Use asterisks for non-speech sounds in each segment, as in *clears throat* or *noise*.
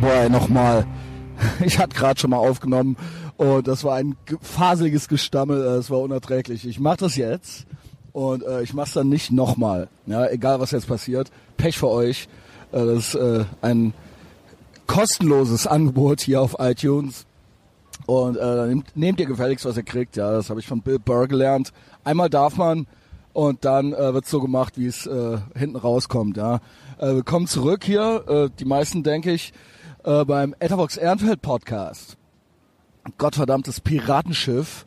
Boah, nochmal. *laughs* Ich hatte gerade schon mal aufgenommen und das war ein faseliges Gestammel, äh, es war unerträglich. Ich mache das jetzt und äh, ich mache es dann nicht nochmal. Ja, egal was jetzt passiert. Pech für euch. Äh, das ist äh, ein kostenloses Angebot hier auf iTunes. Und äh, nehmt, nehmt ihr gefälligst, was ihr kriegt. Ja, das habe ich von Bill Burr gelernt. Einmal darf man und dann äh, wird so gemacht, wie es äh, hinten rauskommt. Ja, äh, willkommen zurück hier. Äh, die meisten, denke ich, äh, beim Etherbox Ehrenfeld Podcast. Gottverdammtes Piratenschiff.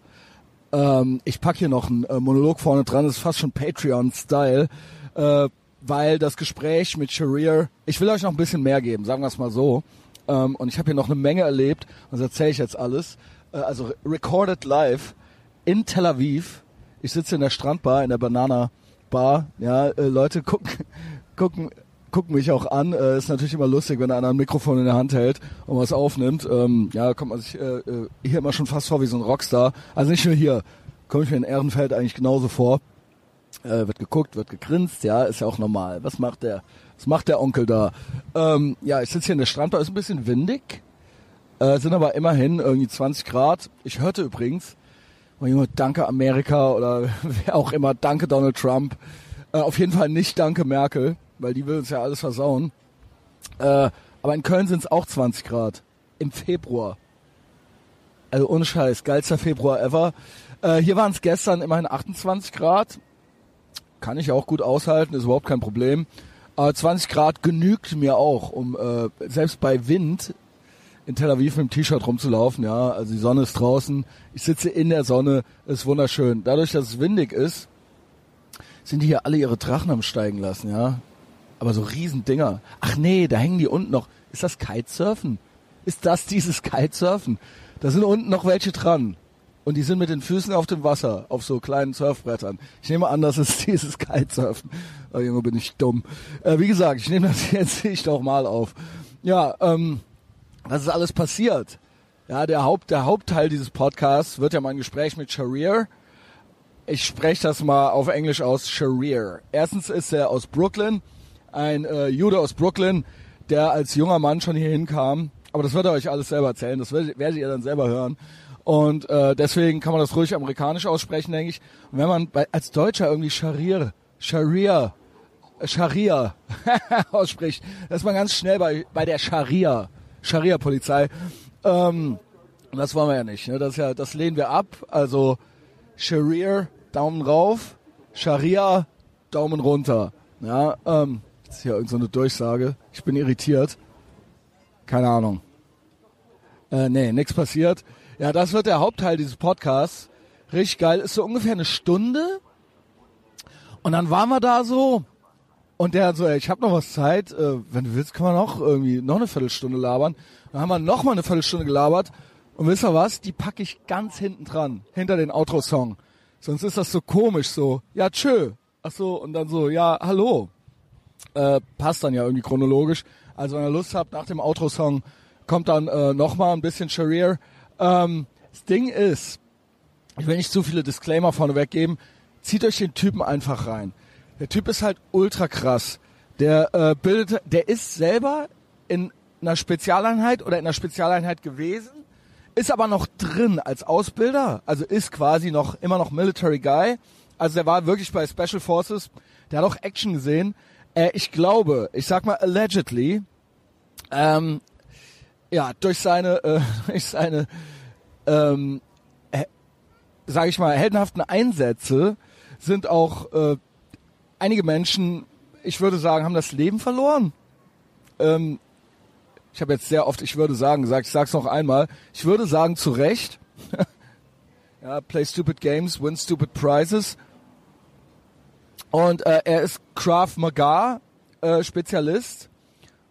Ähm, ich pack hier noch einen äh, Monolog vorne dran, das ist fast schon Patreon-Style, äh, weil das Gespräch mit Sharir, ich will euch noch ein bisschen mehr geben, sagen wir es mal so. Ähm, und ich habe hier noch eine Menge erlebt, das erzähle ich jetzt alles. Äh, also recorded live in Tel Aviv. Ich sitze in der Strandbar, in der Banana Bar. Ja, äh, Leute gucken, *laughs* gucken gucken mich auch an. Äh, ist natürlich immer lustig, wenn einer ein Mikrofon in der Hand hält und was aufnimmt. Ähm, ja, kommt man sich äh, äh, hier immer schon fast vor wie so ein Rockstar. Also nicht nur hier, komme ich mir in Ehrenfeld eigentlich genauso vor. Äh, wird geguckt, wird gegrinst, ja, ist ja auch normal. Was macht der? Was macht der Onkel da? Ähm, ja, ich sitze hier in der Strandbar, ist ein bisschen windig, äh, sind aber immerhin irgendwie 20 Grad. Ich hörte übrigens, danke Amerika oder *laughs* wer auch immer, danke Donald Trump. Äh, auf jeden Fall nicht danke Merkel weil die will uns ja alles versauen. Äh, aber in Köln sind es auch 20 Grad. Im Februar. Also ohne Scheiß, geilster Februar ever. Äh, hier waren es gestern immerhin 28 Grad. Kann ich auch gut aushalten, ist überhaupt kein Problem. Aber 20 Grad genügt mir auch, um äh, selbst bei Wind in Tel Aviv mit dem T-Shirt rumzulaufen. Ja, also die Sonne ist draußen. Ich sitze in der Sonne, ist wunderschön. Dadurch, dass es windig ist, sind die hier alle ihre Drachen am steigen lassen. Ja, aber so Riesendinger. Ach nee, da hängen die unten noch. Ist das Kitesurfen? Ist das dieses Kitesurfen? Da sind unten noch welche dran. Und die sind mit den Füßen auf dem Wasser, auf so kleinen Surfbrettern. Ich nehme an, das ist *laughs* dieses Kitesurfen. Oh Junge, bin ich dumm. Äh, wie gesagt, ich nehme das *laughs* jetzt nicht nochmal auf. Ja, ähm, was ist alles passiert? Ja, der, Haupt, der Hauptteil dieses Podcasts wird ja mein Gespräch mit Sharir. Ich spreche das mal auf Englisch aus, Sharir. Erstens ist er aus Brooklyn ein äh, Jude aus Brooklyn, der als junger Mann schon hier hinkam. Aber das wird er euch alles selber erzählen, das werdet, werdet ihr dann selber hören. Und äh, deswegen kann man das ruhig amerikanisch aussprechen, denke ich. Und wenn man bei, als Deutscher irgendwie Scharir, Scharia, Scharia *laughs* ausspricht, ist man ganz schnell bei, bei der Scharia, Scharia-Polizei. Ähm, das wollen wir ja nicht. Ne? Das, ja, das lehnen wir ab. Also Scharir, Daumen rauf, Scharia, Daumen runter. Ja, ähm, ist hier irgendeine so Durchsage. Ich bin irritiert. Keine Ahnung. Äh, nee, nichts passiert. Ja, das wird der Hauptteil dieses Podcasts. Richtig geil. Ist so ungefähr eine Stunde. Und dann waren wir da so. Und der hat so, ey, ich habe noch was Zeit. Äh, wenn du willst, kann man noch irgendwie noch eine Viertelstunde labern. Dann haben wir noch mal eine Viertelstunde gelabert. Und wisst ihr was? Die packe ich ganz hinten dran. Hinter den Outro-Song. Sonst ist das so komisch so. Ja, tschö. Ach so, und dann so, ja, hallo. Äh, passt dann ja irgendwie chronologisch. Also wenn ihr Lust habt, nach dem Outro-Song kommt dann äh, nochmal ein bisschen Sharir. Ähm, das Ding ist, ich will nicht zu viele Disclaimer vorneweg geben, zieht euch den Typen einfach rein. Der Typ ist halt ultra krass. Der äh, bildet, der ist selber in einer Spezialeinheit oder in einer Spezialeinheit gewesen, ist aber noch drin als Ausbilder, also ist quasi noch immer noch Military Guy also der war wirklich bei Special Forces. Der hat auch Action gesehen. Äh, ich glaube, ich sag mal allegedly, ähm, ja, durch seine, äh, *laughs* durch seine, ähm, äh, sage ich mal, heldenhaften Einsätze sind auch äh, einige Menschen, ich würde sagen, haben das Leben verloren. Ähm, ich habe jetzt sehr oft, ich würde sagen, gesagt, ich sag's noch einmal, ich würde sagen zu Recht, *laughs* ja, play stupid games, win stupid prizes. Und äh, er ist Krav Maga äh, Spezialist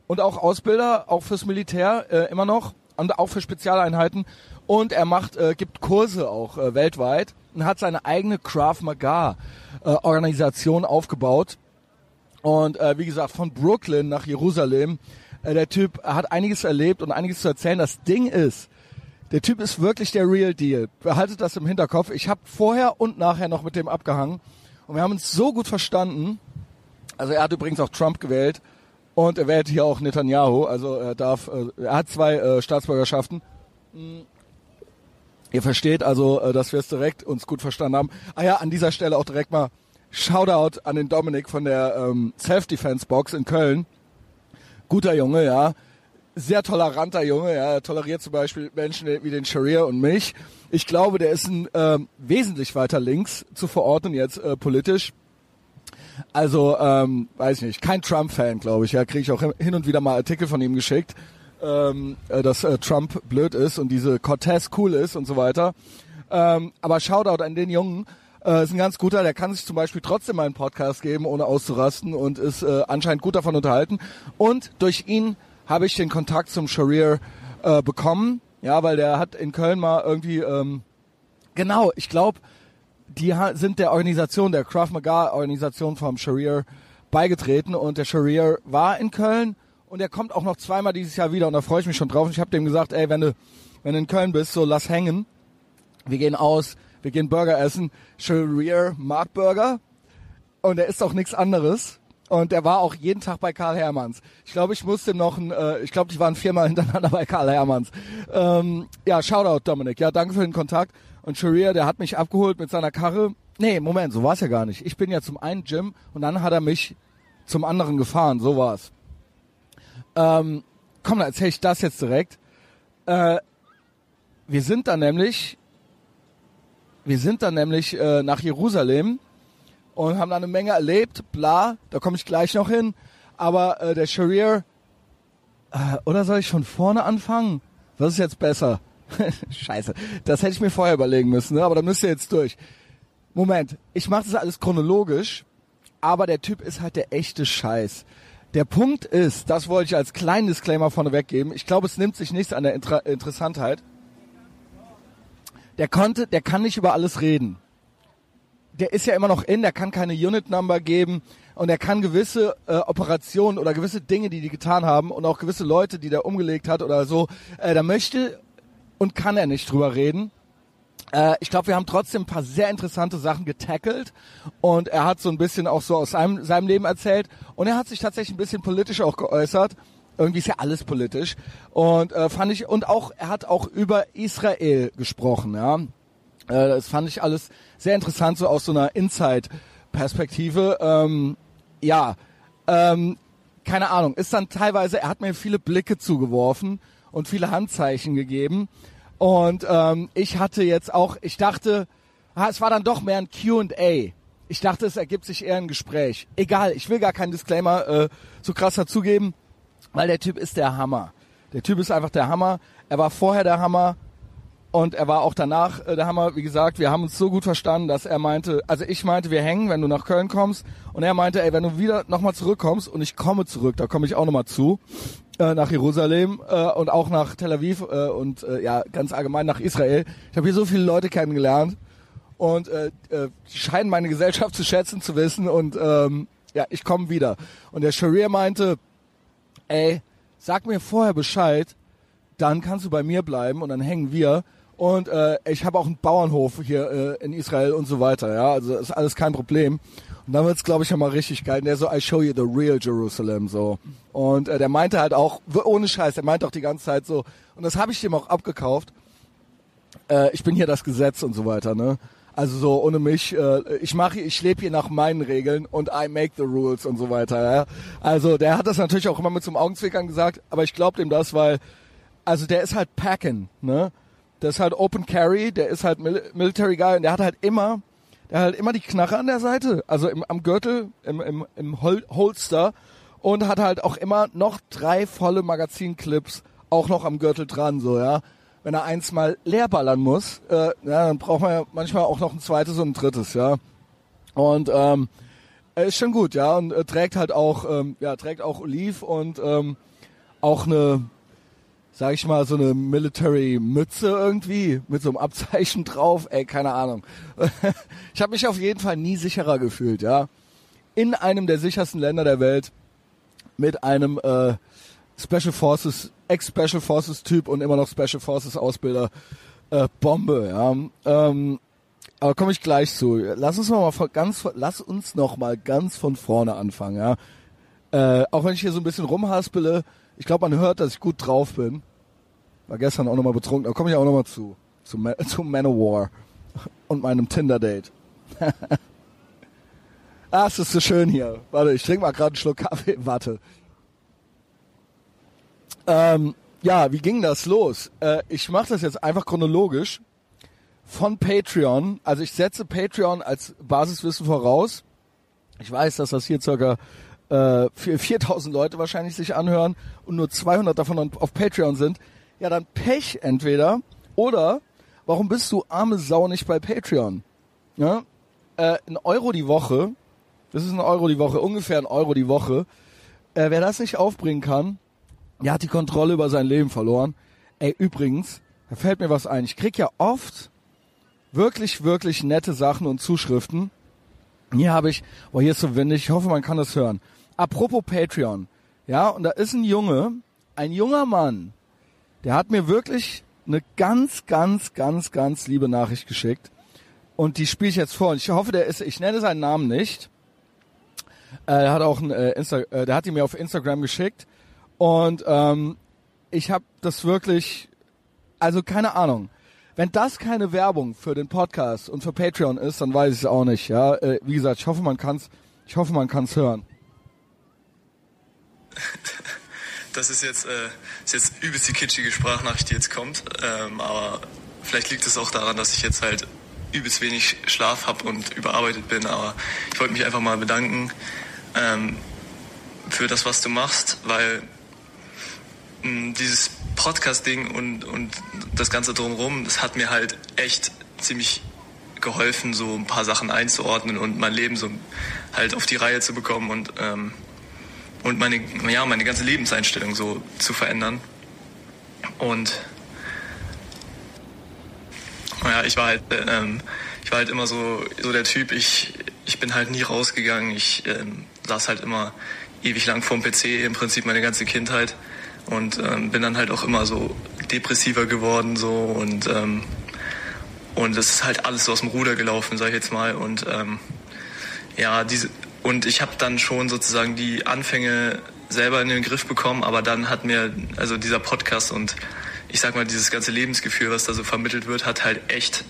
und auch Ausbilder, auch fürs Militär äh, immer noch und auch für Spezialeinheiten. Und er macht, äh, gibt Kurse auch äh, weltweit und hat seine eigene Krav Maga äh, Organisation aufgebaut. Und äh, wie gesagt, von Brooklyn nach Jerusalem. Äh, der Typ hat einiges erlebt und einiges zu erzählen. Das Ding ist, der Typ ist wirklich der Real Deal. Behaltet das im Hinterkopf. Ich habe vorher und nachher noch mit dem abgehangen. Und wir haben uns so gut verstanden. Also er hat übrigens auch Trump gewählt. Und er wählt hier auch Netanyahu, also er darf, äh, er hat zwei äh, Staatsbürgerschaften. Mm. Ihr versteht also, äh, dass wir es direkt uns gut verstanden haben. Ah ja, an dieser Stelle auch direkt mal Shoutout an den Dominik von der ähm, Self-Defense-Box in Köln. Guter Junge, ja. Sehr toleranter Junge, ja. Er toleriert zum Beispiel Menschen wie den Sharia und mich. Ich glaube, der ist ein ähm, wesentlich weiter links zu verorten jetzt äh, politisch. Also, ähm, weiß ich nicht, kein Trump-Fan, glaube ich. Ja, kriege ich auch hin und wieder mal Artikel von ihm geschickt, ähm, äh, dass äh, Trump blöd ist und diese Cortez cool ist und so weiter. Ähm, aber Shoutout an den Jungen. Äh, ist ein ganz guter, der kann sich zum Beispiel trotzdem mal einen Podcast geben, ohne auszurasten und ist äh, anscheinend gut davon unterhalten. Und durch ihn habe ich den Kontakt zum Sharir äh, bekommen. Ja, weil der hat in Köln mal irgendwie, ähm, genau, ich glaube, die sind der Organisation, der Krav Maga Organisation vom Sharir beigetreten und der Sharir war in Köln und er kommt auch noch zweimal dieses Jahr wieder und da freue ich mich schon drauf. Und ich habe dem gesagt, ey, wenn du, wenn du in Köln bist, so lass hängen. Wir gehen aus, wir gehen Burger essen, Sharir Mart Burger und er ist auch nichts anderes. Und er war auch jeden Tag bei Karl Hermanns. Ich glaube, ich musste noch ein, äh, ich glaube, die waren viermal hintereinander *laughs* bei Karl Hermanns. Ähm, ja, Shoutout Dominik. Ja, danke für den Kontakt. Und Sharia, der hat mich abgeholt mit seiner Karre. Nee, Moment, so war es ja gar nicht. Ich bin ja zum einen Gym und dann hat er mich zum anderen gefahren. So war's. Ähm, komm, dann erzähle ich das jetzt direkt. Äh, wir sind dann nämlich, wir sind dann nämlich äh, nach Jerusalem und haben da eine Menge erlebt. Bla, da komme ich gleich noch hin. Aber äh, der Sharir, äh, oder soll ich von vorne anfangen? Was ist jetzt besser? *laughs* Scheiße, das hätte ich mir vorher überlegen müssen, ne? aber da müsst ihr jetzt durch. Moment, ich mache das alles chronologisch, aber der Typ ist halt der echte Scheiß. Der Punkt ist, das wollte ich als kleinen Disclaimer vorneweg geben. Ich glaube, es nimmt sich nichts an der Inter Interessantheit. Der konnte, der kann nicht über alles reden. Der ist ja immer noch in, der kann keine Unit Number geben und er kann gewisse äh, Operationen oder gewisse Dinge, die die getan haben und auch gewisse Leute, die der umgelegt hat oder so, äh, da möchte und kann er nicht drüber reden. Äh, ich glaube, wir haben trotzdem ein paar sehr interessante Sachen getackelt und er hat so ein bisschen auch so aus seinem, seinem Leben erzählt und er hat sich tatsächlich ein bisschen politisch auch geäußert. Irgendwie ist ja alles politisch und äh, fand ich und auch er hat auch über Israel gesprochen. Ja, äh, das fand ich alles sehr interessant so aus so einer Inside-Perspektive. Ähm, ja, ähm, keine Ahnung, ist dann teilweise, er hat mir viele Blicke zugeworfen und viele Handzeichen gegeben. Und ähm, ich hatte jetzt auch, ich dachte, es war dann doch mehr ein Q&A. Ich dachte, es ergibt sich eher ein Gespräch. Egal, ich will gar keinen Disclaimer äh, so krass dazugeben, weil der Typ ist der Hammer. Der Typ ist einfach der Hammer. Er war vorher der Hammer und er war auch danach äh, der Hammer. Wie gesagt, wir haben uns so gut verstanden, dass er meinte, also ich meinte, wir hängen, wenn du nach Köln kommst. Und er meinte, ey, wenn du wieder nochmal zurückkommst und ich komme zurück, da komme ich auch nochmal zu äh, nach Jerusalem äh, und auch nach Tel Aviv äh, und äh, ja ganz allgemein nach Israel. Ich habe hier so viele Leute kennengelernt und äh, äh, scheinen meine Gesellschaft zu schätzen, zu wissen und ähm, ja, ich komme wieder. Und der Sharia meinte, ey, sag mir vorher Bescheid, dann kannst du bei mir bleiben und dann hängen wir. Und äh, ich habe auch einen Bauernhof hier äh, in Israel und so weiter. Ja, also ist alles kein Problem. Und dann wird's, glaube ich, mal richtig geil. Und der so, I show you the real Jerusalem, so. Und äh, der meinte halt auch, ohne Scheiß, der meinte auch die ganze Zeit so, und das habe ich dem auch abgekauft, äh, ich bin hier das Gesetz und so weiter, ne? Also so ohne mich, äh, ich mache, ich lebe hier nach meinen Regeln und I make the rules und so weiter. Ja? Also der hat das natürlich auch immer mit so einem Augenzwickern gesagt, aber ich glaube dem das, weil, also der ist halt Packin, ne? Der ist halt Open Carry, der ist halt Mil Military Guy und der hat halt immer der hat halt immer die Knarre an der Seite, also im, am Gürtel, im, im, im Hol Holster und hat halt auch immer noch drei volle Magazinclips auch noch am Gürtel dran, so, ja. Wenn er eins mal leer ballern muss, äh, ja, dann braucht man ja manchmal auch noch ein zweites und ein drittes, ja. Und ähm, er ist schon gut, ja, und äh, trägt halt auch, ähm, ja, trägt auch Oliv und ähm, auch eine sag ich mal, so eine Military-Mütze irgendwie mit so einem Abzeichen drauf. Ey, keine Ahnung. *laughs* ich habe mich auf jeden Fall nie sicherer gefühlt, ja. In einem der sichersten Länder der Welt mit einem äh, Special Forces, Ex-Special Forces Typ und immer noch Special Forces Ausbilder. Äh, Bombe, ja. Ähm, aber komme ich gleich zu. Lass uns noch mal von ganz, lass uns noch mal ganz von vorne anfangen, ja. Äh, auch wenn ich hier so ein bisschen rumhaspele, ich glaube, man hört, dass ich gut drauf bin. War gestern auch nochmal betrunken, da komme ich auch nochmal zu. Zu, Ma *laughs* zu Manowar und meinem Tinder-Date. *laughs* ah, es ist so schön hier. Warte, ich trinke mal gerade einen Schluck Kaffee. *laughs* Warte. Ähm, ja, wie ging das los? Äh, ich mache das jetzt einfach chronologisch von Patreon. Also ich setze Patreon als Basiswissen voraus. Ich weiß, dass das hier circa äh, 4000 Leute wahrscheinlich sich anhören und nur 200 davon auf Patreon sind. Ja, dann Pech entweder oder warum bist du arme Sau nicht bei Patreon? Ja? Äh, ein Euro die Woche, das ist ein Euro die Woche, ungefähr ein Euro die Woche. Äh, wer das nicht aufbringen kann, der hat die Kontrolle über sein Leben verloren. Ey, übrigens, da fällt mir was ein. Ich krieg ja oft wirklich, wirklich nette Sachen und Zuschriften. Hier habe ich, oh, hier ist so windig, ich hoffe, man kann das hören. Apropos Patreon. Ja, und da ist ein Junge, ein junger Mann, der hat mir wirklich eine ganz, ganz, ganz, ganz liebe Nachricht geschickt. Und die spiele ich jetzt vor. Und ich hoffe, der ist, ich nenne seinen Namen nicht. Äh, er hat auch ein, äh, Insta, äh, der hat ihn mir auf Instagram geschickt. Und ähm, ich habe das wirklich, also keine Ahnung. Wenn das keine Werbung für den Podcast und für Patreon ist, dann weiß ich es auch nicht. Ja, äh, wie gesagt, ich hoffe, man kann's, ich hoffe, man kann's hören. *laughs* Das ist jetzt, äh, ist jetzt übelst die kitschige Sprachnachricht, die jetzt kommt. Ähm, aber vielleicht liegt es auch daran, dass ich jetzt halt übelst wenig Schlaf habe und überarbeitet bin. Aber ich wollte mich einfach mal bedanken ähm, für das, was du machst, weil dieses Podcast-Ding und, und das Ganze drumherum, das hat mir halt echt ziemlich geholfen, so ein paar Sachen einzuordnen und mein Leben so halt auf die Reihe zu bekommen und, ähm, und meine, ja, meine ganze Lebenseinstellung so zu verändern. Und ja, ich war halt, ähm, ich war halt immer so, so der Typ, ich, ich bin halt nie rausgegangen, ich ähm, saß halt immer ewig lang vorm PC, im Prinzip meine ganze Kindheit. Und ähm, bin dann halt auch immer so depressiver geworden so. Und ähm, und es ist halt alles so aus dem Ruder gelaufen, sag ich jetzt mal. Und ähm, ja diese und ich habe dann schon sozusagen die Anfänge selber in den Griff bekommen, aber dann hat mir also dieser Podcast und ich sag mal dieses ganze Lebensgefühl, was da so vermittelt wird, hat halt echt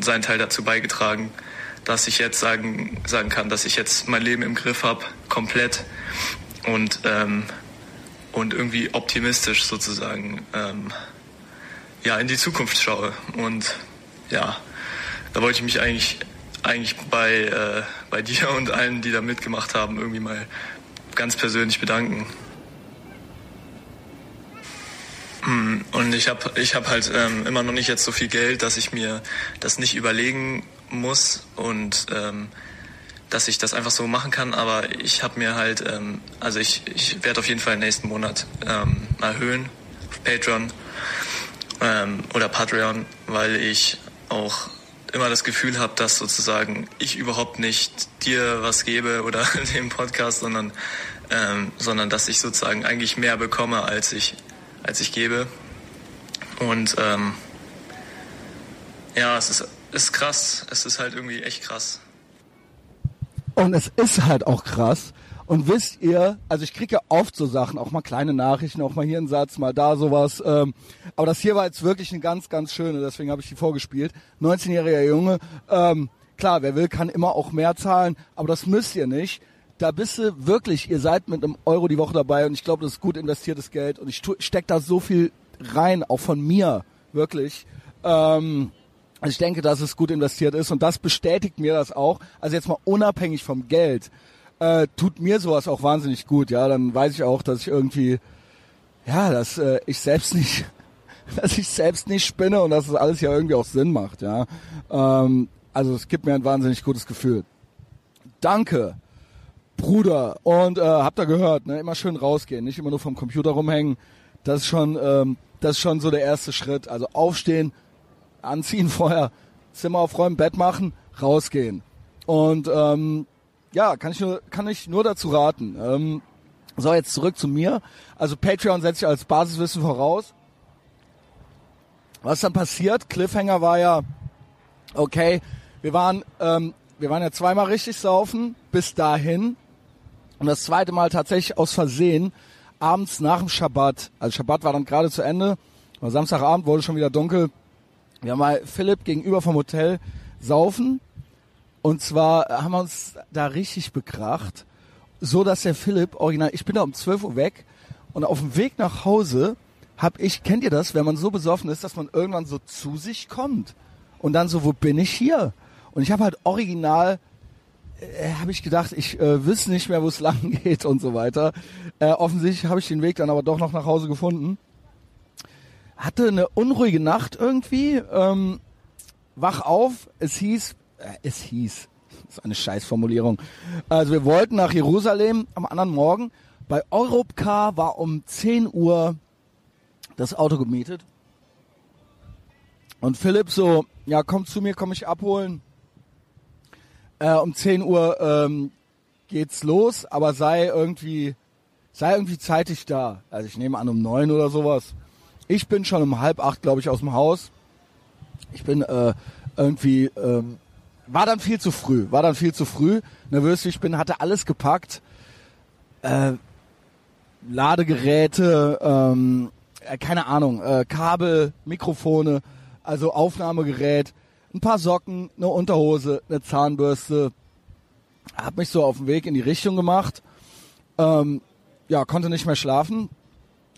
seinen Teil dazu beigetragen, dass ich jetzt sagen sagen kann, dass ich jetzt mein Leben im Griff habe, komplett und ähm, und irgendwie optimistisch sozusagen ähm, ja, in die Zukunft schaue. Und ja, da wollte ich mich eigentlich, eigentlich bei, äh, bei dir und allen, die da mitgemacht haben, irgendwie mal ganz persönlich bedanken. Hm, und ich habe ich hab halt ähm, immer noch nicht jetzt so viel Geld, dass ich mir das nicht überlegen muss und ähm, dass ich das einfach so machen kann, aber ich habe mir halt, ähm, also ich, ich werde auf jeden Fall nächsten Monat ähm, erhöhen auf Patreon ähm, oder Patreon, weil ich auch immer das Gefühl habe, dass sozusagen ich überhaupt nicht dir was gebe oder *laughs* dem Podcast, sondern, ähm, sondern dass ich sozusagen eigentlich mehr bekomme, als ich, als ich gebe. Und ähm, ja, es ist, ist krass. Es ist halt irgendwie echt krass. Und es ist halt auch krass. Und wisst ihr, also ich kriege ja oft so Sachen, auch mal kleine Nachrichten, auch mal hier ein Satz, mal da sowas. Ähm, aber das hier war jetzt wirklich eine ganz, ganz schöne, deswegen habe ich die vorgespielt. 19-jähriger Junge, ähm, klar, wer will, kann immer auch mehr zahlen, aber das müsst ihr nicht. Da bist du wirklich, ihr seid mit einem Euro die Woche dabei und ich glaube, das ist gut investiertes Geld und ich steck da so viel rein, auch von mir, wirklich. Ähm, also ich denke, dass es gut investiert ist und das bestätigt mir das auch. Also jetzt mal unabhängig vom Geld, äh, tut mir sowas auch wahnsinnig gut. Ja, dann weiß ich auch, dass ich irgendwie, ja, dass äh, ich selbst nicht, *laughs* dass ich selbst nicht spinne und dass das alles ja irgendwie auch Sinn macht. Ja, ähm, also es gibt mir ein wahnsinnig gutes Gefühl. Danke, Bruder. Und äh, habt ihr gehört, ne? Immer schön rausgehen, nicht immer nur vom Computer rumhängen. Das ist schon, ähm, das ist schon so der erste Schritt. Also aufstehen anziehen vorher, Zimmer aufräumen, Bett machen, rausgehen. Und ähm, ja, kann ich nur, kann ich nur dazu raten. Ähm, so, jetzt zurück zu mir. Also Patreon setze ich als Basiswissen voraus. Was dann passiert? Cliffhanger war ja, okay, wir waren, ähm, wir waren ja zweimal richtig saufen bis dahin. Und das zweite Mal tatsächlich aus Versehen, abends nach dem Schabbat. Also Schabbat war dann gerade zu Ende. Samstagabend wurde schon wieder dunkel. Wir haben mal Philipp gegenüber vom Hotel saufen. Und zwar haben wir uns da richtig bekracht. So dass der Philipp, original, ich bin da um 12 Uhr weg. Und auf dem Weg nach Hause hab ich, kennt ihr das, wenn man so besoffen ist, dass man irgendwann so zu sich kommt? Und dann so, wo bin ich hier? Und ich habe halt original äh, habe ich gedacht, ich äh, wüsste nicht mehr, wo es *laughs* lang geht und so weiter. Äh, offensichtlich habe ich den Weg dann aber doch noch nach Hause gefunden. Hatte eine unruhige Nacht irgendwie. Ähm, wach auf. Es hieß, es hieß, das ist eine Scheißformulierung. Also wir wollten nach Jerusalem am anderen Morgen. Bei Europcar war um 10 Uhr das Auto gemietet. Und Philipp so, ja, komm zu mir, komm mich abholen. Äh, um 10 Uhr ähm, geht's los, aber sei irgendwie, sei irgendwie zeitig da. Also ich nehme an um neun oder sowas. Ich bin schon um halb acht, glaube ich, aus dem Haus. Ich bin äh, irgendwie, ähm, war dann viel zu früh, war dann viel zu früh. Nervös wie ich bin, hatte alles gepackt. Äh, Ladegeräte, ähm, äh, keine Ahnung, äh, Kabel, Mikrofone, also Aufnahmegerät, ein paar Socken, eine Unterhose, eine Zahnbürste. Hab mich so auf den Weg in die Richtung gemacht. Ähm, ja, konnte nicht mehr schlafen.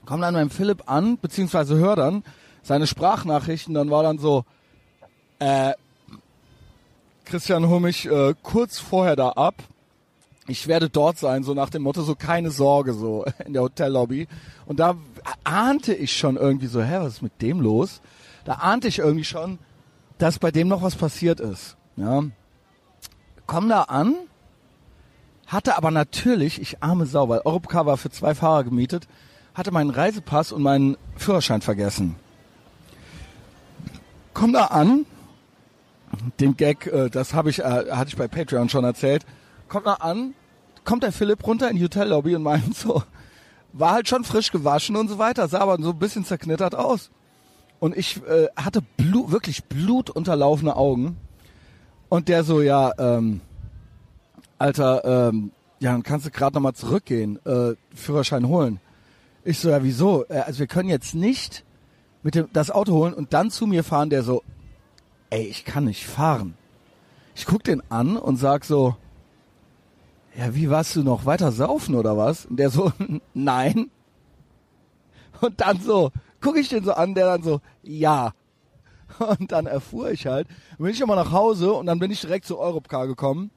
Komm dann beim Philipp an, beziehungsweise hör dann seine Sprachnachrichten. Dann war dann so, äh, Christian, hol mich äh, kurz vorher da ab. Ich werde dort sein, so nach dem Motto, so keine Sorge, so *laughs* in der Hotellobby. Und da ahnte ich schon irgendwie so, hä, was ist mit dem los? Da ahnte ich irgendwie schon, dass bei dem noch was passiert ist. Ja. Komm da an, hatte aber natürlich, ich arme Sau, weil Europcar war für zwei Fahrer gemietet, hatte meinen Reisepass und meinen Führerschein vergessen. Komm da an, den Gag, äh, das habe ich, äh, hatte ich bei Patreon schon erzählt. Kommt da an, kommt der Philipp runter in die Hotellobby und meint so, war halt schon frisch gewaschen und so weiter, sah aber so ein bisschen zerknittert aus. Und ich äh, hatte Blut, wirklich blutunterlaufene Augen. Und der so, ja, ähm, Alter, ähm, ja, dann kannst du gerade nochmal zurückgehen, äh, Führerschein holen. Ich so, ja, wieso? Äh, also wir können jetzt nicht mit dem das Auto holen und dann zu mir fahren, der so, ey, ich kann nicht fahren. Ich guck den an und sag so, ja, wie warst du noch weiter saufen oder was? Und der so, *laughs* nein. Und dann so, gucke ich den so an, der dann so, ja. Und dann erfuhr ich halt, bin ich immer nach Hause und dann bin ich direkt zu Europcar gekommen.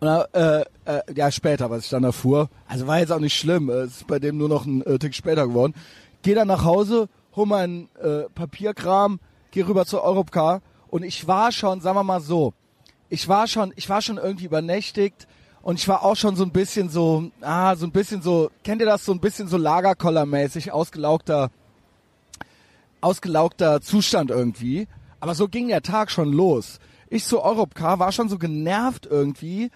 Und dann, äh, äh, ja, später, was ich dann erfuhr. Also war jetzt auch nicht schlimm, es ist bei dem nur noch ein äh, Tick später geworden. Geh dann nach Hause, hol meinen äh, Papierkram, geh rüber zu Europcar und ich war schon, sagen wir mal so, ich war schon, ich war schon irgendwie übernächtigt und ich war auch schon so ein bisschen so, ah, so ein bisschen so, kennt ihr das, so ein bisschen so Lagerkollermäßig, ausgelaugter, ausgelaugter Zustand irgendwie. Aber so ging der Tag schon los. Ich zu Europcar war schon so genervt irgendwie.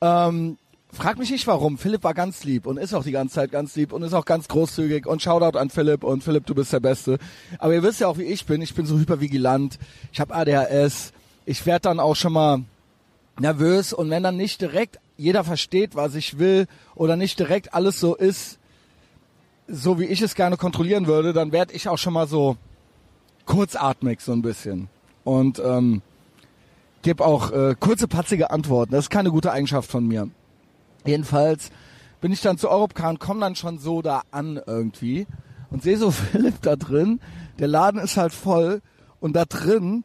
Ähm, frag mich nicht warum. Philipp war ganz lieb und ist auch die ganze Zeit ganz lieb und ist auch ganz großzügig und Shoutout an Philipp und Philipp, du bist der Beste. Aber ihr wisst ja auch, wie ich bin. Ich bin so hypervigilant. Ich habe ADHS. Ich werde dann auch schon mal nervös und wenn dann nicht direkt jeder versteht, was ich will oder nicht direkt alles so ist, so wie ich es gerne kontrollieren würde, dann werde ich auch schon mal so kurzatmig so ein bisschen und ähm, gebe auch äh, kurze patzige Antworten. Das ist keine gute Eigenschaft von mir. Jedenfalls bin ich dann zu Europcar und komme dann schon so da an irgendwie und sehe so *laughs* Philipp da drin. Der Laden ist halt voll und da drin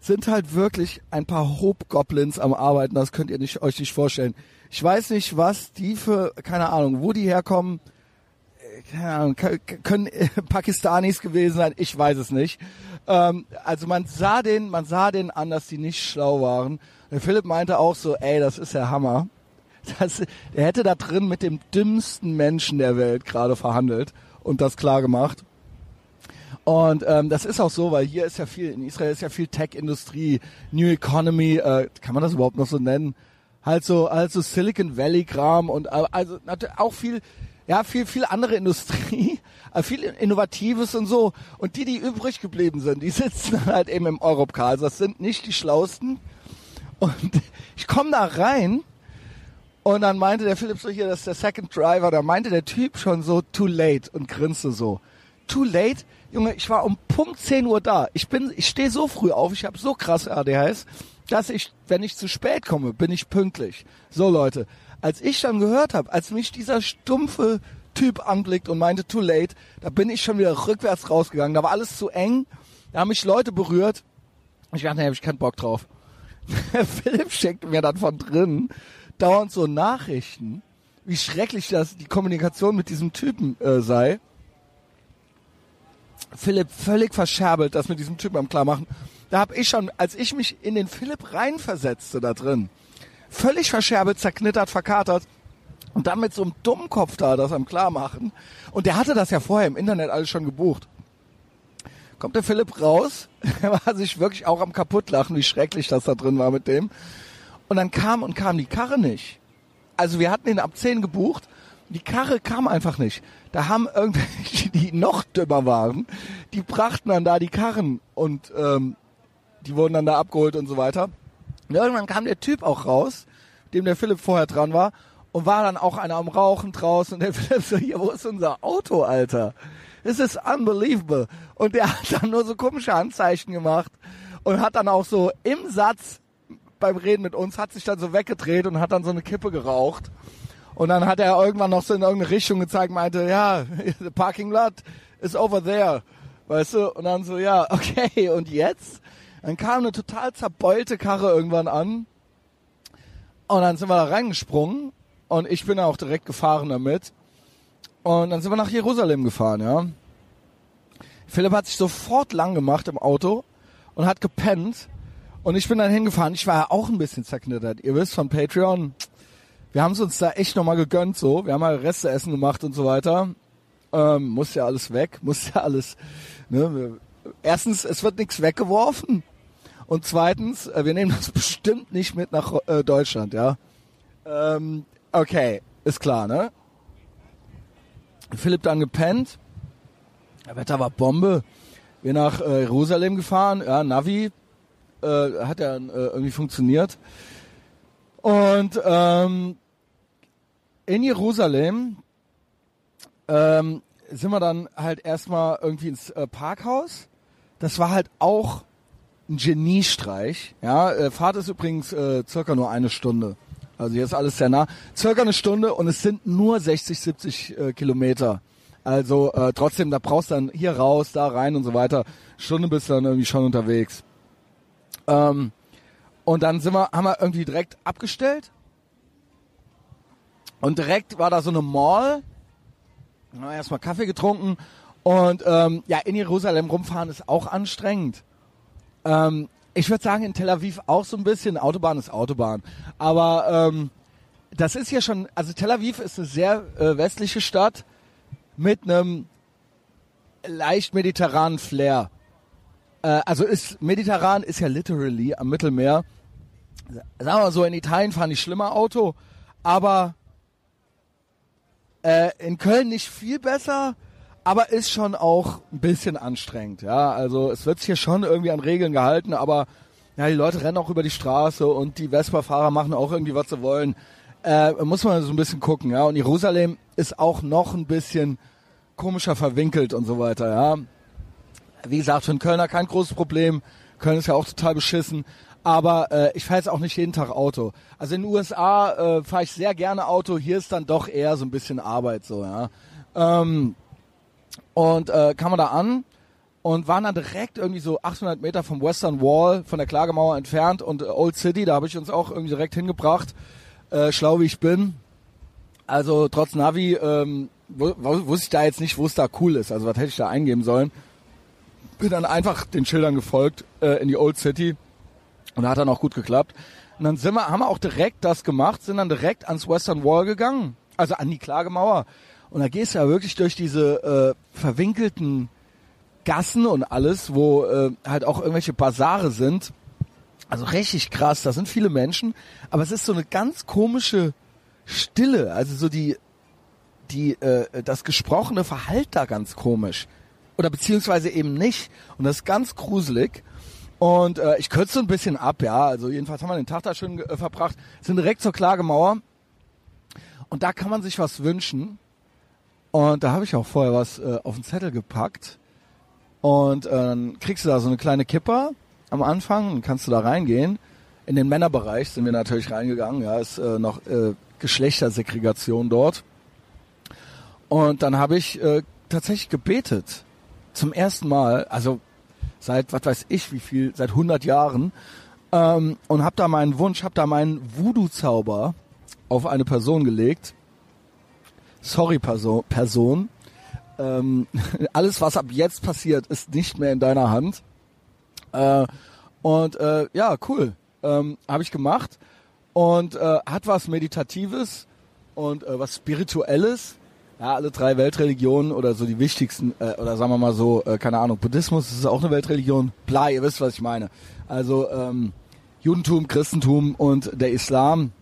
sind halt wirklich ein paar Hobgoblins am Arbeiten. Das könnt ihr nicht, euch nicht vorstellen. Ich weiß nicht, was die für, keine Ahnung, wo die herkommen. Äh, keine Ahnung, können Pakistanis gewesen sein. Ich weiß es nicht. Ähm, also man sah den, man sah den an, dass die nicht schlau waren. Der Philipp meinte auch so, ey, das ist der Hammer. Das, er hätte da drin mit dem dümmsten Menschen der Welt gerade verhandelt und das klar gemacht. Und ähm, das ist auch so, weil hier ist ja viel, in Israel ist ja viel Tech-Industrie, New Economy, äh, kann man das überhaupt noch so nennen? Halt so, halt so Silicon Valley-Kram und äh, also auch viel, ja, viel, viel andere *laughs* Industrie, äh, viel Innovatives und so. Und die, die übrig geblieben sind, die *laughs* sitzen halt eben im Europcar. Also das sind nicht die Schlausten. Und *laughs* ich komme da rein Und dann meinte der Philipp so hier, das ist der Second Driver, da meinte der Typ schon so too late und grinste so. Too late? Junge, ich war um Punkt 10 Uhr da. Ich bin, ich stehe so früh auf, ich habe so krass ADHS, dass ich, wenn ich zu spät komme, bin ich pünktlich. So Leute, als ich dann gehört habe, als mich dieser stumpfe Typ anblickt und meinte too late, da bin ich schon wieder rückwärts rausgegangen. Da war alles zu eng, da haben mich Leute berührt. Ich dachte, da habe ich keinen Bock drauf. *laughs* Philipp schenkt mir dann von drin dauernd so Nachrichten, wie schrecklich das die Kommunikation mit diesem Typen äh, sei. Philipp völlig verscherbelt, das mit diesem Typen am klarmachen. Da habe ich schon, als ich mich in den Philipp reinversetzte da drin, völlig verscherbelt, zerknittert, verkatert und dann mit so einem Dummkopf da das am klarmachen. Und der hatte das ja vorher im Internet alles schon gebucht. Kommt der Philipp raus, *laughs* er war sich wirklich auch am kaputtlachen, wie schrecklich das da drin war mit dem. Und dann kam und kam die Karre nicht. Also wir hatten ihn ab 10 gebucht. Die Karre kam einfach nicht. Da haben irgendwelche, die noch dümmer waren, die brachten dann da die Karren und ähm, die wurden dann da abgeholt und so weiter. Und irgendwann kam der Typ auch raus, dem der Philipp vorher dran war, und war dann auch einer am Rauchen draußen. Und der Philipp so, hier, wo ist unser Auto, Alter? Das ist unbelievable. Und der hat dann nur so komische Handzeichen gemacht und hat dann auch so im Satz beim Reden mit uns, hat sich dann so weggedreht und hat dann so eine Kippe geraucht. Und dann hat er irgendwann noch so in irgendeine Richtung gezeigt, meinte, ja, *laughs* the parking lot is over there. Weißt du? Und dann so, ja, *laughs* okay, und jetzt? Dann kam eine total zerbeulte Karre irgendwann an. Und dann sind wir da reingesprungen. Und ich bin auch direkt gefahren damit. Und dann sind wir nach Jerusalem gefahren, ja. Philipp hat sich sofort lang gemacht im Auto und hat gepennt. Und ich bin dann hingefahren. Ich war ja auch ein bisschen zerknittert. Ihr wisst von Patreon, wir haben es uns da echt nochmal gegönnt so. Wir haben mal Reste essen gemacht und so weiter. Ähm, muss ja alles weg, *laughs* muss ja alles. Ne? Erstens, es wird nichts weggeworfen. Und zweitens, äh, wir nehmen das *laughs* bestimmt nicht mit nach äh, Deutschland, ja. Ähm, okay, ist klar, ne? Philipp dann gepennt. Das Wetter war Bombe. Wir nach äh, Jerusalem gefahren, ja, Navi, äh, hat ja äh, irgendwie funktioniert. Und ähm, in Jerusalem ähm, sind wir dann halt erstmal irgendwie ins äh, Parkhaus. Das war halt auch ein Geniestreich. Ja, äh, Fahrt ist übrigens äh, circa nur eine Stunde. Also hier ist alles sehr nah. Circa eine Stunde und es sind nur 60, 70 äh, Kilometer. Also äh, trotzdem, da brauchst du dann hier raus, da rein und so weiter. Stunde bist du dann irgendwie schon unterwegs. Ähm, und dann sind wir, haben wir irgendwie direkt abgestellt. Und direkt war da so eine Mall. Haben wir erstmal Kaffee getrunken. Und ähm, ja, in Jerusalem rumfahren ist auch anstrengend. Ähm, ich würde sagen, in Tel Aviv auch so ein bisschen. Autobahn ist Autobahn. Aber ähm, das ist ja schon, also Tel Aviv ist eine sehr äh, westliche Stadt mit einem leicht mediterranen Flair. Äh, also ist mediterran ist ja literally am Mittelmeer. Sagen wir mal so, in Italien fahren die schlimmer Auto, aber äh, in Köln nicht viel besser, aber ist schon auch ein bisschen anstrengend. Ja, also es wird hier schon irgendwie an Regeln gehalten, aber ja, die Leute rennen auch über die Straße und die Vespa-Fahrer machen auch irgendwie, was sie wollen. Äh, muss man so ein bisschen gucken, ja. Und Jerusalem ist auch noch ein bisschen komischer verwinkelt und so weiter, ja. Wie gesagt, für einen Kölner kein großes Problem. Köln ist ja auch total beschissen. Aber äh, ich fahre jetzt auch nicht jeden Tag Auto. Also in den USA äh, fahre ich sehr gerne Auto. Hier ist dann doch eher so ein bisschen Arbeit so, ja. Ähm, und äh, kam man da an und waren dann direkt irgendwie so 800 Meter vom Western Wall, von der Klagemauer entfernt und äh, Old City, da habe ich uns auch irgendwie direkt hingebracht, äh, schlau wie ich bin. Also trotz Navi ähm, wusste ich da jetzt nicht, wo es da cool ist. Also was hätte ich da eingeben sollen bin dann einfach den Schildern gefolgt äh, in die Old City und hat dann auch gut geklappt. Und dann sind wir, haben wir auch direkt das gemacht, sind dann direkt ans Western Wall gegangen, also an die Klagemauer. Und da gehst du ja wirklich durch diese äh, verwinkelten Gassen und alles, wo äh, halt auch irgendwelche Basare sind. Also richtig krass, da sind viele Menschen, aber es ist so eine ganz komische Stille, also so die die äh, das gesprochene Verhalt da ganz komisch oder beziehungsweise eben nicht. Und das ist ganz gruselig. Und äh, ich kürze ein bisschen ab, ja. Also jedenfalls haben wir den Tag da schön äh, verbracht, sind direkt zur Klagemauer Und da kann man sich was wünschen. Und da habe ich auch vorher was äh, auf den Zettel gepackt. Und äh, dann kriegst du da so eine kleine Kipper am Anfang und kannst du da reingehen. In den Männerbereich sind wir natürlich reingegangen. Ja, ist äh, noch äh, Geschlechtersegregation dort. Und dann habe ich äh, tatsächlich gebetet. Zum ersten Mal, also seit, was weiß ich, wie viel, seit 100 Jahren. Ähm, und habe da meinen Wunsch, habe da meinen Voodoo-Zauber auf eine Person gelegt. Sorry, Person. Person. Ähm, *laughs* alles, was ab jetzt passiert, ist nicht mehr in deiner Hand. Äh, und äh, ja, cool. Ähm, habe ich gemacht und äh, hat was Meditatives und äh, was Spirituelles. Ja, alle drei Weltreligionen oder so die wichtigsten, äh, oder sagen wir mal so, äh, keine Ahnung, Buddhismus ist auch eine Weltreligion. Bla, ihr wisst, was ich meine. Also ähm, Judentum, Christentum und der Islam,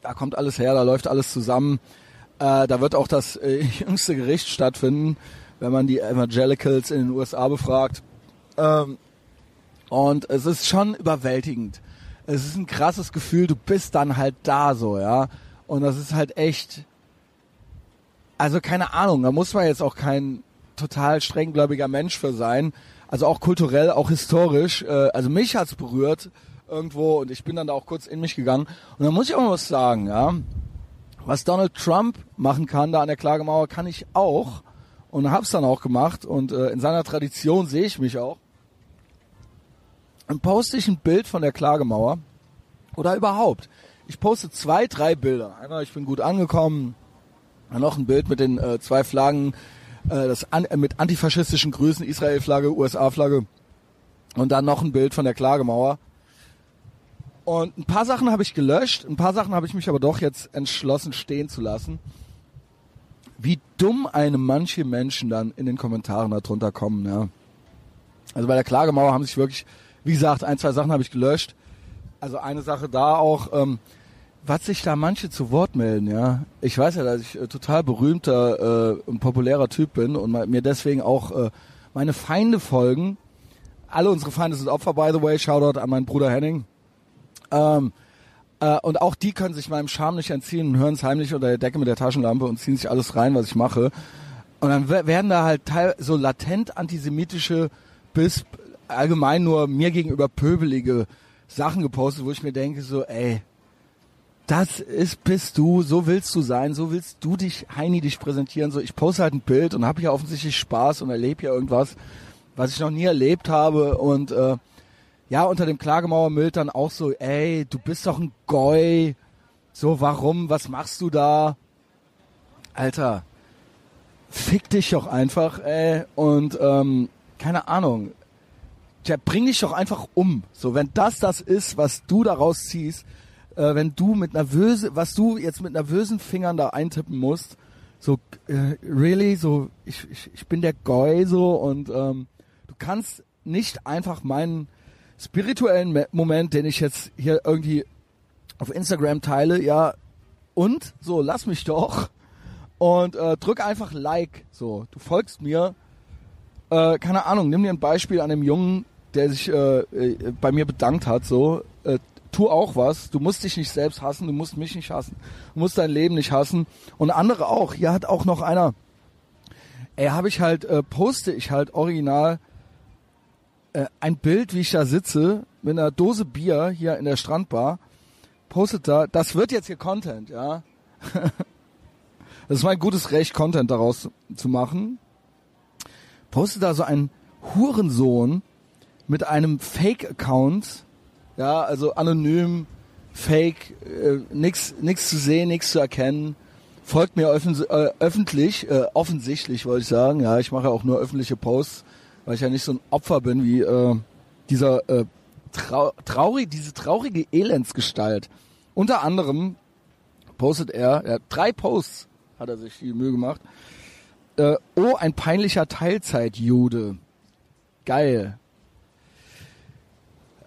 da kommt alles her, da läuft alles zusammen. Äh, da wird auch das äh, *laughs* jüngste Gericht stattfinden, wenn man die Evangelicals in den USA befragt. Ähm, und es ist schon überwältigend. Es ist ein krasses Gefühl, du bist dann halt da so, ja. Und das ist halt echt, also keine Ahnung, da muss man jetzt auch kein total strenggläubiger Mensch für sein. Also auch kulturell, auch historisch. Äh, also mich hat's berührt irgendwo und ich bin dann da auch kurz in mich gegangen. Und da muss ich auch mal was sagen, ja. Was Donald Trump machen kann da an der Klagemauer, kann ich auch. Und hab's dann auch gemacht. Und äh, in seiner Tradition sehe ich mich auch dann poste ich ein Bild von der Klagemauer oder überhaupt. Ich poste zwei, drei Bilder. Einmal, ich bin gut angekommen, dann noch ein Bild mit den äh, zwei Flaggen, äh, das an, äh, mit antifaschistischen Grüßen, Israel-Flagge, USA-Flagge und dann noch ein Bild von der Klagemauer. Und ein paar Sachen habe ich gelöscht, ein paar Sachen habe ich mich aber doch jetzt entschlossen stehen zu lassen. Wie dumm einem manche Menschen dann in den Kommentaren darunter kommen, ja. Also bei der Klagemauer haben sich wirklich wie gesagt, ein, zwei Sachen habe ich gelöscht. Also eine Sache da auch, ähm, was sich da manche zu Wort melden, ja. Ich weiß ja, dass ich äh, total berühmter äh, und populärer Typ bin und mir deswegen auch äh, meine Feinde folgen. Alle unsere Feinde sind Opfer, by the way. Shoutout an meinen Bruder Henning. Ähm, äh, und auch die können sich meinem Charme nicht entziehen und hören es heimlich unter der Decke mit der Taschenlampe und ziehen sich alles rein, was ich mache. Und dann werden da halt so latent antisemitische bis allgemein nur mir gegenüber pöbelige Sachen gepostet, wo ich mir denke so, ey, das ist bist du, so willst du sein, so willst du dich, Heini, dich präsentieren. So, ich poste halt ein Bild und habe ja offensichtlich Spaß und erlebe ja irgendwas, was ich noch nie erlebt habe. Und äh, ja, unter dem Klagemauermild dann auch so, ey, du bist doch ein Goy. So, warum? Was machst du da? Alter, fick dich doch einfach, ey. Und ähm, keine Ahnung ja, bring dich doch einfach um. So, wenn das das ist, was du daraus ziehst, äh, wenn du mit nervöse, was du jetzt mit nervösen Fingern da eintippen musst, so, äh, really, so, ich, ich, ich bin der Goy so und ähm, du kannst nicht einfach meinen spirituellen Moment, den ich jetzt hier irgendwie auf Instagram teile, ja, und so, lass mich doch und äh, drück einfach Like, so, du folgst mir, äh, keine Ahnung, nimm dir ein Beispiel an dem Jungen, der sich äh, äh, bei mir bedankt hat, so, äh, tu auch was, du musst dich nicht selbst hassen, du musst mich nicht hassen, du musst dein Leben nicht hassen und andere auch. Hier hat auch noch einer, ey, habe ich halt, äh, poste ich halt original äh, ein Bild, wie ich da sitze, mit einer Dose Bier hier in der Strandbar, postet da, das wird jetzt hier Content, ja. *laughs* das ist mein gutes Recht, Content daraus zu machen. Postet da so ein Hurensohn, mit einem Fake-Account, ja, also anonym, Fake, äh, nix, nix zu sehen, nichts zu erkennen, folgt mir öffn äh, öffentlich, äh, offensichtlich wollte ich sagen, ja, ich mache ja auch nur öffentliche Posts, weil ich ja nicht so ein Opfer bin wie äh, dieser äh, trau traurig, diese traurige Elendsgestalt. Unter anderem postet er, hat drei Posts, hat er sich die Mühe gemacht. Äh, oh, ein peinlicher Teilzeitjude. Geil.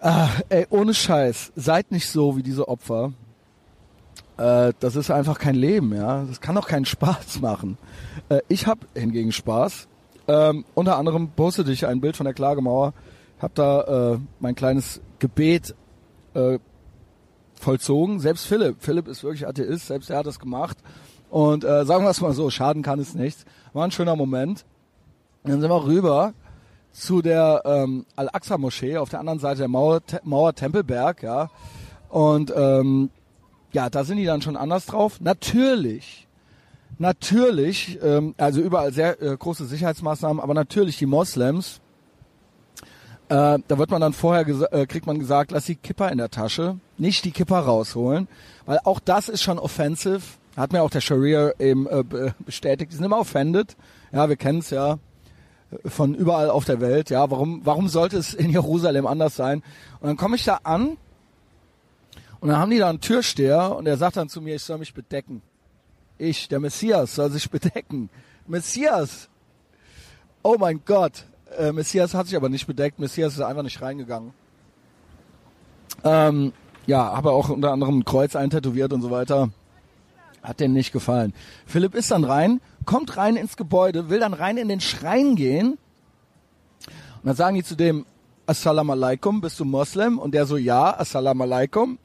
Ah, ey, ohne Scheiß, seid nicht so wie diese Opfer. Äh, das ist einfach kein Leben, ja. Das kann doch keinen Spaß machen. Äh, ich habe hingegen Spaß. Ähm, unter anderem postete ich ein Bild von der Klagemauer, hab da äh, mein kleines Gebet äh, vollzogen. Selbst Philipp, Philipp ist wirklich Atheist, selbst er hat das gemacht. Und äh, sagen wir es mal so, schaden kann es nicht. War ein schöner Moment. Dann sind wir rüber zu der ähm, Al-Aqsa-Moschee auf der anderen Seite der Mauer, Te Mauer Tempelberg, ja. Und ähm, ja, da sind die dann schon anders drauf. Natürlich, natürlich, ähm, also überall sehr äh, große Sicherheitsmaßnahmen, aber natürlich die Moslems, äh, da wird man dann vorher, äh, kriegt man gesagt, lass die Kipper in der Tasche, nicht die Kipper rausholen, weil auch das ist schon offensive. Hat mir auch der Sharia eben äh, bestätigt. Die sind immer offended. Ja, wir kennen es ja von überall auf der Welt. Ja, warum, warum sollte es in Jerusalem anders sein? Und dann komme ich da an und dann haben die da einen Türsteher und er sagt dann zu mir, ich soll mich bedecken. Ich, der Messias, soll sich *laughs* bedecken. Messias! Oh mein Gott! Äh, Messias hat sich aber nicht bedeckt. Messias ist einfach nicht reingegangen. Ähm, ja, habe auch unter anderem ein Kreuz eintätowiert und so weiter. Hat denen nicht gefallen. Philipp ist dann rein, kommt rein ins Gebäude, will dann rein in den Schrein gehen. Und dann sagen die zu dem, Assalamu alaikum, bist du Moslem? Und der so, ja, Assalamu alaikum.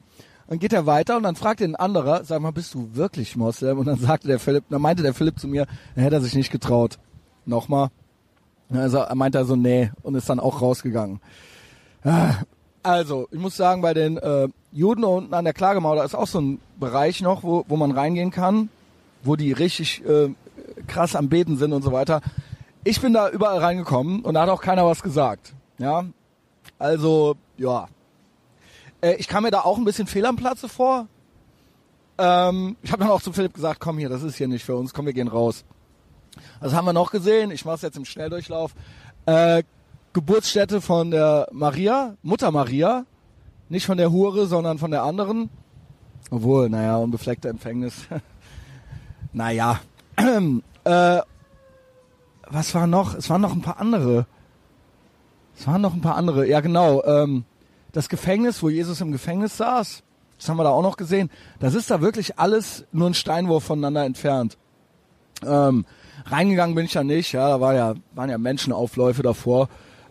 Dann geht er weiter und dann fragt ihn ein anderer, sag mal, bist du wirklich Moslem? Und dann sagte der Philipp, dann meinte der Philipp zu mir, dann hätte er sich nicht getraut. Nochmal. Also er meinte so, nee, und ist dann auch rausgegangen. Ah, also, ich muss sagen, bei den äh, Juden unten an der Klagemauer, da ist auch so ein Bereich noch, wo, wo man reingehen kann, wo die richtig äh, krass am Beten sind und so weiter. Ich bin da überall reingekommen und da hat auch keiner was gesagt. Ja, also, ja. Äh, ich kam mir da auch ein bisschen fehl am Platze vor. Ähm, ich habe dann auch zu Philipp gesagt, komm hier, das ist hier nicht für uns, komm, wir gehen raus. Das haben wir noch gesehen. Ich mache es jetzt im Schnelldurchlauf. Äh, Geburtsstätte von der Maria, Mutter Maria. Nicht von der Hure, sondern von der anderen. Obwohl, naja, unbefleckte Empfängnis. *laughs* naja. *clears throat* äh, was war noch? Es waren noch ein paar andere. Es waren noch ein paar andere. Ja, genau. Ähm, das Gefängnis, wo Jesus im Gefängnis saß, das haben wir da auch noch gesehen. Das ist da wirklich alles nur ein Steinwurf voneinander entfernt. Ähm, reingegangen bin ich ja nicht. Ja, da war ja, waren ja Menschenaufläufe davor.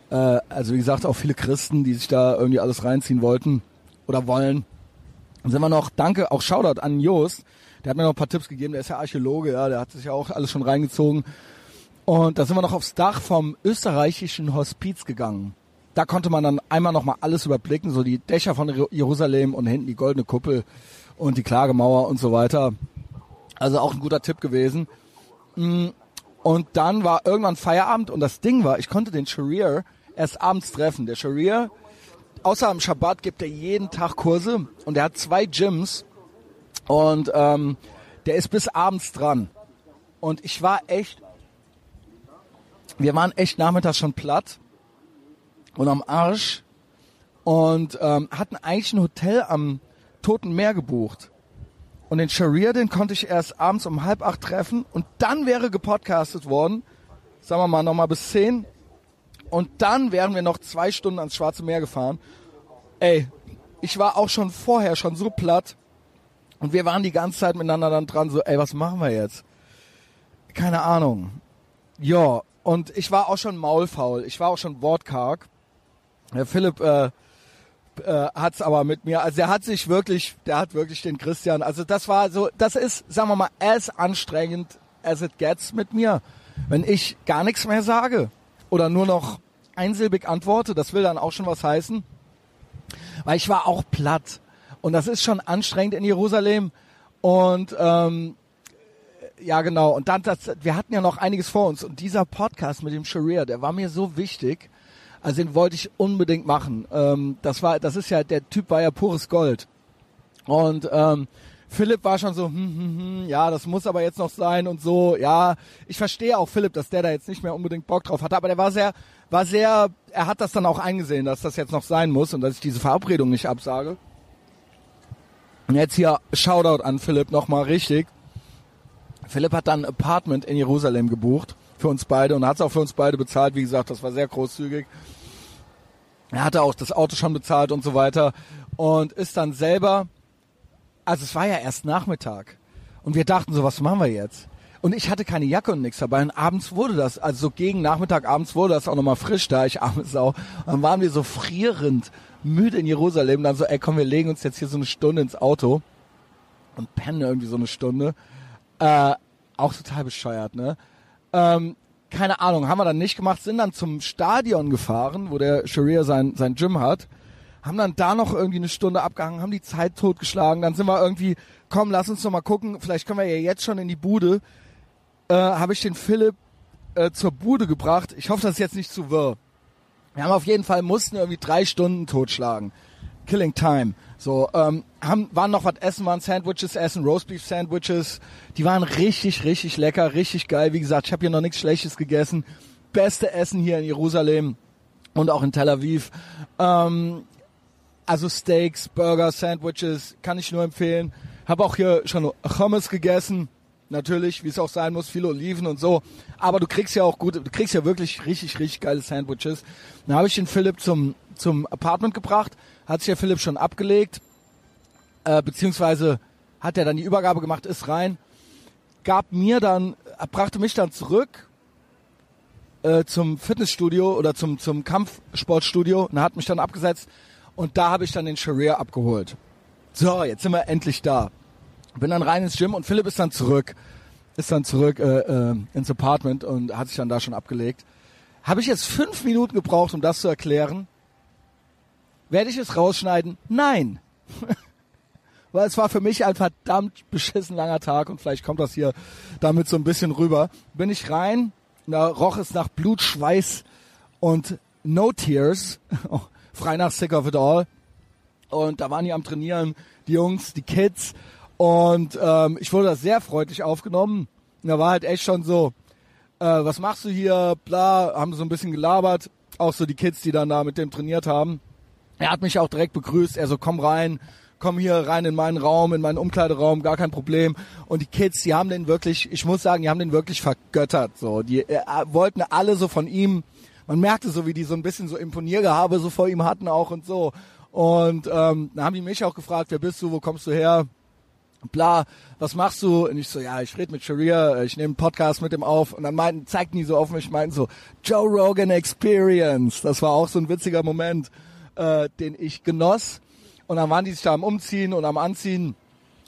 Äh, also wie gesagt, auch viele Christen, die sich da irgendwie alles reinziehen wollten oder wollen. Dann sind wir noch, danke, auch Shoutout an Jost. Der hat mir noch ein paar Tipps gegeben. Der ist ja Archäologe, ja, der hat sich ja auch alles schon reingezogen. Und da sind wir noch aufs Dach vom österreichischen Hospiz gegangen da konnte man dann einmal nochmal alles überblicken, so die Dächer von Jerusalem und hinten die goldene Kuppel und die Klagemauer und so weiter. Also auch ein guter Tipp gewesen. Mm, und dann war irgendwann Feierabend und das Ding war, ich konnte den Sharir erst abends treffen. Der Sharir, außer am Schabbat gibt er jeden Tag Kurse und er hat zwei Gyms und ähm, der ist bis abends dran. Und ich war echt, wir waren echt nachmittags schon platt und am Arsch und ähm, hatten eigentlich ein Hotel am Toten Meer gebucht. Und den Sharia, den konnte ich erst abends um halb acht treffen und dann wäre gepodcastet worden, sagen wir mal nochmal bis zehn. Und dann wären wir noch zwei Stunden ans Schwarze Meer gefahren. Ey, ich war auch schon vorher schon so platt. Und wir waren die ganze Zeit miteinander dann dran, so, ey, was machen wir jetzt? Keine Ahnung. Ja, und ich war auch schon maulfaul. Ich war auch schon wortkarg. Herr Philipp äh, äh, hat's aber mit mir, also der hat sich wirklich, der hat wirklich den Christian, also das war so, das ist, sagen wir mal, as anstrengend as it gets mit mir. Wenn ich gar nichts mehr sage oder nur noch einsilbig antworte, das will dann auch schon was heißen. Weil ich war auch platt. Und das ist schon anstrengend in Jerusalem. Und ähm, ja, genau. Und dann, das, wir hatten ja noch einiges vor uns. Und dieser Podcast mit dem Sharia, der war mir so wichtig. Also den wollte ich unbedingt machen. Ähm, das war, das ist ja, der Typ war ja pures Gold. Und ähm, Philipp war schon so, hm, hm, hm, ja, das muss aber jetzt noch sein und so. Ja, ich verstehe auch Philipp, dass der da jetzt nicht mehr unbedingt Bock drauf hatte, aber der war sehr, war sehr, er hat das dann auch eingesehen, dass das jetzt noch sein muss und dass ich diese Verabredung nicht absage. Und jetzt hier Shoutout an Philipp nochmal richtig. Philipp hat dann ein Apartment in Jerusalem gebucht für uns beide und hat es auch für uns beide bezahlt. Wie gesagt, das war sehr großzügig. Er hatte auch das Auto schon bezahlt und so weiter und ist dann selber, also es war ja erst Nachmittag und wir dachten so, was machen wir jetzt? Und ich hatte keine Jacke und nichts dabei. Und abends wurde das, also so gegen Nachmittag, abends wurde das auch nochmal frisch da, ich auch. Und dann waren wir so frierend müde in Jerusalem. Dann so, ey komm, wir legen uns jetzt hier so eine Stunde ins Auto und pennen irgendwie so eine Stunde. Äh, auch total bescheuert, ne? Ähm, keine Ahnung, haben wir dann nicht gemacht, sind dann zum Stadion gefahren, wo der Sharia sein, sein Gym hat, haben dann da noch irgendwie eine Stunde abgehangen, haben die Zeit totgeschlagen, dann sind wir irgendwie, komm, lass uns noch mal gucken, vielleicht können wir ja jetzt schon in die Bude, äh, habe ich den Philipp äh, zur Bude gebracht. Ich hoffe, das ist jetzt nicht zu wirr. Wir haben auf jeden Fall, mussten irgendwie drei Stunden totschlagen. Killing Time. So, ähm, haben, waren noch was essen, waren Sandwiches essen, Roastbeef Sandwiches. Die waren richtig, richtig lecker, richtig geil. Wie gesagt, ich habe hier noch nichts Schlechtes gegessen. Beste Essen hier in Jerusalem und auch in Tel Aviv. Ähm, also Steaks, Burger, Sandwiches, kann ich nur empfehlen. Habe auch hier schon Hummus gegessen natürlich, wie es auch sein muss, viele Oliven und so. Aber du kriegst ja auch gut, du kriegst ja wirklich richtig, richtig geile Sandwiches. Dann habe ich den Philipp zum, zum Apartment gebracht, hat sich der Philipp schon abgelegt, äh, beziehungsweise hat er dann die Übergabe gemacht, ist rein, gab mir dann, brachte mich dann zurück äh, zum Fitnessstudio oder zum, zum Kampfsportstudio und hat mich dann abgesetzt und da habe ich dann den Sharia abgeholt. So, jetzt sind wir endlich da. Bin dann rein ins Gym und Philipp ist dann zurück. Ist dann zurück äh, äh, ins Apartment und hat sich dann da schon abgelegt. Habe ich jetzt fünf Minuten gebraucht, um das zu erklären? Werde ich es rausschneiden? Nein. *laughs* Weil es war für mich ein verdammt beschissen langer Tag und vielleicht kommt das hier damit so ein bisschen rüber. Bin ich rein, da roch es nach Blut, Schweiß und No Tears. *laughs* frei nach Sick of It All. Und da waren die am Trainieren, die Jungs, die Kids. Und ähm, ich wurde da sehr freundlich aufgenommen. Und da war halt echt schon so, äh, was machst du hier, bla, haben so ein bisschen gelabert. Auch so die Kids, die dann da mit dem trainiert haben. Er hat mich auch direkt begrüßt. Er so, komm rein, komm hier rein in meinen Raum, in meinen Umkleideraum, gar kein Problem. Und die Kids, die haben den wirklich, ich muss sagen, die haben den wirklich vergöttert. So, die äh, wollten alle so von ihm. Man merkte so, wie die so ein bisschen so Imponiergehabe so vor ihm hatten auch und so. Und ähm, dann haben die mich auch gefragt, wer bist du, wo kommst du her? Bla, was machst du? Und ich so, ja, ich rede mit Sharia, ich nehme einen Podcast mit ihm auf. Und dann meinten, zeigten die so auf mich, meinten so, Joe Rogan Experience. Das war auch so ein witziger Moment, äh, den ich genoss. Und dann waren die sich da am Umziehen und am Anziehen.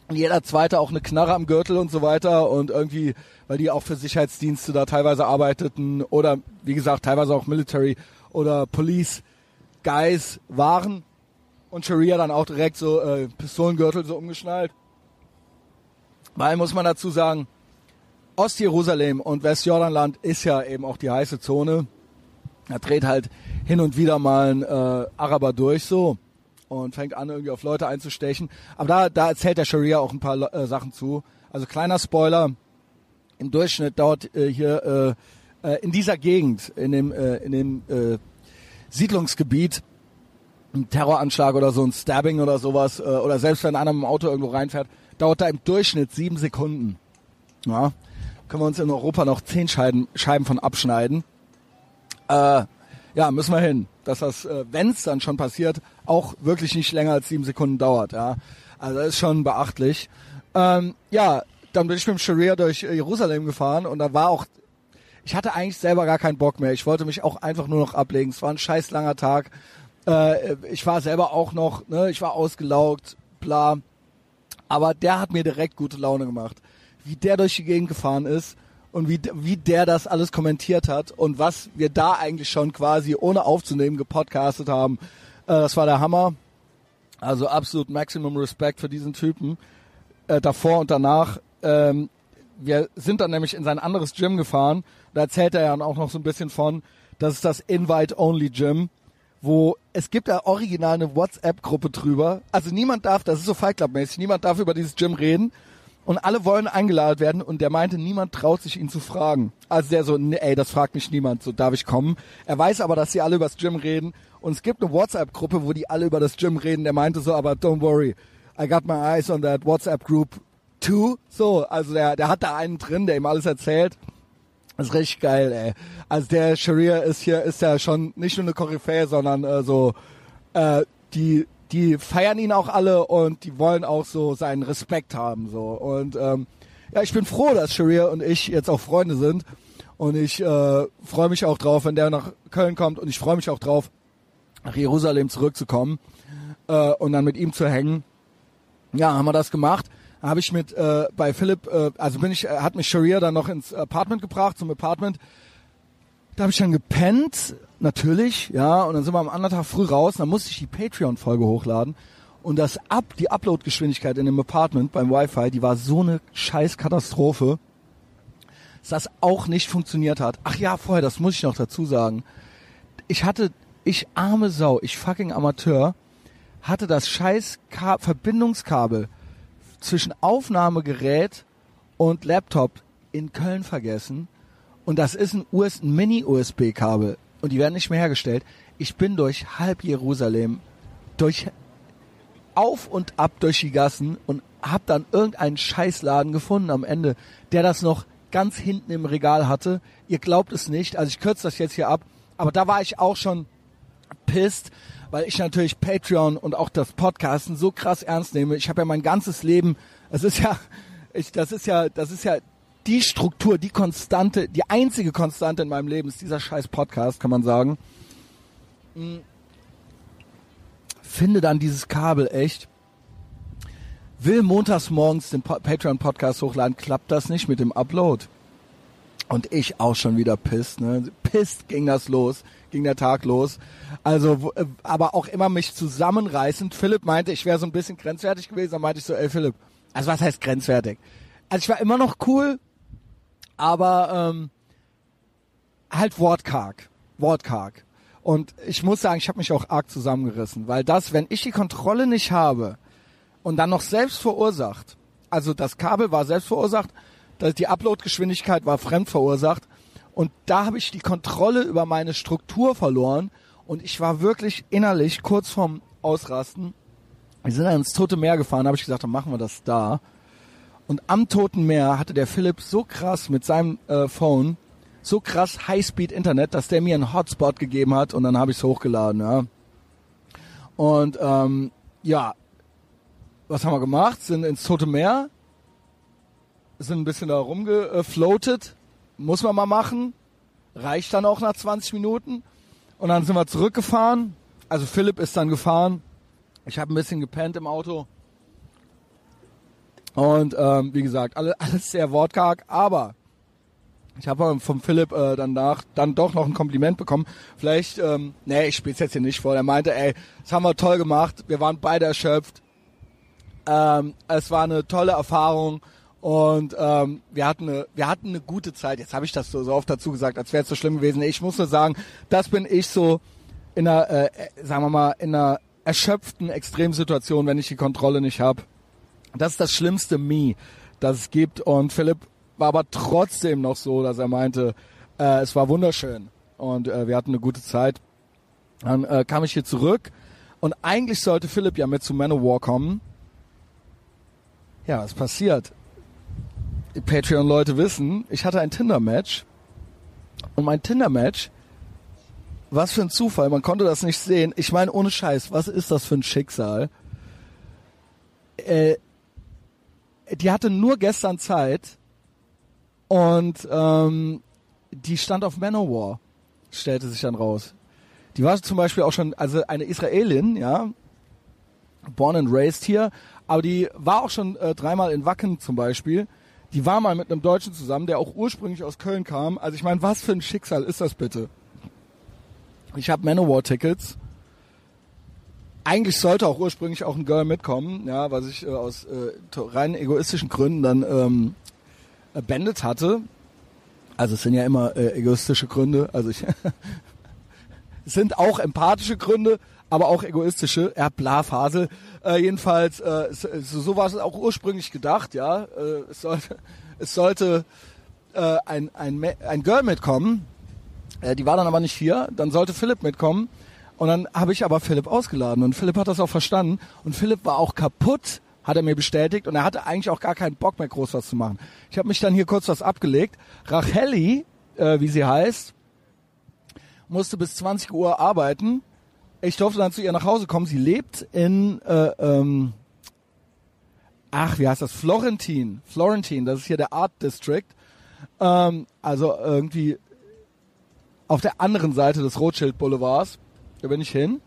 Und jeder Zweite auch eine Knarre am Gürtel und so weiter. Und irgendwie, weil die auch für Sicherheitsdienste da teilweise arbeiteten oder, wie gesagt, teilweise auch Military oder Police Guys waren. Und Sharia dann auch direkt so äh, Pistolengürtel so umgeschnallt. Weil, muss man dazu sagen, Ostjerusalem und Westjordanland ist ja eben auch die heiße Zone. Da dreht halt hin und wieder mal ein äh, Araber durch so und fängt an, irgendwie auf Leute einzustechen. Aber da, da erzählt der Sharia auch ein paar äh, Sachen zu. Also kleiner Spoiler, im Durchschnitt dauert äh, hier äh, äh, in dieser Gegend, in dem, äh, in dem äh, Siedlungsgebiet, ein Terroranschlag oder so, ein Stabbing oder sowas, oder selbst wenn einer mit dem Auto irgendwo reinfährt, dauert da im Durchschnitt sieben Sekunden. Ja, können wir uns in Europa noch zehn Scheiben, Scheiben von abschneiden. Äh, ja, müssen wir hin, dass das, äh, wenn es dann schon passiert, auch wirklich nicht länger als sieben Sekunden dauert. Ja, also das ist schon beachtlich. Ähm, ja, dann bin ich mit dem Sharia durch Jerusalem gefahren und da war auch, ich hatte eigentlich selber gar keinen Bock mehr. Ich wollte mich auch einfach nur noch ablegen. Es war ein scheiß langer Tag. Äh, ich war selber auch noch, ne, ich war ausgelaugt, bla. Aber der hat mir direkt gute Laune gemacht. Wie der durch die Gegend gefahren ist und wie, wie der das alles kommentiert hat und was wir da eigentlich schon quasi ohne aufzunehmen gepodcastet haben. Äh, das war der Hammer. Also absolut Maximum Respekt für diesen Typen. Äh, davor und danach. Ähm, wir sind dann nämlich in sein anderes Gym gefahren. Da erzählt er ja auch noch so ein bisschen von. Das ist das Invite-Only-Gym wo es gibt da original eine WhatsApp-Gruppe drüber. Also niemand darf, das ist so Fight Club-mäßig, niemand darf über dieses Gym reden. Und alle wollen eingeladen werden und der meinte, niemand traut sich ihn zu fragen. Also der so, nee, ey, das fragt mich niemand, so darf ich kommen. Er weiß aber, dass sie alle über das Gym reden und es gibt eine WhatsApp-Gruppe, wo die alle über das Gym reden. Der meinte so, aber don't worry, I got my eyes on that WhatsApp group too. So, also der, der hat da einen drin, der ihm alles erzählt. Das ist richtig geil, ey. Also der Sharia ist hier, ist ja schon nicht nur eine Koryphäe, sondern äh, so, äh, die, die feiern ihn auch alle und die wollen auch so seinen Respekt haben, so. Und ähm, ja, ich bin froh, dass Sharia und ich jetzt auch Freunde sind. Und ich äh, freue mich auch drauf, wenn der nach Köln kommt. Und ich freue mich auch drauf, nach Jerusalem zurückzukommen äh, und dann mit ihm zu hängen. Ja, haben wir das gemacht. Habe ich mit äh, bei Philipp, äh, also bin ich, äh, hat mich Sharia dann noch ins Apartment gebracht, zum Apartment. Da habe ich dann gepennt, natürlich, ja, und dann sind wir am anderen Tag früh raus. Dann musste ich die Patreon-Folge hochladen. Und das Up, die Upload-Geschwindigkeit in dem Apartment beim Wi-Fi, die war so eine scheiß Katastrophe, dass das auch nicht funktioniert hat. Ach ja, vorher, das muss ich noch dazu sagen. Ich hatte, ich arme Sau, ich fucking Amateur, hatte das scheiß Ka Verbindungskabel zwischen Aufnahmegerät und Laptop in Köln vergessen. Und das ist ein, US, ein Mini-USB-Kabel. Und die werden nicht mehr hergestellt. Ich bin durch halb Jerusalem, durch auf und ab durch die Gassen und hab dann irgendeinen Scheißladen gefunden am Ende, der das noch ganz hinten im Regal hatte. Ihr glaubt es nicht, also ich kürze das jetzt hier ab, aber da war ich auch schon pisst, weil ich natürlich Patreon und auch das Podcasten so krass ernst nehme. Ich habe ja mein ganzes Leben, es ist ja, ich, das ist ja, das ist ja die Struktur, die Konstante, die einzige Konstante in meinem Leben ist dieser scheiß Podcast, kann man sagen. Hm. Finde dann dieses Kabel echt. Will montags morgens den Patreon-Podcast hochladen, klappt das nicht mit dem Upload. Und ich auch schon wieder pisst, ne? Pisst ging das los ging der Tag los. Also, äh, aber auch immer mich zusammenreißend. Philipp meinte, ich wäre so ein bisschen grenzwertig gewesen. Dann meinte ich so, ey Philipp, also was heißt grenzwertig? Also ich war immer noch cool, aber ähm, halt wortkarg. Wortkarg. Und ich muss sagen, ich habe mich auch arg zusammengerissen, weil das, wenn ich die Kontrolle nicht habe und dann noch selbst verursacht, also das Kabel war selbst verursacht, die Uploadgeschwindigkeit war fremd verursacht, und da habe ich die Kontrolle über meine Struktur verloren und ich war wirklich innerlich kurz vorm Ausrasten. Wir sind dann ins Tote Meer gefahren, habe ich gesagt, dann machen wir das da. Und am Toten Meer hatte der Philipp so krass mit seinem äh, Phone, so krass Highspeed Internet, dass der mir einen Hotspot gegeben hat und dann habe ich es hochgeladen. Ja. Und ähm, ja, was haben wir gemacht? Sind ins Tote Meer, sind ein bisschen da rumgefloatet muss man mal machen. Reicht dann auch nach 20 Minuten. Und dann sind wir zurückgefahren. Also Philipp ist dann gefahren. Ich habe ein bisschen gepennt im Auto. Und ähm, wie gesagt, alles, *laughs* alles sehr wortkarg. Aber ich habe vom Philipp äh, danach dann doch noch ein Kompliment bekommen. Vielleicht, ähm, nee, ich spiele es jetzt hier nicht vor. Er meinte, ey, das haben wir toll gemacht. Wir waren beide erschöpft. Ähm, es war eine tolle Erfahrung. Und ähm, wir hatten eine, wir hatten eine gute Zeit. Jetzt habe ich das so, so oft dazu gesagt, als wäre es so schlimm gewesen. Ich muss nur sagen, das bin ich so in einer, äh, sagen wir mal, in einer erschöpften Extremsituation, wenn ich die Kontrolle nicht habe. Das ist das schlimmste Me, das es gibt. Und Philipp war aber trotzdem noch so, dass er meinte, äh, es war wunderschön und äh, wir hatten eine gute Zeit. Dann äh, kam ich hier zurück und eigentlich sollte Philipp ja mit zu Manowar kommen. Ja, was passiert? Patreon-Leute wissen, ich hatte ein Tinder-Match und mein Tinder-Match, was für ein Zufall, man konnte das nicht sehen. Ich meine, ohne Scheiß, was ist das für ein Schicksal? Äh, die hatte nur gestern Zeit und ähm, die stand auf Manowar, stellte sich dann raus. Die war zum Beispiel auch schon, also eine Israelin, ja, born and raised hier, aber die war auch schon äh, dreimal in Wacken zum Beispiel die war mal mit einem Deutschen zusammen, der auch ursprünglich aus Köln kam. Also ich meine, was für ein Schicksal ist das bitte? Ich habe Manowar-Tickets. Eigentlich sollte auch ursprünglich auch ein Girl mitkommen, ja, was ich äh, aus äh, rein egoistischen Gründen dann ähm, beendet hatte. Also es sind ja immer äh, egoistische Gründe. Also ich *laughs* es sind auch empathische Gründe, aber auch egoistische. Ja, bla, Fasel. Äh, jedenfalls, äh, so, so war es auch ursprünglich gedacht, ja. Äh, es sollte, *laughs* es sollte äh, ein, ein, ein Girl mitkommen. Äh, die war dann aber nicht hier. Dann sollte Philipp mitkommen. Und dann habe ich aber Philipp ausgeladen. Und Philipp hat das auch verstanden. Und Philipp war auch kaputt, hat er mir bestätigt. Und er hatte eigentlich auch gar keinen Bock mehr groß was zu machen. Ich habe mich dann hier kurz was abgelegt. Racheli, äh, wie sie heißt, musste bis 20 Uhr arbeiten ich durfte dann zu ihr nach Hause kommen. Sie lebt in, äh, ähm, ach, wie heißt das? Florentin. Florentin, das ist hier der Art District. Ähm, also irgendwie auf der anderen Seite des Rothschild Boulevards. Da bin ich hin.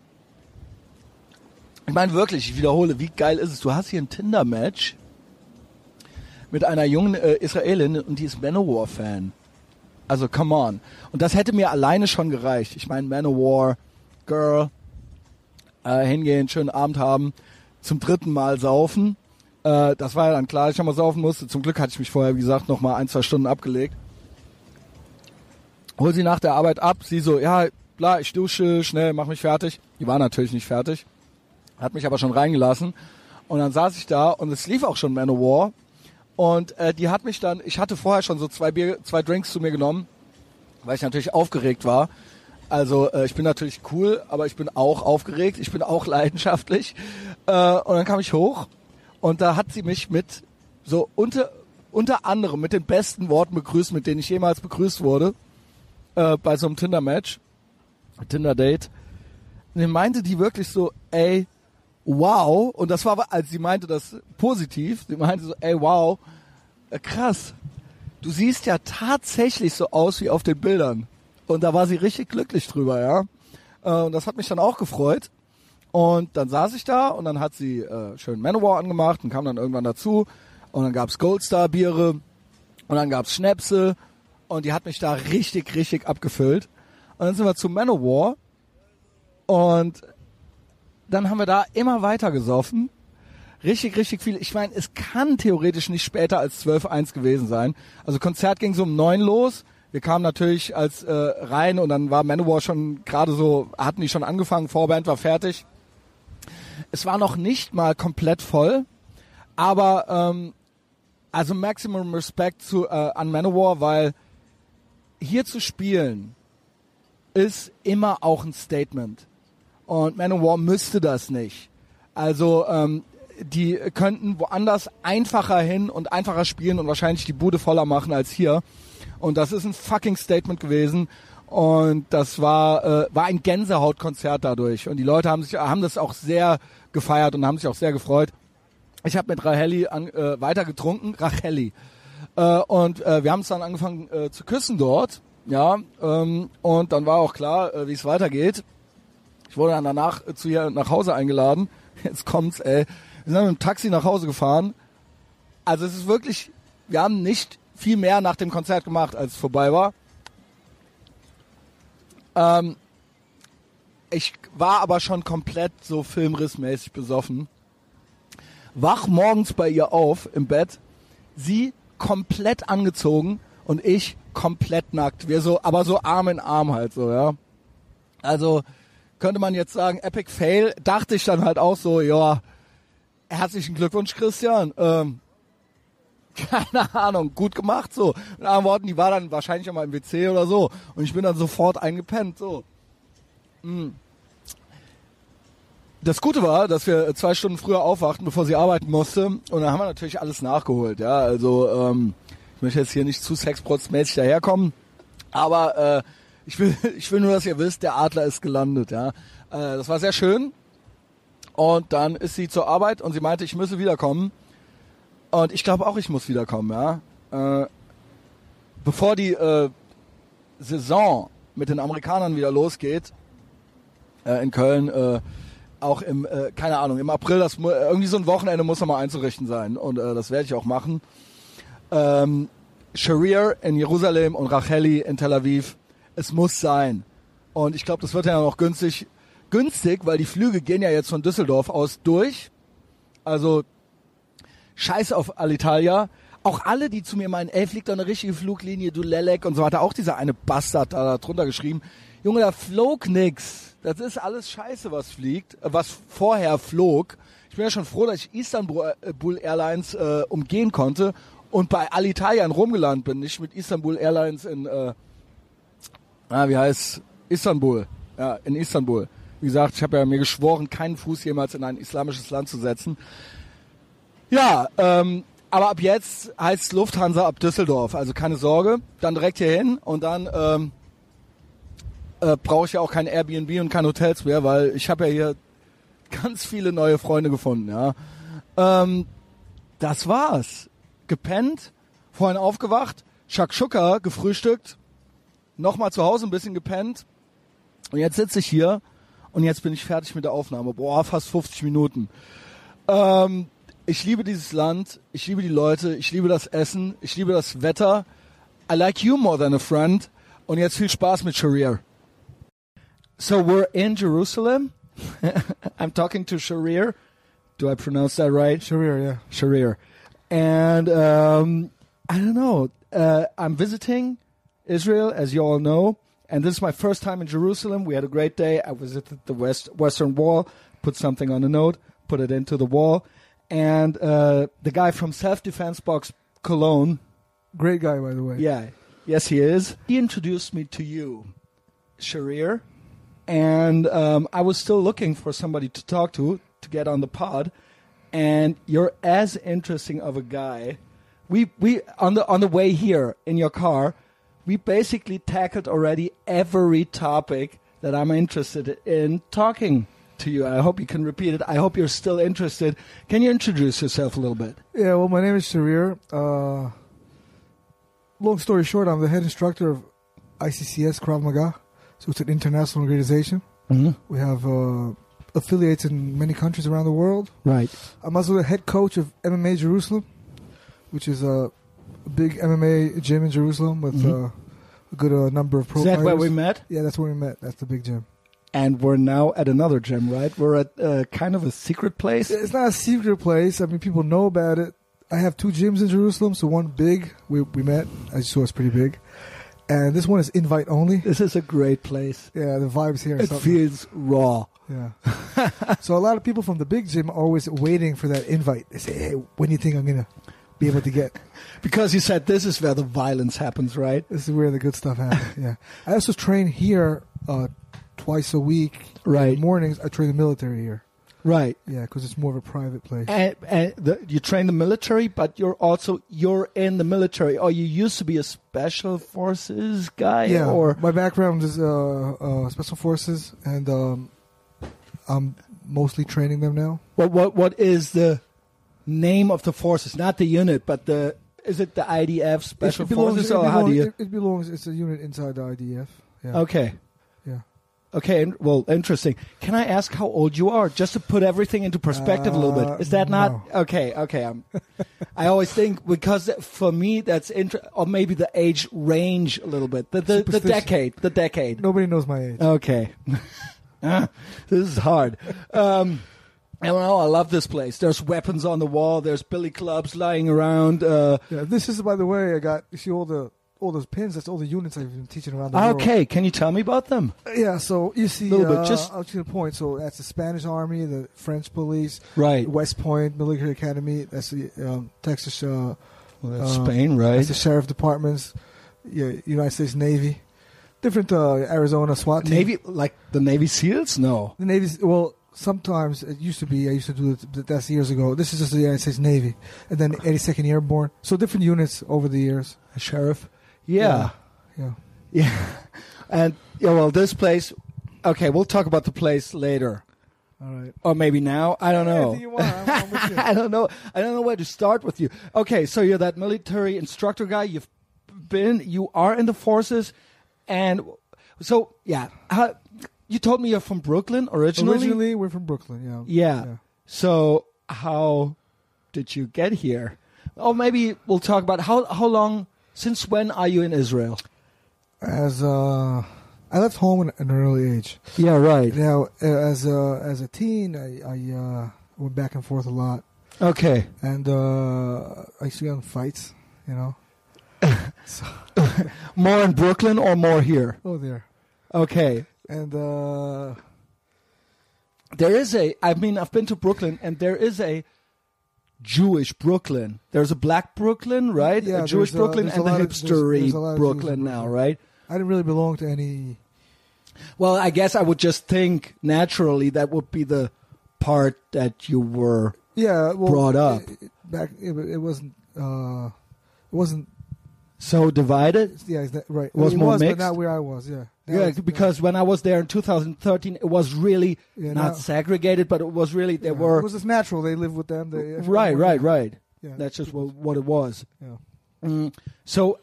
Ich meine wirklich, ich wiederhole, wie geil ist es? Du hast hier ein Tinder-Match mit einer jungen äh, Israelin und die ist Manowar-Fan. Also come on. Und das hätte mir alleine schon gereicht. Ich meine, Manowar, Girl, äh, hingehen, schönen Abend haben, zum dritten Mal saufen. Äh, das war ja dann klar, dass ich nochmal saufen musste. Zum Glück hatte ich mich vorher, wie gesagt, noch mal ein, zwei Stunden abgelegt. Hol sie nach der Arbeit ab. Sie so, ja, bla, ich dusche, schnell, mach mich fertig. Die war natürlich nicht fertig. Hat mich aber schon reingelassen. Und dann saß ich da und es lief auch schon Manowar. Und äh, die hat mich dann, ich hatte vorher schon so zwei Bier, zwei Drinks zu mir genommen, weil ich natürlich aufgeregt war. Also äh, ich bin natürlich cool, aber ich bin auch aufgeregt, ich bin auch *laughs* leidenschaftlich. Äh, und dann kam ich hoch und da hat sie mich mit so unter unter anderem mit den besten Worten begrüßt, mit denen ich jemals begrüßt wurde äh, bei so einem Tinder-Match, Tinder-Date. Und dann meinte die wirklich so, ey, wow. Und das war, als sie meinte das positiv. Sie meinte so, ey, wow, äh, krass. Du siehst ja tatsächlich so aus wie auf den Bildern. Und da war sie richtig glücklich drüber, ja. Äh, und das hat mich dann auch gefreut. Und dann saß ich da und dann hat sie äh, schön Manowar angemacht und kam dann irgendwann dazu. Und dann gab's Goldstar-Biere und dann gab's Schnäpse und die hat mich da richtig, richtig abgefüllt. Und dann sind wir zu Manowar und dann haben wir da immer weiter gesoffen. Richtig, richtig viel. Ich meine, es kann theoretisch nicht später als 12.1 gewesen sein. Also Konzert ging so um neun los. Wir kamen natürlich als äh, rein und dann war Manowar schon gerade so, hatten die schon angefangen, Vorband war fertig. Es war noch nicht mal komplett voll, aber ähm, also Maximum Respect zu, äh, an Manowar, weil hier zu spielen ist immer auch ein Statement. Und Manowar müsste das nicht. Also ähm, die könnten woanders einfacher hin und einfacher spielen und wahrscheinlich die Bude voller machen als hier. Und das ist ein fucking Statement gewesen. Und das war, äh, war ein Gänsehautkonzert dadurch. Und die Leute haben sich haben das auch sehr gefeiert und haben sich auch sehr gefreut. Ich habe mit Racheli an, äh, weiter getrunken, Racheli. Äh, und äh, wir haben es dann angefangen äh, zu küssen dort. Ja, ähm, und dann war auch klar, äh, wie es weitergeht. Ich wurde dann danach äh, zu ihr nach Hause eingeladen. *laughs* Jetzt kommt's, ey. Wir sind mit dem Taxi nach Hause gefahren. Also es ist wirklich, wir haben nicht viel mehr nach dem Konzert gemacht, als es vorbei war. Ähm, ich war aber schon komplett so filmrissmäßig besoffen. Wach morgens bei ihr auf im Bett, sie komplett angezogen und ich komplett nackt. Wir so, aber so Arm in Arm halt so, ja. Also könnte man jetzt sagen, Epic Fail, dachte ich dann halt auch so, ja, herzlichen Glückwunsch, Christian. Ähm, keine Ahnung, gut gemacht so. Mit anderen Worten, die war dann wahrscheinlich auch mal im WC oder so. Und ich bin dann sofort eingepennt, so. Hm. Das Gute war, dass wir zwei Stunden früher aufwachten, bevor sie arbeiten musste. Und dann haben wir natürlich alles nachgeholt, ja. Also, ähm, ich möchte jetzt hier nicht zu sexprotzmäßig daherkommen. Aber äh, ich, will, *laughs* ich will nur, dass ihr wisst, der Adler ist gelandet, ja. Äh, das war sehr schön. Und dann ist sie zur Arbeit und sie meinte, ich müsse wiederkommen. Und ich glaube auch, ich muss wiederkommen, ja. Äh, bevor die äh, Saison mit den Amerikanern wieder losgeht, äh, in Köln, äh, auch im, äh, keine Ahnung, im April, das irgendwie so ein Wochenende muss nochmal einzurichten sein. Und äh, das werde ich auch machen. Ähm, Sharir in Jerusalem und Racheli in Tel Aviv. Es muss sein. Und ich glaube, das wird ja noch günstig. Günstig, weil die Flüge gehen ja jetzt von Düsseldorf aus durch. Also Scheiß auf Alitalia. Auch alle, die zu mir meinen, ey, fliegt doch eine richtige Fluglinie, du Lelek und so weiter. Auch dieser eine Bastard da drunter geschrieben. Junge, da flog nix. Das ist alles Scheiße, was fliegt, äh, was vorher flog. Ich bin ja schon froh, dass ich Istanbul äh, Airlines äh, umgehen konnte und bei Alitalia in Rom gelandet bin, nicht mit Istanbul Airlines in, äh, ah, wie heißt Istanbul, ja, in Istanbul. Wie gesagt, ich habe ja mir geschworen, keinen Fuß jemals in ein islamisches Land zu setzen. Ja, ähm, aber ab jetzt heißt Lufthansa ab Düsseldorf, also keine Sorge. Dann direkt hier hin und dann ähm, äh, brauche ich ja auch kein Airbnb und keine Hotels mehr, weil ich habe ja hier *laughs* ganz viele neue Freunde gefunden. Ja. Ähm, das war's. Gepennt, vorhin aufgewacht, Shakshuka gefrühstückt, nochmal zu Hause ein bisschen gepennt. Und jetzt sitze ich hier und jetzt bin ich fertig mit der Aufnahme. Boah, fast 50 Minuten. Ähm, ich liebe dieses Land, ich liebe die Leute, ich liebe das Essen, ich liebe das Wetter. I like you more than a friend. Und jetzt viel Spaß mit Sharir. So we're in Jerusalem. *laughs* I'm talking to Sharir. Do I pronounce that right? Sharir, yeah. Sharir. And um, I don't know. Uh, I'm visiting Israel, as you all know, and this is my first time in Jerusalem. We had a great day. I visited the West Western Wall, put something on a note, put it into the wall, and uh, the guy from Self Defense Box Cologne. Great guy, by the way. Yeah, yes, he is. He introduced me to you, Sharir, and um, I was still looking for somebody to talk to to get on the pod, and you're as interesting of a guy. We we on the on the way here in your car, we basically tackled already every topic that I'm interested in talking to you. I hope you can repeat it. I hope you're still interested. Can you introduce yourself a little bit? Yeah, well, my name is Sharir. Uh, long story short, I'm the head instructor of ICCS Krav Maga. So it's an international organization. Mm-hmm. We have uh, affiliates in many countries around the world. Right. I'm also the head coach of MMA Jerusalem, which is a big MMA gym in Jerusalem with Mhm. uh, a good uh, number of pro Is that where we met? Yeah, that's where we met. That's the big gym. And we're now at another gym, right? We're at uh, kind of a secret place. It's not a secret place. I mean, people know about it. I have two gyms in Jerusalem. So one big, we we met. You saw, it's pretty big, and this one is invite only. This is a great place. Yeah, the vibes here. It something. feels raw. Yeah. *laughs* so a lot of people from the big gym are always waiting for that invite. They say, "Hey, when do you think I'm gonna be able to get?" *laughs* Because you said this is where the violence happens, right? This is where the good stuff happens. yeah. I also train here uh, twice a week. Right. Mornings, I train the military here. Right. Yeah, because it's more of a private place. And, and the, you train the military, but you're also you're in the military, or you used to be a special forces guy, yeah. or my background is uh, uh, special forces, and um, I'm mostly training them now. what? What? What is the name of the forces? Not the unit, but the is it the IDF special it belongs, forces, it or how do belongs- you? It, it belongs. It's a unit inside the IDF. Yeah. Okay. Okay, well, interesting. Can I ask how old you are, just to put everything into perspective a little Uh, bit? Is that not no. okay? Okay, I'm, I always think because for me that's inter- or maybe the age range a little bit, the the, the decade, the decade. Nobody knows my age. Okay, *laughs* Ah, this is hard. Um, I don't know. I love this place. There's weapons on the wall. There's billy clubs lying around. Uh, Yeah, this is by the way. I got you see all the all those pins. That's all the units I've been teaching around the world. okay, can you tell me about them? Yeah, so you see, Little bit, uh, just- I'll to the point. So that's the Spanish Army, the French Police, Right. West Point Military Academy. That's the um, Texas. Uh, Well, that's Uh, Spain, right? That's the sheriff departments. Yeah, United States Navy, different uh, Arizona SWAT team. Navy, like the Navy SEALs? No. The Navy. well. Sometimes it used to be. I used to do it. That's years ago. This is just the United States Navy, and then 82nd Airborne. So different units over the years. Sheriff. Yeah. Yeah. Yeah. *laughs* And yeah, well, this place. Okay, we'll talk about the place later, All right. or maybe now. I don't know. Want, I'm- I'm. *laughs* I don't know. I don't know where to start with you. Okay, so you're that military instructor guy. You've been. You are in the forces, and so yeah. How, you told me you're from Brooklyn originally. Originally, we're from Brooklyn. Yeah. Yeah. So how did you get here? Or maybe we'll talk about how how long. Since when are you in Israel? As uh, I left home at an early age. Yeah, right. Now, uh, as a as a teen, I, I uh, went back and forth a lot, Okay. and uh, I used to get in fights. You know. *laughs* so. More in Brooklyn or more here? Oh, there. Okay. And uh, There is a, I mean, I've been to Brooklyn and there is a Jewish Brooklyn. There's a black Brooklyn, right? Yeah, a Jewish Brooklyn there's and a the lot of- there's- hipstery there's a lot of Jews in Brooklyn now, right? I didn't really belong to any. Well, I guess I would just think naturally that would be the part that you were. Yeah, well, Brought up. it- it- back. It, it wasn't. Uh, it wasn't. So divided? Yeah, that right? It was more was, mixed? not where I was. Yeah. Yeah, was- because when I was there in 2013, it was really Yeah, not now- segregated, but it was really, there yeah, were. It was just natural. They live with them. They, Right, right, right. Yeah. That's just what, what it was. Yeah. Mm, so,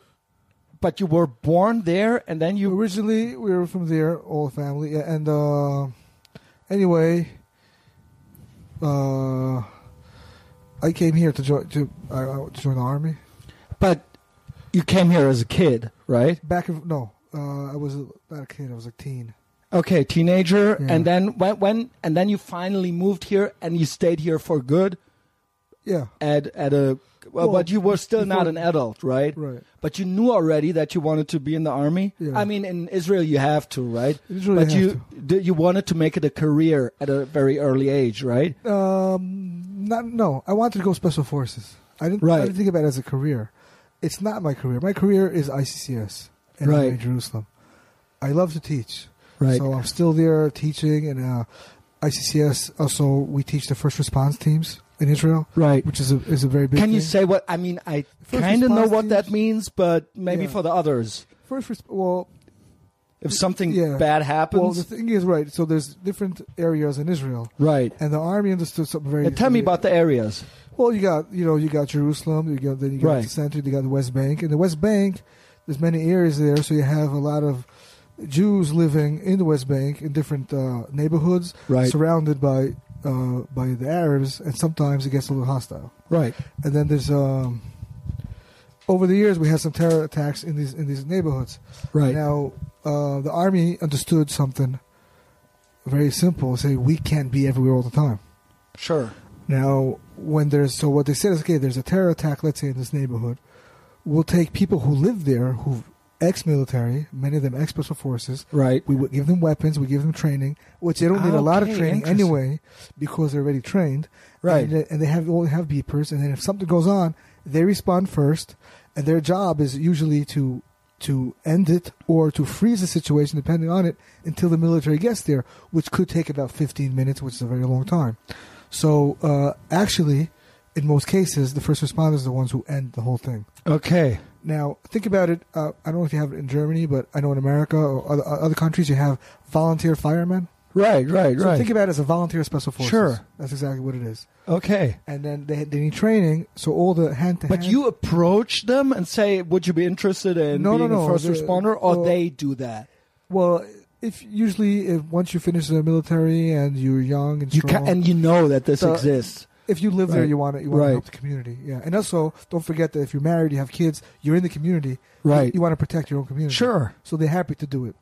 but you were born there, and then you Originally, we were from there, all the family, yeah, and uh, anyway, uh, I came here to join to, uh, to join the army. but you came here as a kid, right? Back in no, uh, I was a, not a kid. I was a teen. Okay, teenager, Yeah. and then when when and then you finally moved here, and you stayed here for good Yeah, at at a. Well, Well, but you were still not an adult, right? right. But you knew already that you wanted to be in the army. Yeah. I mean, in Israel you have to, right? Usually but you d- you wanted to make it a career at a very early age, right? Um, not no. I wanted to go special forces. I didn't. Right. I didn't think about it as a career. It's not my career. My career is ICCS and Right. Jerusalem. I love to teach. Right. So I'm still there teaching, and uh, ICCS also we teach the first response teams in Israel, right. which is a is a very big. Can you thing. say what? I mean, I kind of know what that means, but maybe Yeah. for the others, first? Res- well, if something Yeah. bad happens. well, the thing is right. So there's different areas in Israel, right? and the army understood something very. Yeah, tell me about the areas. Well, you got you know you got Jerusalem, you got then you got Right. the center, you got the West Bank, and the West Bank. There's many areas there, so you have a lot of Jews living in the West Bank in different uh, neighborhoods, Right. surrounded by uh, by the Arabs, and sometimes it gets a little hostile. Right. And then there's um, over the years we had some terror attacks in these in these neighborhoods. Right. Now uh, the army understood something very simple: say we can't be everywhere all the time. Sure. Now, when there's so what they said is okay, there's a terror attack, let's say in this neighborhood, we'll take people who live there, who ex-military, many of them ex-special forces. Right. We would give them weapons, we give them training, which they don't need a lot of training anyway because they're already trained. Right. and, they- and they have all have beepers, and then if something goes on, they respond first, and their job is usually to to end it or to freeze the situation, depending on it, until the military gets there, which could take about 15 minutes, which is a very long time. So uh, actually, in most cases, the first responders are the ones who end the whole thing. Okay. Now, think about it. Uh, I don't know if you have it in Germany, but I know in America or other, other countries you have volunteer firemen. Right. Right. So right. think about it as a volunteer special forces. Sure. That's exactly what it is. okay. And then they, they need training, so all the hand to But you approach them and say, "Would you be interested in No, no, being a first the- responder?" Or well- they do that? well, if usually if once you finish the military and you're young and You strong, and you know that this So- exists. If you live there, you want to you want Right. to help the community. Yeah, and also don't forget that if you're married, you have kids, you're in the community. Right. You, you want to protect your own community. Sure. So they're happy to do it,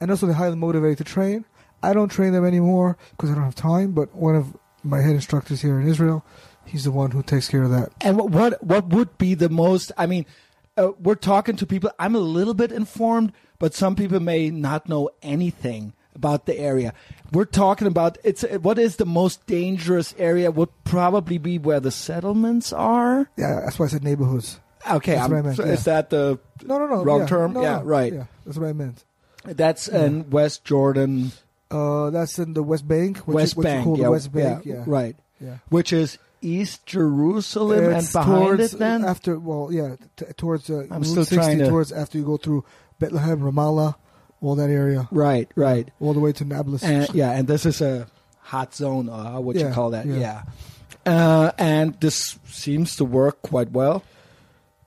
and also they're highly motivated to train. I don't train them anymore because I don't have time. But one of my head instructors here in Israel, he's the one who takes care of that. And what what, what would be the most? I mean, uh, we're talking to people. I'm a little bit informed, but some people may not know anything about the area. We're talking about it's what is the most dangerous area? Would probably be where the settlements are. Yeah, that's why I said neighborhoods. Okay, That's what I meant, so yeah. is that the No, no, no. Wrong yeah, term? no, Yeah, no, right. Yeah, that's what I meant. that's in West Jordan, Uh, that's in the West Bank. Which West is, Bank. Yeah, the West Bank. yeah, Yeah, right. Yeah. Which is East Jerusalem, and behind towards, it, then after well, yeah, t- towards uh, I'm Route still 60, trying to- towards after you go through Bethlehem, Ramallah, all that area, right, right. all the way to Nablus. And, yeah, and this is a hot zone, or how would you call that? Yeah. yeah. Uh, and this seems to work quite well.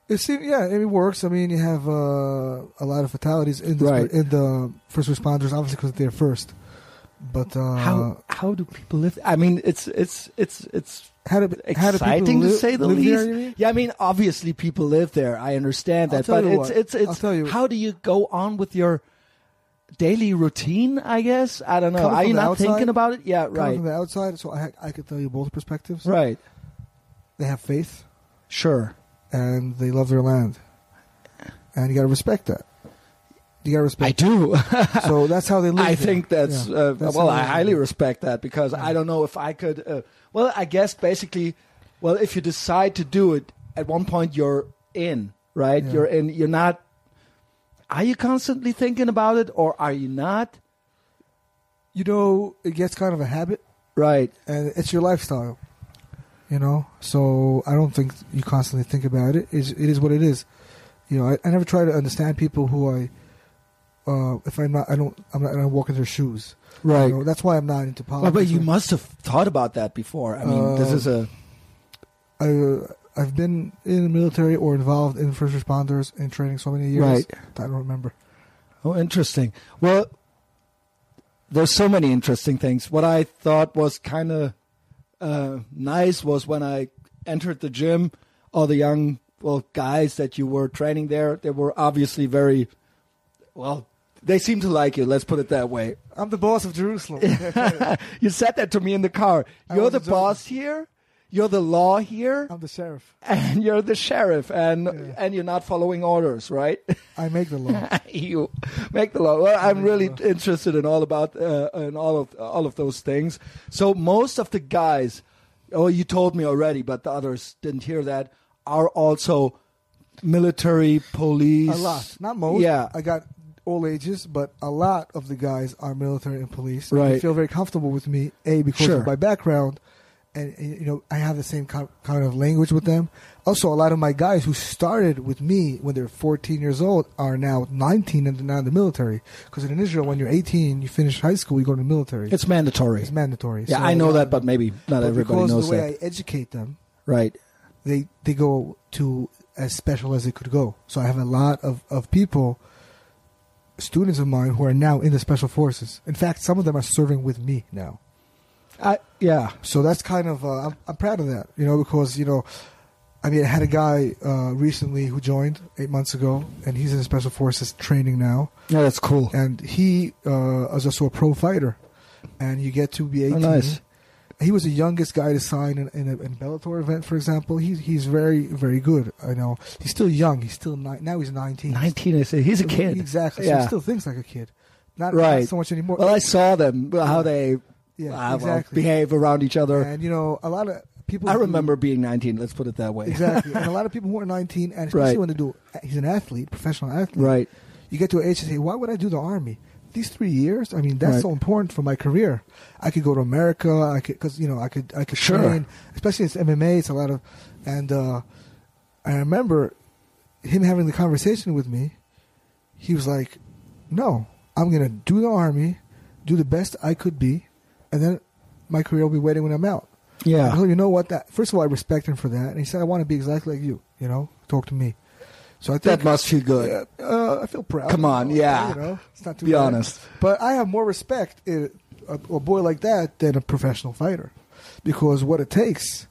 It seems, yeah, it works. I mean, you have uh, a lot of fatalities in the Right. in the first responders, obviously because they're first. But uh, how how do people live? I mean, it's it's it's it's how do how do exciting to say the least. There. Yeah, I mean, obviously people live there. I understand that, but you it's what. it's I'll it's how do you go on with your daily routine? I guess I don't know. Coming Are you not outside- thinking about it? Yeah, right, from the outside, so I I could tell you both perspectives. right, They have faith sure. and they love their land, and you got to respect that. You got to respect. I do. *laughs* so that's how they live. I there. think that's, Yeah, uh, that's well. I highly live. respect that because Yeah. I don't know if I could. Uh, well, I guess basically, well, if you decide to do it, at one point you're in, right? Yeah. You're in. You're not. Are you constantly thinking about it, or are you not? You know, it gets kind of a habit, Right. and it's your lifestyle. You know, so I don't think you constantly think about it. It's, it is what it is. You know, I, I never try to understand people who I, uh, if I'm not, I don't, I'm not, I don't walk in their shoes. Right. You know, that's why I'm not into Well, politics. but you must have thought about that before. I mean, this Uh, is a I, uh, I've been in the military or involved in first responders in training so many years. Right. I don't remember. Oh, interesting. Well, there's so many interesting things. What I thought was kind of uh, nice was when I entered the gym, all the young well guys that you were training there, they were obviously very well. They seem to like you. Let's put it that way. I'm the boss of Jerusalem. *laughs* you said that to me in the car. You're the boss here. You're the law here, I'm the sheriff. and you're the sheriff, and Yeah. and you're not following orders, right? I make the law. *laughs* you make the law. Well, I'm really law. interested in all about uh, in all of all of those things. So most of the guys, oh, you told me already, but the others didn't hear that, are also military, police. a lot, not most. Yeah. I got all ages, but a lot of the guys are military and police. And They Right. feel very comfortable with me. A because Sure. of my background, and, and, you know I have the same kind kind of language with them. Also, a lot of my guys who started with me when they're 14 years old are now 19 and they're now in the military. Because in Israel, when you're 18, you finish high school, you go to the military. It's mandatory. It's mandatory. yeah, So I know that, but maybe not but everybody because knows of the way that. I educate them, right. they they go to as special as they could go. So I have a lot of, of people, students of mine, who are now in the special forces. In fact, some of them are serving with me now. I yeah. So that's kind of uh, I'm, I'm proud of that, you know, because you know, I mean, I had a guy uh, recently who joined eight months ago, and he's in special forces training now, Yeah, that's cool. and he uh, is also a pro fighter, and you get to be 18. Oh, nice. He was the youngest guy to sign in, in a in Bellator event, for example. He's he's very very good. I know he's still young. He's still ni- now he's 19. Nineteen. I say he's a kid. Exactly. So he still thinks like a kid. Not, Right. not so much anymore. Well, I saw them how they yeah, uh, well, exactly. behave around each other. And you know, a lot of people. I who- remember being 19. Let's put it that way. exactly, and a lot of *laughs* people who are 19, and especially Right. when they do, he's an athlete, professional athlete. right. You get to an age and say, "Why would I do the army?" These three years, I mean, that's Right. so important for my career. I could go to America. I could, because you know, I could, I could Sure. train. Especially it's MMA. It's a lot of, and uh, I remember him having the conversation with me. He was like, "No, I'm gonna do the army, do the best I could be, and then my career will be waiting when I'm out." Yeah. him, you know what? That first of all, I respect him for that, and he said, "I want to be exactly like you." You know, talk to me. So I think That must feel good. uh, uh, I feel proud. Come on, yeah. You know, it's not too Be bad. honest. But I have more respect in a, a boy like that than a professional fighter, because what it takes,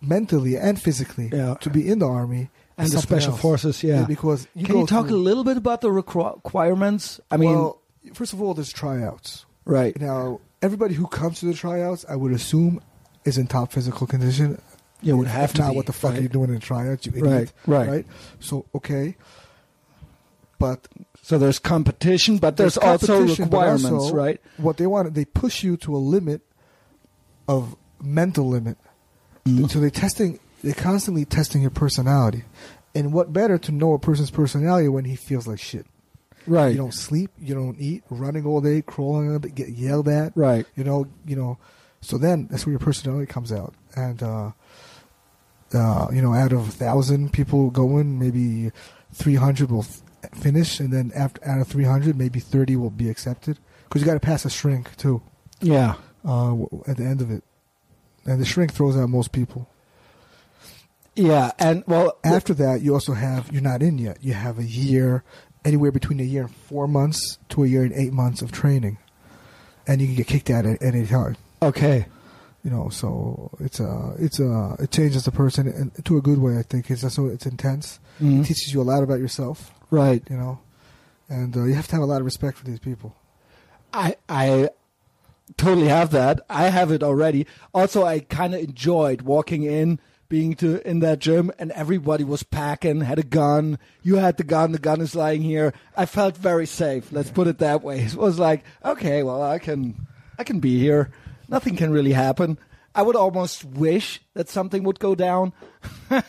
mentally and physically, Yeah. to be in the army And the special else. forces, yeah. Because you Can you talk through- a little bit about the requirements? I mean, well, first of all, there's tryouts. right. Now, everybody who comes to the tryouts, I would assume, is in top physical condition. You would have to not, be, what the fuck right. are you doing in tryouts? You idiot. Right, right. right. So okay, but So there's competition, but there's, also competition, but requirements, also right? What they want, they push you to a limit of mental limit. Mhm. So they're testing, they're constantly testing your personality. And what better to know a person's personality when he feels like shit? Right. You don't sleep, you don't eat, running all day, crawling, on it, get yelled at. right. You know, you know. So then that's where your personality comes out. And uh, uh, you know, out of a thousand people going, maybe three hundred will f- finish, and then after out of three hundred, maybe thirty will be accepted. Because you got to pass a shrink too Yeah. uh, at the end of it, and the shrink throws out most people. Yeah. And well, After that, you also have you're not in yet. You have a year, anywhere between a year and four months to a year and eight months of training, and you can get kicked out at, at any time. okay. you know so it's a it's a it changes the person and to a good way i think it's so it's intense Mhm. it teaches you a lot about yourself Right. you know and uh, you have to have a lot of respect for these people I I totally have that. I have it already. Also, I kind of enjoyed walking in, being to in that gym, and everybody was packing, had a gun. You had the gun. The gun is lying here. I felt very safe. Let's put it that way. *laughs* It was like, okay, well, I can, I can be here. Nothing can really happen. I would almost wish that something would go down. *laughs*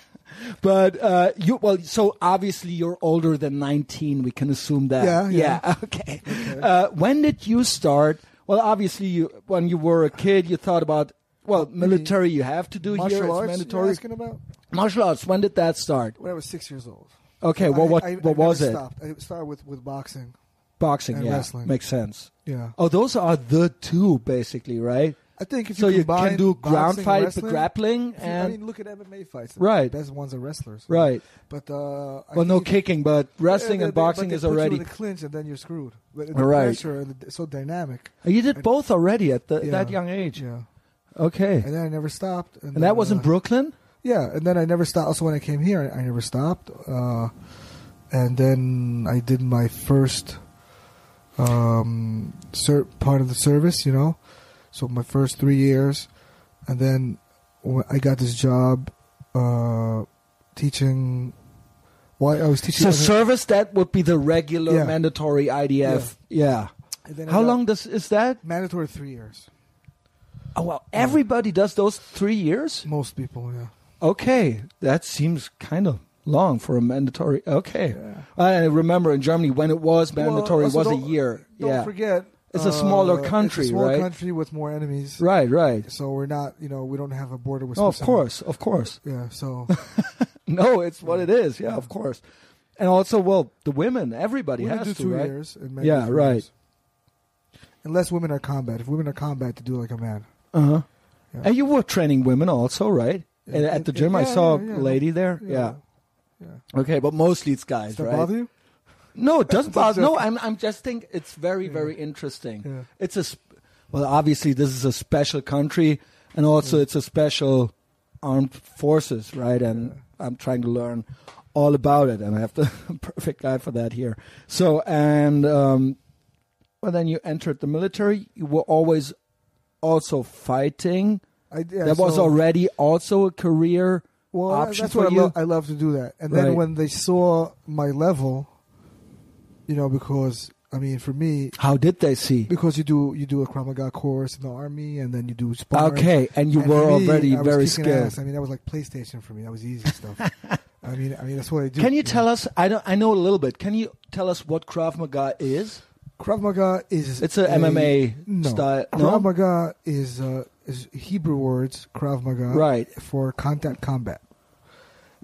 But uh, you well, so obviously you're older than 19. We can assume that. Yeah, yeah. *laughs* Okay. Uh, when did you start? Well, obviously, you when you were a kid, you thought about well, military. You have to do martial here. It's arts mandatory. you're asking about Martial arts. When did that start? when i was six years old Okay. Well, I- what I, I what never was it? stopped. i started with with boxing Boxing. And yeah, wrestling. makes sense. yeah Oh, those are the two basically, right? I think if So you can do ground fight, wrestling- grappling, you- I mean, look at MMA fights. Right. the best ones are wrestlers. right. But uh, I Well, no kicking, but wrestling Yeah, and they- they- boxing they is put you already. in the clinch, and then you're screwed. But the Right. pressure and the, so dynamic. You did both already at the, Yeah. that young age. Yeah. Okay. And then I never stopped. And, And that then, was in uh, Brooklyn. Yeah, and then I never stopped. Also, when I came here, I, I never stopped. Uh, and then I did my first um, ser- part of the service, you know. So my first three years, and then when I got this job uh, teaching. Why I was teaching. So service that would be the regular Yeah. mandatory IDF. Yeah. then I How got long does is that? Mandatory three years. Oh well, everybody does those three years. Most people, yeah. Okay, that seems kind of long for a mandatory. Okay, Yeah. I remember in Germany when it was mandatory, Well, it was a year. Don't yeah, forget, It's a smaller uh, country, it's a smaller right? country with more enemies. right, right. So we're not, you know, we don't have a border with. Oh, of course, of course. Yeah. So *laughs* No, it's what it is. Yeah, of course. And also, well, the women, everybody we has do to, two right? years. Yeah, right. Unless women are combat. If women are combat, to do like a man. Uh huh. Yeah. And you were training women also, right? Yeah, And at the yeah, gym, I saw yeah, a lady there. Yeah. Yeah. Okay, but mostly it's guys, Does that right? bother you? No, it doesn't *laughs* bother. No, I'm I'm just think it's very Yeah. very interesting. Yeah. It's a sp- well, obviously this is a special country, and also Yeah. it's a special armed forces, right? And I'm trying to learn all about it, and I have the *laughs* perfect guy for that here. So, and um, well, then you entered the military. You were always also fighting. I, yeah, that was so- already also a career well, option that's for what I, you. lo- I love to do that. And then when they saw my level, you know, because I mean, for me, How did they see? because you do you do a Krav Maga course in the army, and then you do sparring. Okay, and you And were me, already I very skilled. ass. I mean, that was like PlayStation for me. That was easy stuff. *laughs* I mean, I mean, that's what I do. Can you know. tell us? I don't. I know a little bit. Can you tell us what Krav Maga is? Krav Maga is It's a MMA no. style. Krav Maga is uh, is Hebrew words Krav Maga Right. for contact combat.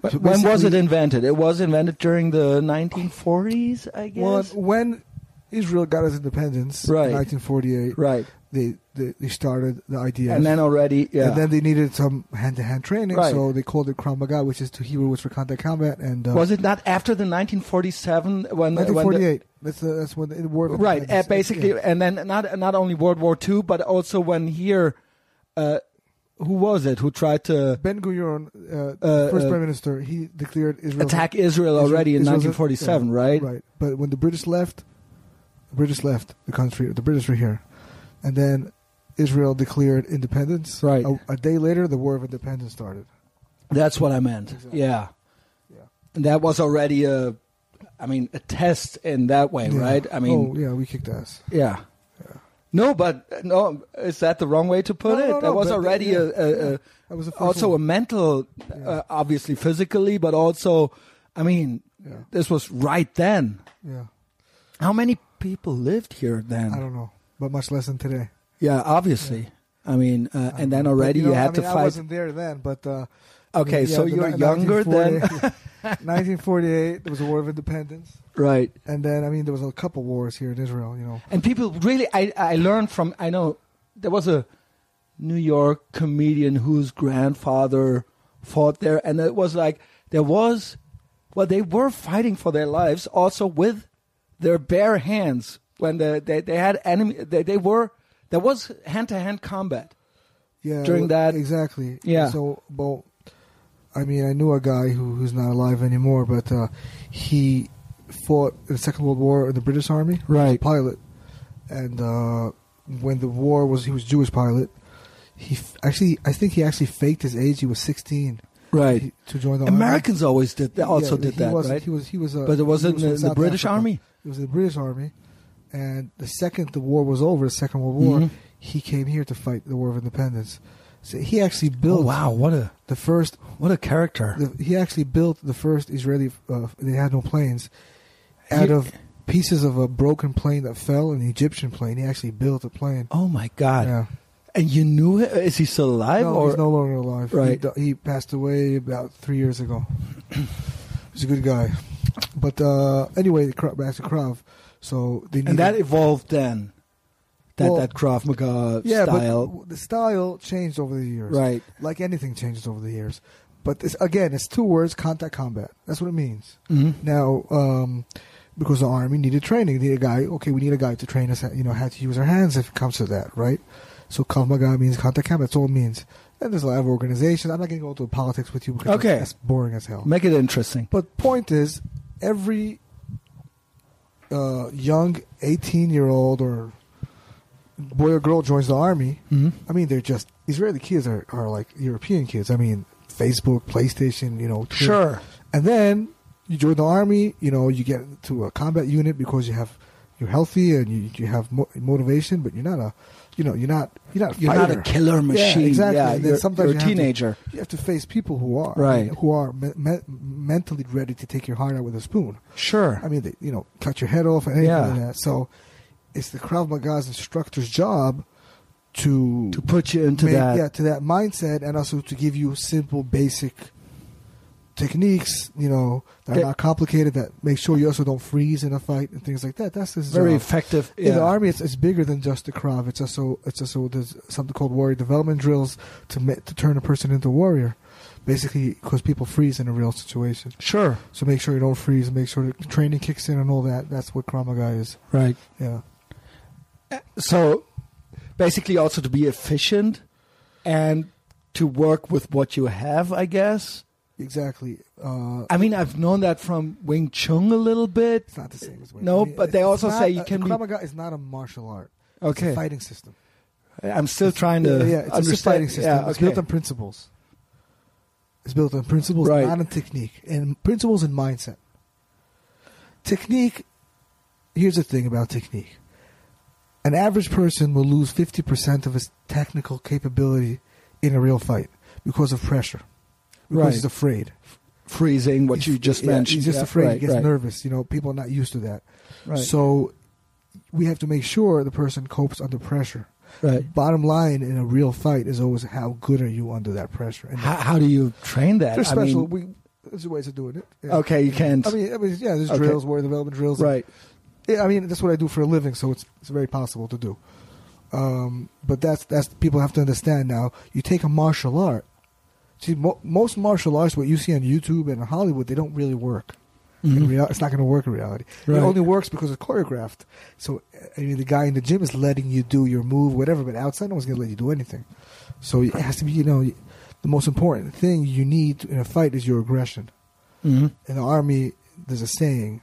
But So when was it invented? It was invented during the 1940s, I Well, guess. when Israel got its independence Right. in 1948, right, they, they they started the idea. and then already, yeah, And then they needed some hand-to-hand training, Right. so they called it Krav Maga, which is to Hebrew words for contact combat. And uh, was it not after the 1947 when? when the- 1948? that's the, that's when the war. right, uh, basically, yeah. and then not not only World War II, but also when here, uh, who was it who tried to Ben Gurion, uh, Uh, first uh, prime minister, he declared Israel attack Israel Israel- already in Israel's a- 1947? yeah, right, Right. But when the British left, the British left the country. The British were here, and then Israel declared independence. Right. A, a day later, the War of Independence started. That's what I meant. Exactly. Yeah. Yeah. And that was already a, I mean, a test in that way, Yeah. right? I mean, oh yeah, we kicked ass. yeah. yeah. No, but no, is that the wrong way to put No, it? no, that was already yeah, a, a, a was also a mental, uh, obviously physically, but also, I mean, this was right then. Yeah. How many people lived here then? I don't know, but much less than today. Yeah, obviously. I mean, uh, and then know. But, already you, you, had I mean, to I wasn't there then, but uh, Okay, so yeah, the you're ni- younger than 1948 1948, *laughs* *laughs* there was a War of Independence, right. and then I mean there was a couple wars here in Israel. You know, And people really, I, I learned from, I know there was a New York comedian whose grandfather fought there, and it was like, there was, well, they were fighting for their lives also with their bare hands when the, they, they had enemy, they, they were, there was hand to hand combat. yeah, During that- exactly. Yeah. So, well, I mean, I knew a guy who who's not alive anymore, but uh, he fought in the Second World War in the British Army. He was a Right. pilot, and uh, when the war was, he was Jewish pilot. He f- actually, I think he actually faked his age. He was 16 Right. he- to join the army. Americans always did, also Yeah, did that, was, right? He was he was a but it wasn't was in the, the British Africa. Army. It was the British Army, and the second the war was over, the Second World War, Mhm. he came here to fight the War of Independence. So he actually Oh, built wow, what a the first. what a character! The, he actually built the first Israeli. Uh, they had no planes. Out He- of pieces of a broken plane that fell, an Egyptian plane, he actually built a plane. oh my God! Yeah. And you knew it? Is he still alive? no, or he's no longer alive. Right. He, he passed away about three years ago. he's a good guy. But uh, anyway, back to Krav. So they and that evolved then that Well, that Krav Maga yeah, style. but the style changed over the years. Right. Like anything changes over the years. But this, again, it's two words: contact combat. That's what it means. Mhm. Now, um, because the army needed training, they need a guy. Okay, we need a guy to train us. You know, how to use our hands if it comes to that, right? So Krav Maga means contact combat. That's all it means. And there's a lot of organizations. I'm not going to go into politics with you because Okay. that's boring as hell. Make it interesting. But point is, every uh, young 18 year old or boy or girl joins the army. Mhm. I mean, they're just Israeli kids are, are like European kids. I mean, Facebook, PlayStation, you know. Twitter. Sure. And then you join the army. You know, you get to a combat unit because you have you're healthy and you you have mo- motivation, but you're not a you know you're not you're not a You're not a killer machine. Yeah, exactly. Yeah, And then you're, sometimes you're a you have to- teenager. you have to face people who are Right. who are me- me- mentally ready to take your heart out with a spoon. Sure. I mean, they, you know, cut your head off and anything Yeah. like that. So it's the Krav Maga's instructor's job to to put you into make- that. yeah to that mindset and also to give you simple, basic techniques. You know, that are not complicated. That make sure you also don't freeze in a fight and things like that. That's his Very job. effective. In the army, it's, it's bigger than just the Krav. It's also it's also there's something called warrior development drills to ma- to turn a person into a warrior. Basically, because people freeze in a real situation. Sure. So make sure you don't freeze. Make sure the training kicks in and all that. That's what Krav Maga is. Right. Yeah. Uh, so basically, also to be efficient and to work with what you have, I guess. Exactly. Uh, I mean, I've known that from Wing Chun a little bit. it's not the same as Wing. No, but they also say you can be- Krav Maga is not a martial art. It's a Okay. fighting system. I'm still trying to yeah, yeah, it's understand. a fighting system. Yeah, It's built on principles. It's built on principles, Right. not on technique, and principles and mindset. Technique. Here's the thing about technique. An average person will lose 50% of his technical capability in a real fight because of pressure. Because Right. he's afraid. Freezing, what He's- you just yeah, mentioned. He's just Yeah, afraid. right, he gets right, nervous. You know, people are not used to that. Right. So we have to make sure the person copes under pressure. right. Bottom line in a real fight is always how good are you under that pressure. And How, how do you train that? there's I special. mean, we there's ways of doing it. Yeah. okay, you can't. I mean, I mean, yeah, there's Okay. drills, warrior development drills. right. Yeah, I mean, that's what I do for a living, so it's it's very possible to do. Um, but that's that's people have to understand now. You take a martial art. See, mo- most martial arts, what you see on YouTube and in Hollywood, they don't really work. In Mhm. real, it's not going to work in reality. Right. It only works because it's choreographed. So, I mean, the guy in the gym is letting you do your move, whatever, but outside, no one's going to let you do anything. So it has to be, you know, the most important thing you need in a fight is your aggression. Mhm. In the army, there's a saying: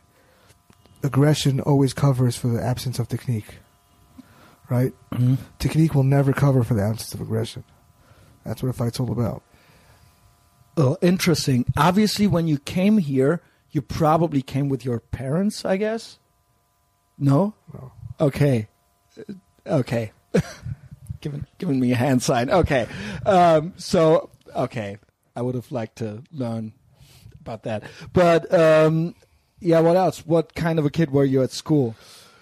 aggression always covers for the absence of technique. Right? Mhm. Technique will never cover for the absence of aggression. That's what a fight's all about. Oh, interesting. Obviously, when you came here, you probably came with your parents, I guess. No. No. Okay. Uh, Okay. *laughs* giving giving me a hand sign. Okay. Um, so okay, I would have liked to learn about that. But um, yeah, what else? What kind of a kid were you at school?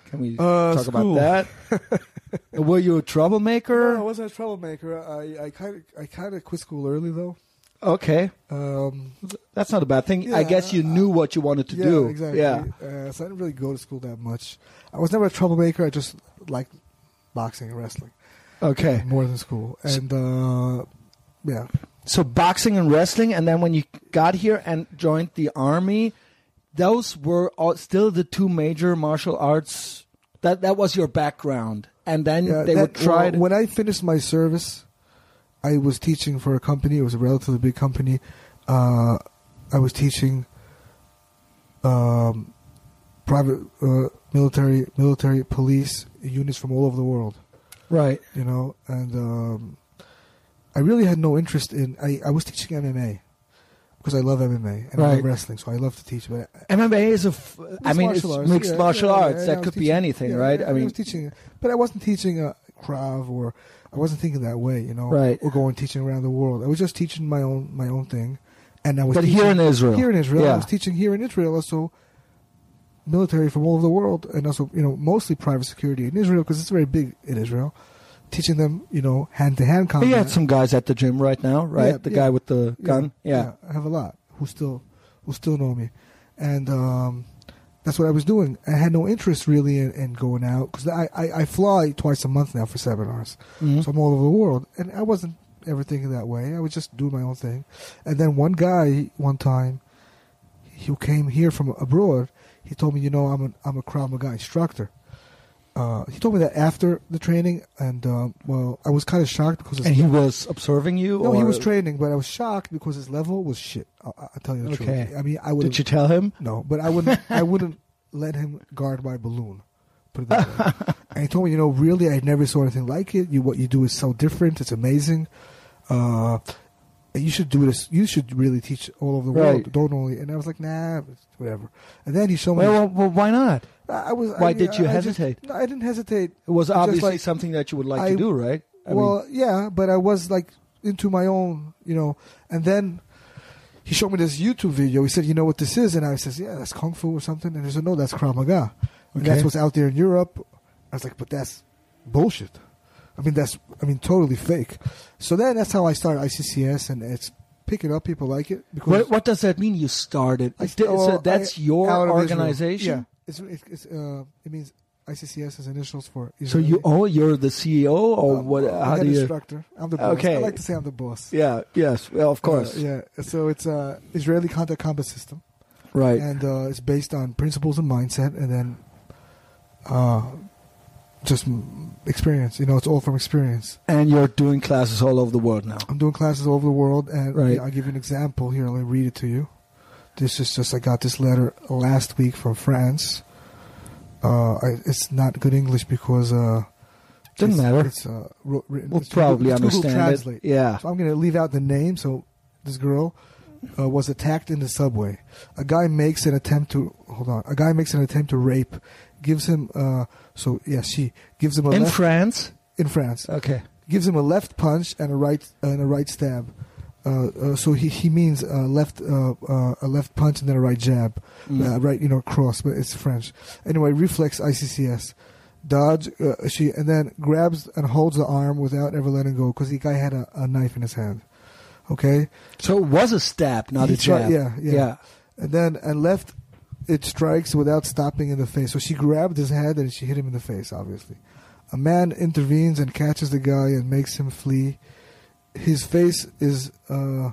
Can we Uh, talk school. about that? *laughs* were you a troublemaker? No, I wasn't a troublemaker. I I kind of I kind of quit school early though. Okay, Um, that's not a bad thing. I guess you knew what you wanted to yeah, do. exactly. Yeah. Uh, so I didn't really go to school that much. I was never a troublemaker. I just liked boxing and wrestling Okay. more than school. And uh, yeah, So boxing and wrestling, and then when you got here and joined the army, those were all, still the two major martial arts. That that was your background, and then yeah. they that- would try. well, when I finished my service, I was teaching for a company. It was a relatively big company. Uh, I was teaching um, private uh, military, military police units from all over the world. right. you know, and um, I really had no interest in. I, I was teaching MMA because I love MMA and I love wrestling, so I love to teach. But MMA is a. F- I mean, it's martial arts, mixed yeah, martial yeah, arts. yeah, that could be anything, right? I mean, I was teaching, but I wasn't teaching a Krav or I wasn't thinking that way, you know, Right. Or going teaching around the world. I was just teaching my own my own thing, and I was but teaching, here in Israel, here in Israel, yeah. I was teaching here in Israel also military from all over the world, and also you know mostly private security in Israel because it's very big in Israel. Teaching them, you know, hand to hand combat. you had some guys at the gym right now, right? Yeah, the yeah. guy with the gun, yeah. I have a lot who still who still know me, and um, that's what I was doing. I had no interest really in, in going out because I, I, I fly twice a month now for seminars, Mhm. so I'm all over the world, and I wasn't ever thinking that way. I was just doing my own thing. And then one guy, one time, who came here from abroad, he told me, you know, I'm a I'm a Krav Maga instructor. Uh, he told me that after the training, and um, well, I was kind of shocked because And he was observing you? no, or he was training, but I was shocked because his level was shit. I'll, I'll tell you the Okay. truth. I mean, I would Did you tell him? no, but I wouldn't. I *laughs* wouldn't let him guard my balloon. Put it that way. *laughs* and he told me, you know, really, I never saw anything like it. You, what you do is so different. It's amazing. Uh, and you should do this. You should really teach all over the Right. world. Don't only. And I was like, nah, whatever. And then he showed me. Well, well, well, why not? I was. why I, did you I just- hesitate? no, I didn't hesitate. It was obviously like- something that you would like I- to do, right? I well, yeah, but I was like into my own, you know. And then he showed me this YouTube video. He said, "You know what this is?" And I says, "Yeah, that's kung fu or something." And he said, "No, that's Krav Maga. Okay. That's what's out there in Europe." I was like, "But that's bullshit. I mean, that's I mean, totally fake." So then that's how I started ICCS, and it's picking up. People like it because what, what does that mean? You started. I- Did- so oh, that's I- your out of Israel. organization. Yeah, it's it's, it's uh, it means ICCS is initials for. So Israeli. you oh you're the CEO or Um, what? I'm How do you? instructor. I'm the boss. Okay. I like to say I'm the boss. Yeah. Yes. Well, of course. Uh, yeah. So it's uh, Israeli contact combat system, Right. and uh, it's based on principles and mindset, and then uh, just experience. You know, it's all from experience. And you're doing classes all over the world now. I'm doing classes all over the world, and Right. I'll give you an example here. Let me read it to you. This is just I got this letter last week from France. Uh, I, it's not good English because uh, Doesn't it's, matter. It's uh, written. We'll it's probably Google understand Translate. it. Yeah. So I'm going to leave out the name. So this girl uh, was attacked in the subway. A guy makes an attempt to hold on. A guy makes an attempt to rape. Gives him uh, so yeah she gives him a In left, France. in France Okay. gives him a left punch and a right and a right stab. Uh, uh, so he he means left uh, uh, a left punch and then a right jab, Mm. uh, right you know cross, but it's French. Anyway, reflex ICCS, dodge. Uh, she and then grabs and holds the arm without ever letting go because the guy had a, a knife in his hand. Okay, So it was a stab, not He a tried- jab. yeah, yeah. and then and left it strikes without stopping in the face. So she grabbed his head and she hit him in the face. Obviously, a man intervenes and catches the guy and makes him flee. His face is uh,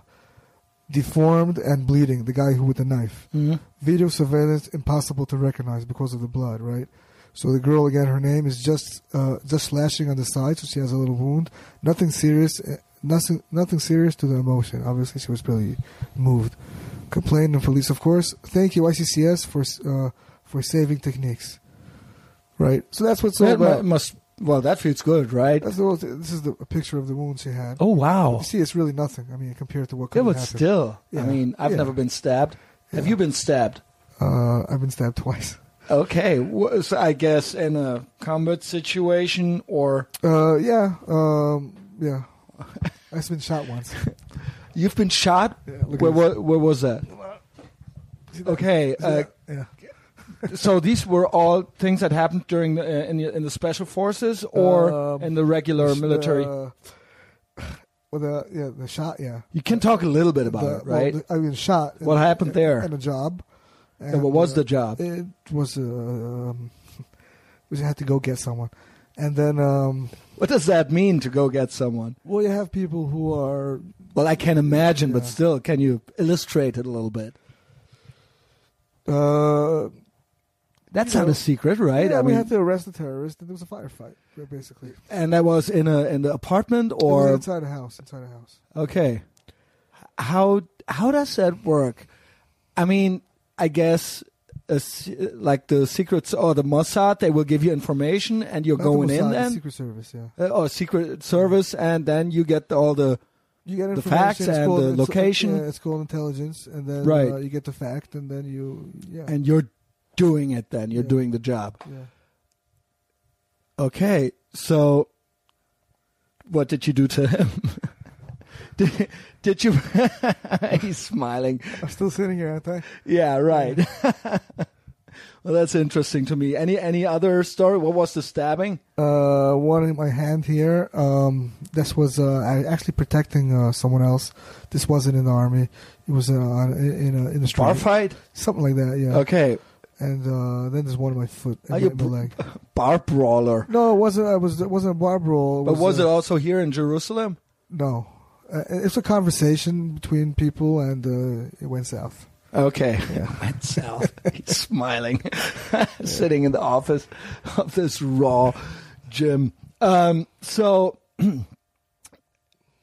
deformed and bleeding. The guy who with the knife. Mhm. Video surveillance impossible to recognize because of the blood. Right. So the girl again, her name is just uh, just slashing on the side, so she has a little wound. Nothing serious. eh, Nothing nothing serious to the emotion. Obviously, she was really moved. Complained to police, of course. Thank you, ICCS, for uh, for saving techniques. Right. So that's what's all That about. must. Well, that feels good, right? That's the whole this is the a picture of the wound she had. Oh wow. You see, it's really nothing. I mean, compared to what Yeah, could but happen. still, I mean, I've Yeah. never been stabbed. Have you been stabbed? Uh, I've been stabbed twice. Okay, so I guess in a combat situation or Uh, yeah. Um, yeah. I've been shot once. *laughs* you've been shot. Yeah, Where, where, where was that? Okay, uh, yeah. So these were all things that happened during the uh, in the in the special forces or Um, in the regular The- military. Uh, *sighs* well, the yeah, the shot. Yeah. you can talk a little bit about The- it, well, right? the- I mean, shot. What happened there? And a job. And what was uh, the job? It was uh, um, *laughs* we had to go get someone, and then um, what does that mean to go get someone? well, you have people who are Well, I can imagine, but still, can you illustrate it a little bit? uh, That's You not know, a secret, right? Yeah, I we mean, had to arrest the terrorist, and there was a firefight, basically. and that was in a in the apartment or inside a house, inside a house. Okay. How how does that work? I mean, I guess a like the secrets or the Mossad, they will give you information, and you're Not the going in Mossad, the then, Secret Service, yeah. uh, or Secret Service, and then you get all the You get The facts and called- the it's- location. yeah, it's called intelligence, and then Right. uh, you get the fact, and then you yeah and you're doing it. Then you're Yeah. doing the job. yeah. Okay, so what did you do to him? *laughs* did, did you? *laughs* He's smiling. I'm still sitting here, aren't I? Yeah, right. *laughs* well, that's interesting to me. Any any other story? What was the stabbing? Uh, one in my hand here. Um, this was uh, I actually protecting uh, someone else. This wasn't in the army. It was uh, in in a, in a street, Bar fight. something like that. Yeah. Okay. And uh, then there's one in my foot and Are you my leg. *laughs* bar brawler. No, it wasn't. I was. It wasn't a bar brawl. But was uh, it also here in Jerusalem? No, uh, it's a conversation between people, and uh, it went south. Okay. *laughs* *laughs* Went south. He's smiling, sitting in the office of this raw gym. Um, so *clears throat*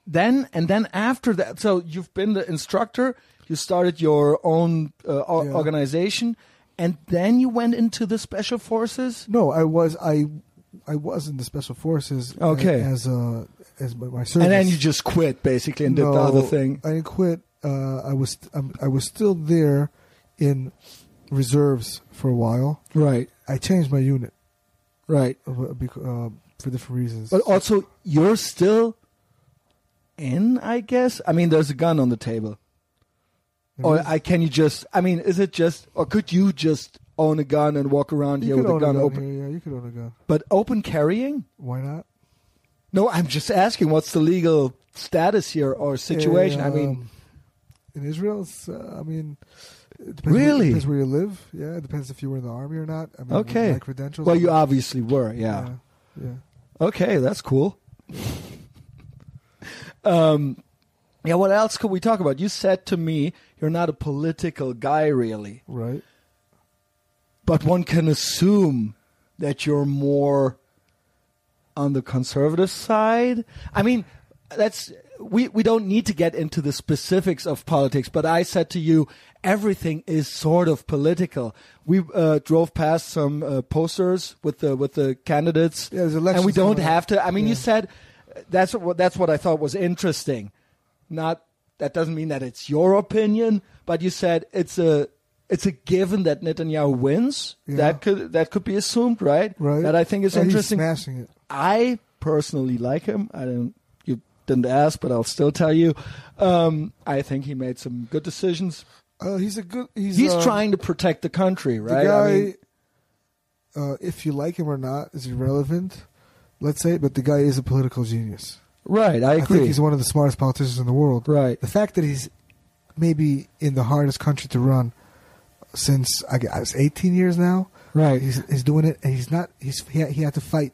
then, and then after that, so you've been the instructor. You started your own uh, Yeah. organization, and then you went into the special forces. No, I was. I I was in the special forces. Okay. As uh as my, service. And then you just quit basically and did the No, other thing. I didn't quit. Uh, I was um, I was still there in reserves for a while. Right. I changed my unit Right. uh, bec- uh, for different reasons. But also, you're still in, I guess. I mean, there's a gun on the table. It Or I can you just? I mean, is it just? Or could you just own a gun and walk around you here with a gun a gun open? here, yeah, you could own a gun. But open carrying? Why not? No, I'm just asking. What's the legal status here or situation? I mean, Um, in Israel, uh, I mean, it depends Really? Where, depends where you live. Yeah, it depends if you were in the army or not. I mean, Okay. credentials. well, you obviously were. Yeah. yeah. yeah. Okay, that's cool. *laughs* um, yeah. What else could we talk about? You said to me, you're not a political guy, really. Right. but one can assume that you're more on the conservative side. I mean, that's we we don't need to get into the specifics of politics, but I said to you everything is sort of political. We uh, drove past some uh, posters with the with the candidates, Yeah, and we don't have to. I mean, you said that's what that's what I thought was interesting. Not that doesn't mean that it's your opinion, but you said it's a it's a given that Netanyahu wins. Yeah. That could that could be assumed, right? Right. That I think is And he's interesting. smashing it. I personally like him. I don't. You didn't ask, but I'll still tell you. Um, I think he made some good decisions. Uh, he's a good. He's, He's uh, trying to protect the country, The right? guy, I mean, uh, if you like him or not, is irrelevant. Let's say, but the guy is a political genius. Right. I I agree. think he's one of the smartest politicians in the world. right. The fact that he's maybe in the hardest country to run since I guess 18 years now. Right. He's, he's doing it, and he's not. He's he had, he had to fight.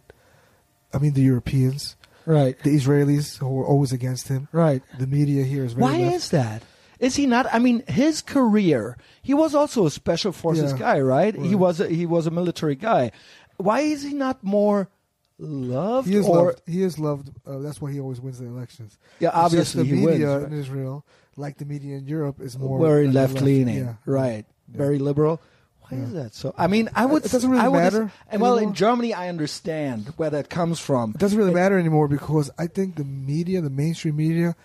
I mean, the Europeans, Right. the Israelis, who were always against him. Right. The media here is very Why left. is that? Is he not? I mean, his career. He was also a special forces Yeah. guy, right? He was a, he was a military guy. Why is he not more loved? He is or loved. He is loved. Uh, that's why he always wins the elections. yeah, obviously the he media wins. in? Israel, like the media in Europe, is more Very left leaning, Yeah. right? Yeah. Very liberal. Why is that so? I mean, I would. It doesn't really would matter And well, in. Germany, I understand where that comes from. It doesn't really It- matter anymore because I think the media, the mainstream media,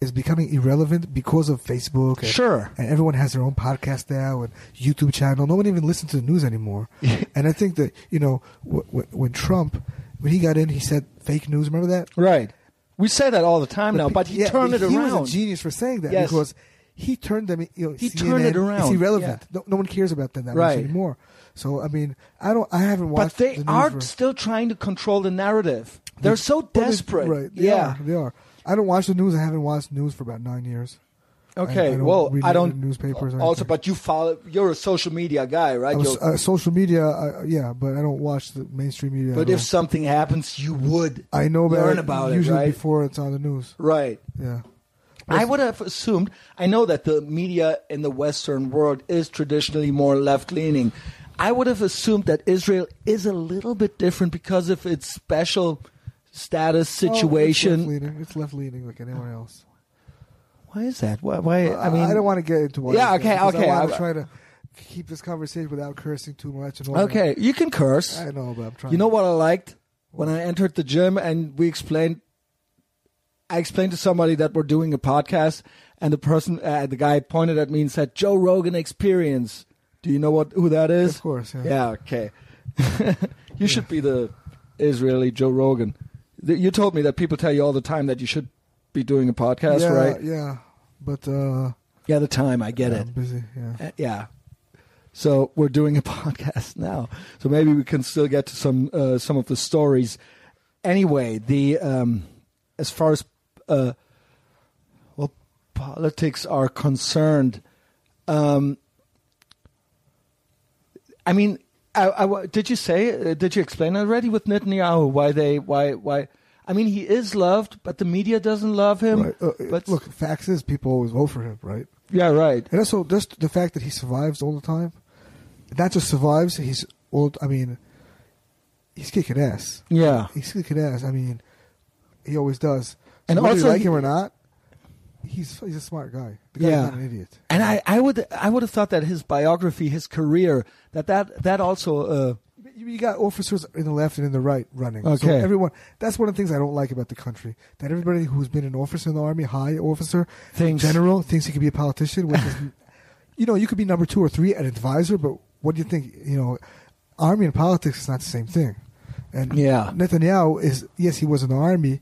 is becoming irrelevant because of Facebook. And, Sure. And everyone has their own podcast now and YouTube channel. No one even listens to the news anymore. *laughs* and I think that you know w- w- when Trump, when he got in, he said fake news. Remember that? Right. We say that all the time now, but he yeah, turned it he around. was a genius for saying that Yes. because he turned them. You know, He CNN turned it around, It's irrelevant. yeah. No, no one cares about them that Right. much anymore. So I mean, I don't. I haven't watched. but they the are for- still trying to control the narrative. They're so they- desperate. right? They yeah. are, they are. I don't watch the news. I haven't watched news for about nine years. Okay. I don't well, I don't. newspapers or Also, but you follow. You're a social media guy, right? Was, uh, social media, uh, yeah, but I don't watch the mainstream media. but if something happens, you would. I know about learn it about it, usually right? before it's on the news. Right. Yeah, I would have assumed. I know that the media in the Western world is traditionally more left leaning. I would have assumed that Israel is a little bit different because of its special status situation. Oh, it's left leaning. It's left leaning like anyone else. Why is that? Why? why I mean, I don't want to get into what. Yeah, okay, okay, I want I- to try to keep this conversation without cursing too much. And. Okay, you can curse. I know, but I'm trying. You know what I liked when I entered the gym and we explained. I explained to somebody that we're doing a podcast, and the person, uh, the guy, pointed at me and said, "Joe Rogan Experience." Do you know what who that is? Of course, yeah. Yeah. Okay. *laughs* you should be the Israeli Joe Rogan. You told me that people tell you all the time that you should be doing a podcast, yeah, right? Yeah, but uh, Yeah, the time I get yeah, it. I'm busy. Yeah. Uh, yeah. So we're doing a *laughs* podcast now. So maybe we can still get to some uh, some of the stories. Anyway, the um, as far as uh, well politics are concerned, um, I mean, I, I did you say? Uh, did you explain already with Netanyahu why they why why? I mean, he is loved, but the media doesn't love him. Right. Uh, but look, facts is people always vote for him, right? yeah, right. And also just the fact that he survives all the time. Not just survives, he's old. I mean, he's kicking ass. Yeah, He's kicking ass. I mean, he always does. And And whether also you like he- him or not, he's he's a smart guy. The guy's Yeah. not an idiot. and I, I would I would have thought that his biography, his career, that that that also. Uh, You got officers in the left and in the right running. So Okay. everyone. That's one of the things I don't like about the country. That everybody who's been an officer in the army, high officer, Thinks- general, thinks he could be a politician. Which is, *laughs* you know, you could be number two or three, an advisor. But what do you think? You know, army and politics is not the same thing. And Yeah. Netanyahu is yes, he was in the army,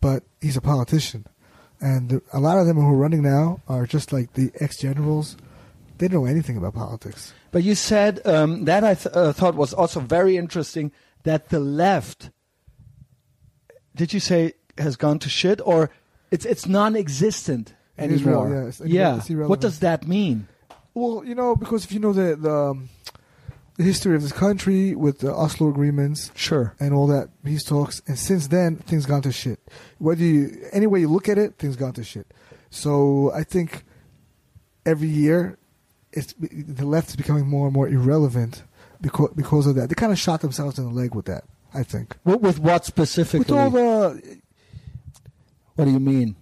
but he's a politician. And a lot of them who are running now are just like the ex generals. They don't know anything about politics. But you said um, that I th- uh, thought was also very interesting that the left, did you say, has gone to shit or it's it's non-existent In Israel, yeah, it's- yeah. it's What does that mean? Well, you know, because if you know the the, um, the history of this country with the Oslo agreements Sure. and all that peace talks, and since then things gone to shit. Whether you any way you look at it, things gone to shit. So I think every year, it's the left is becoming more and more irrelevant because because of that. They kind of shot themselves in the leg with that. I think With, with what specifically? with all the. what do you mean?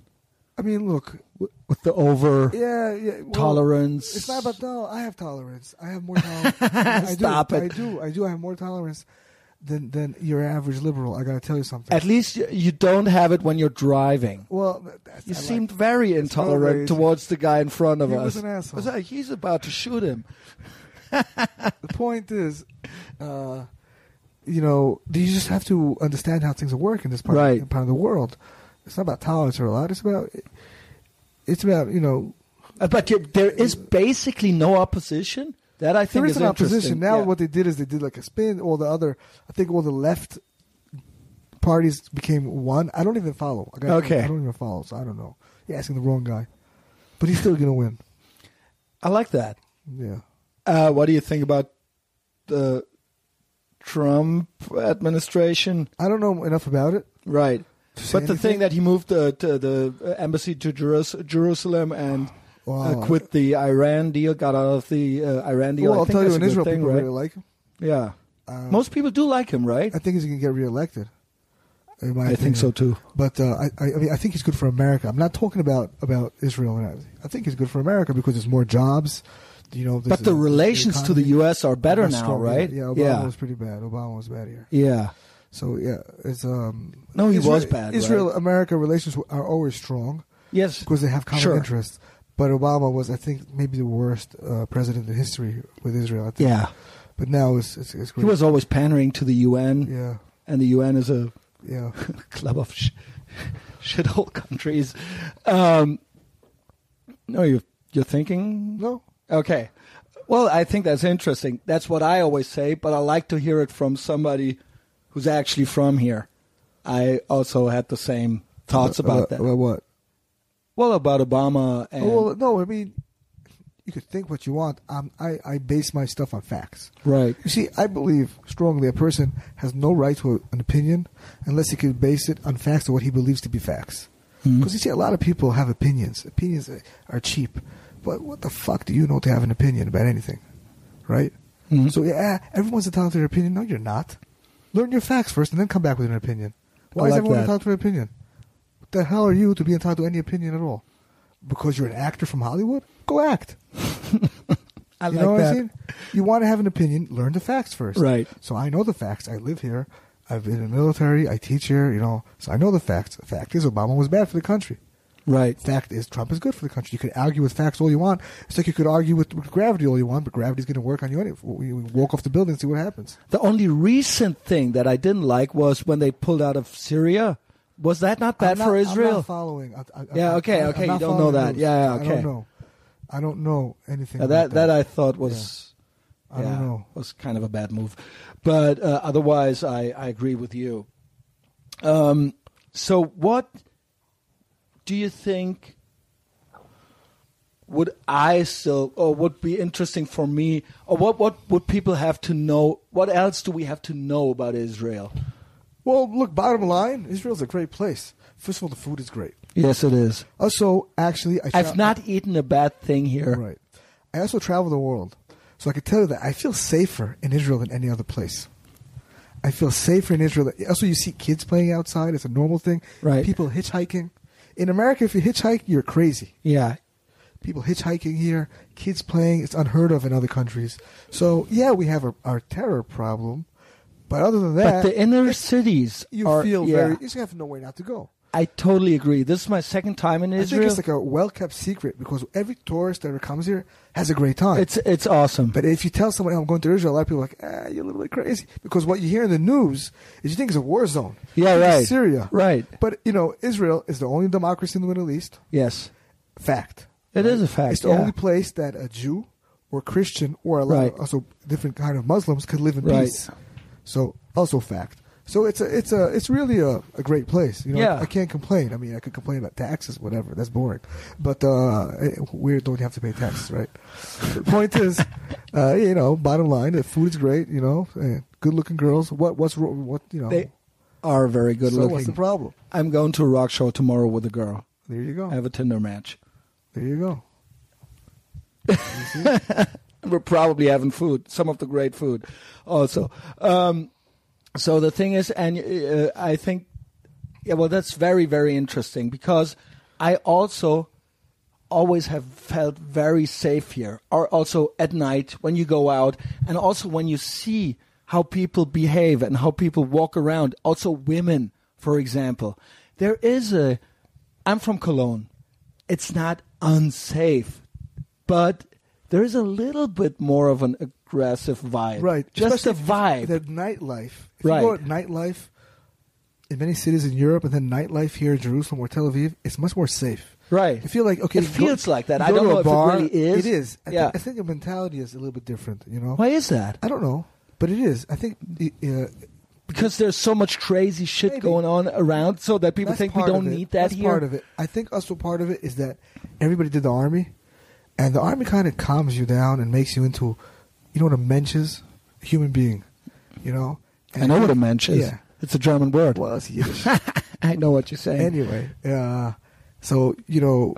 I mean, look. With, the over Yeah, yeah. well, tolerance? It's not about no. I have tolerance. I have more tolerance. *laughs* I Stop do, it. I do. I do. I have more tolerance than than your average liberal. I got to tell you something. At least you, don't have it when you're driving. well, that's, You I like- seemed very intolerant towards the guy in front of He us. was an asshole. I was like, he's about to shoot him. *laughs* the point is, uh, you know, you just have to understand how things work in this part, Right. part of the world. It's not about tolerance or a lot. It's about it's about you know Uh, But there is basically no opposition. That I think there is an opposition now. Yeah. What they did is they did like a spin. All the other, I think, all the left parties became one. I don't even follow. I got- Okay. I don't even follow, so I don't know. You're asking the wrong guy, but he's still gonna win. I like that. Yeah. Uh, what do you think about the Trump administration? I don't know enough about it. Right. But the thing that he moved uh, to the uh, embassy to Jerus- Jerusalem and uh, quit the Iran deal, got out of the uh, Iran deal. well, I I'll think tell you, in Israel, thing, people right? really like him. Yeah. Um, Most people do like him, right? I think he's gonna get reelected. I think so too. But uh, I, I, mean, I think he's good for America. I'm not talking about about Israel. I think he's good for America because there's more jobs. You know, But the a- relations to the U.S. are better now, strong. right? Yeah, Obama yeah. was pretty bad. Obama was bad here. Yeah. So yeah, it's um. No, he Israel, was bad, Israel right? America relations are always strong Yes. because they have common Sure. interests. But Obama was, I think, maybe the worst uh, president in history with Israel. I think. Yeah. But now it's it's, it's He was always pandering to the UN, Yeah, and the UN is a yeah. *laughs* club of sh- shithole countries. Um, no, you you're thinking No, Okay. Well, I think that's interesting. That's what I always say, but I like to hear it from somebody who's actually from here. I also had the same thoughts about that. About what? Well, about Obama and well, no, I mean, you could think what you want. Um, I, I base my stuff on facts. right. You see, I believe strongly a person has no right to an opinion unless he can base it on facts or what he believes to be facts. Because you see, a lot of people have opinions. Opinions are cheap. But what the fuck do you know to have an opinion about anything? Right? Mhm. So, yeah, everyone's entitled to their opinion. No, you're not. Learn your facts first and then come back with an opinion. Why I is like everyone that. entitled to an opinion? What the hell are you to be entitled to any opinion at all? Because you're an actor from Hollywood? Go act. *laughs* I you like know what that. I'm saying? You want to have an opinion, learn the facts first. Right. So I know the facts. I live here. I've been in the military. I teach here, you know. So I know the facts. The fact is Obama was bad for the country. Right. Fact is Trump is good for the country. You could argue with facts all you want. It's like you could argue with, with gravity all you want, but gravity's going to work on you anyway. You walk off the building and see what happens. The only recent thing that I didn't like was when they pulled out of Syria. Was that not bad not- for I'm Israel? not following. I, I, Yeah, okay, I'm okay, you don't know that. Yeah, yeah, I don't know. I don't know anything. Uh, about that that I thought was I don't know. was kind of a bad move, but uh, otherwise I, I agree with you. Um, so what do you think? would I still, or would be interesting for me, or what what would people have to know? What else do we have to know about Israel? Well, look, bottom line, Israel's a great place. First of all, the food is great. Yes, it is. Also, actually, I I've not eaten a bad thing here. Right. I also travel the world, so I can tell you that I feel safer in Israel than any other place. I feel safer in Israel. Also, you see kids playing outside; it's a normal thing. Right. People hitchhiking. In America, if you hitchhike, you're crazy. Yeah, People hitchhiking here, kids playing. It's unheard of in other countries. So yeah, we have a, our terror problem, but other than that, but the inner cities you are. feel yeah, very. You just have nowhere not to go. I totally agree. This is my second time in I think Israel. it's like a well kept secret because every tourist that ever comes here has a great time. it's it's awesome. But if you tell someone, "Oh, I'm going to Israel, a lot of people are like, ah, you're a little bit crazy. Because what you hear in the news is you think it's a war zone. Yeah, it's right. Syria. Right. But, you know, Israel is the only democracy in the Middle East. yes, Fact. it is a fact. It's the yeah. only place that a Jew or Christian or a lot Right. of also different kind of Muslims could live in Right. peace. So, also fact. So it's a, it's a, it's really a, a great place. You know, Yeah. I can't complain. I mean, I could complain about taxes, whatever. That's boring. But uh, eh, we don't have to pay taxes, right? the point is, *laughs* uh, you know, bottom line, the food is great. You know, good looking girls. What what's what you know? They are very good so looking. what's the problem? I'm going to a rock show tomorrow with a girl. There you go. I have a Tinder match. There you go. *laughs* You see? We're probably having food, some of the great food, also. Um, so the thing is, and uh, I think, yeah, well, that's very, very interesting because I also always have felt very safe here, or also at night when you go out, and also when you see how people behave and how people walk around. Also, women, for example, there is a. I'm from Cologne. It's not unsafe, but there is a little bit more of an aggressive vibe. Right. Just a vibe. The nightlife. If Right. you go at nightlife in many cities in Europe and then nightlife here in Jerusalem or Tel Aviv, it's much more safe. Right. I feel like okay. It you go- feels like that. I don't know a if it really is. It is. I, Yeah. think, I think the mentality is a little bit different. You know. Why is that? I don't know, but it is. I think uh, Because there's so much crazy shit Maybe. going on around, so that people that's think we don't need that that's here. part of it. I think also part of it is that everybody did the army, and the army kind of calms you down and makes you into, you know what a mensch is? A human being. You know. And I know what a mensch is. Yeah. It's a German word. Well, it's Yiddish. *laughs* I know what you're saying. anyway, uh, so you know,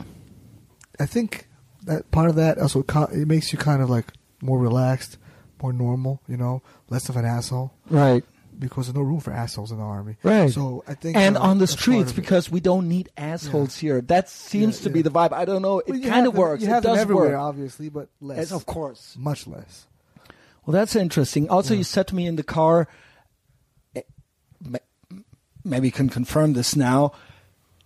I think that part of that also it makes you kind of like more relaxed, more normal. You know, less of an asshole right. Because there's no room for assholes in the army. Right. So I think, and uh, on the streets because we don't need assholes here. That seems Yeah, to be the vibe. I don't know. It Well, kind of works. You it have them does everywhere, work. obviously, but less. Of course. much less. Well, that's interesting. Also, you said to me in the car, eh, maybe you can confirm this now.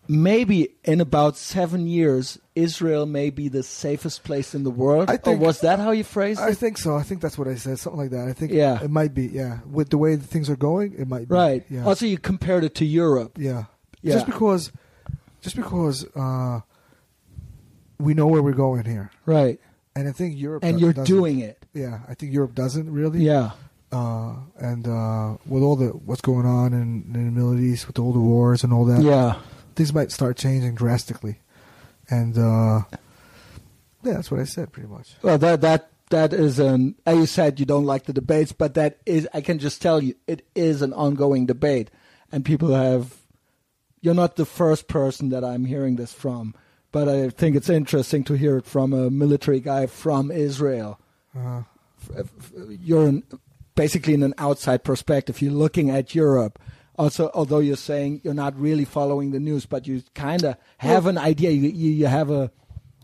Maybe in about seven years, Israel may be the safest place in the world. I think- or was that how you phrased I it? think so. I think that's what I said. Something like that. I think. Yeah. It might be. Yeah. With the way that things are going, it might be. Right. Yeah. Also, you compared it to Europe. Yeah. Yeah. Just because, just because uh, we know where we're going here, Right. and I think Europe. And you're doing it. Yeah, I think Europe doesn't really. Yeah. Uh, and uh, with all the what's going on in, in the Middle East, with all the wars and all that, Yeah. Things might start changing drastically. And uh, yeah, that's what I said pretty much. Well, that that that is an. as You said you don't like the debates, but that is. I can just tell you, it is an ongoing debate, and people have. You're not the first person that I'm hearing this from, but I think it's interesting to hear it from a military guy from Israel. Uh, You're in, basically in an outside perspective. You're looking at Europe. Also, although you're saying you're not really following the news, but you kind of have an idea. You, you you have a,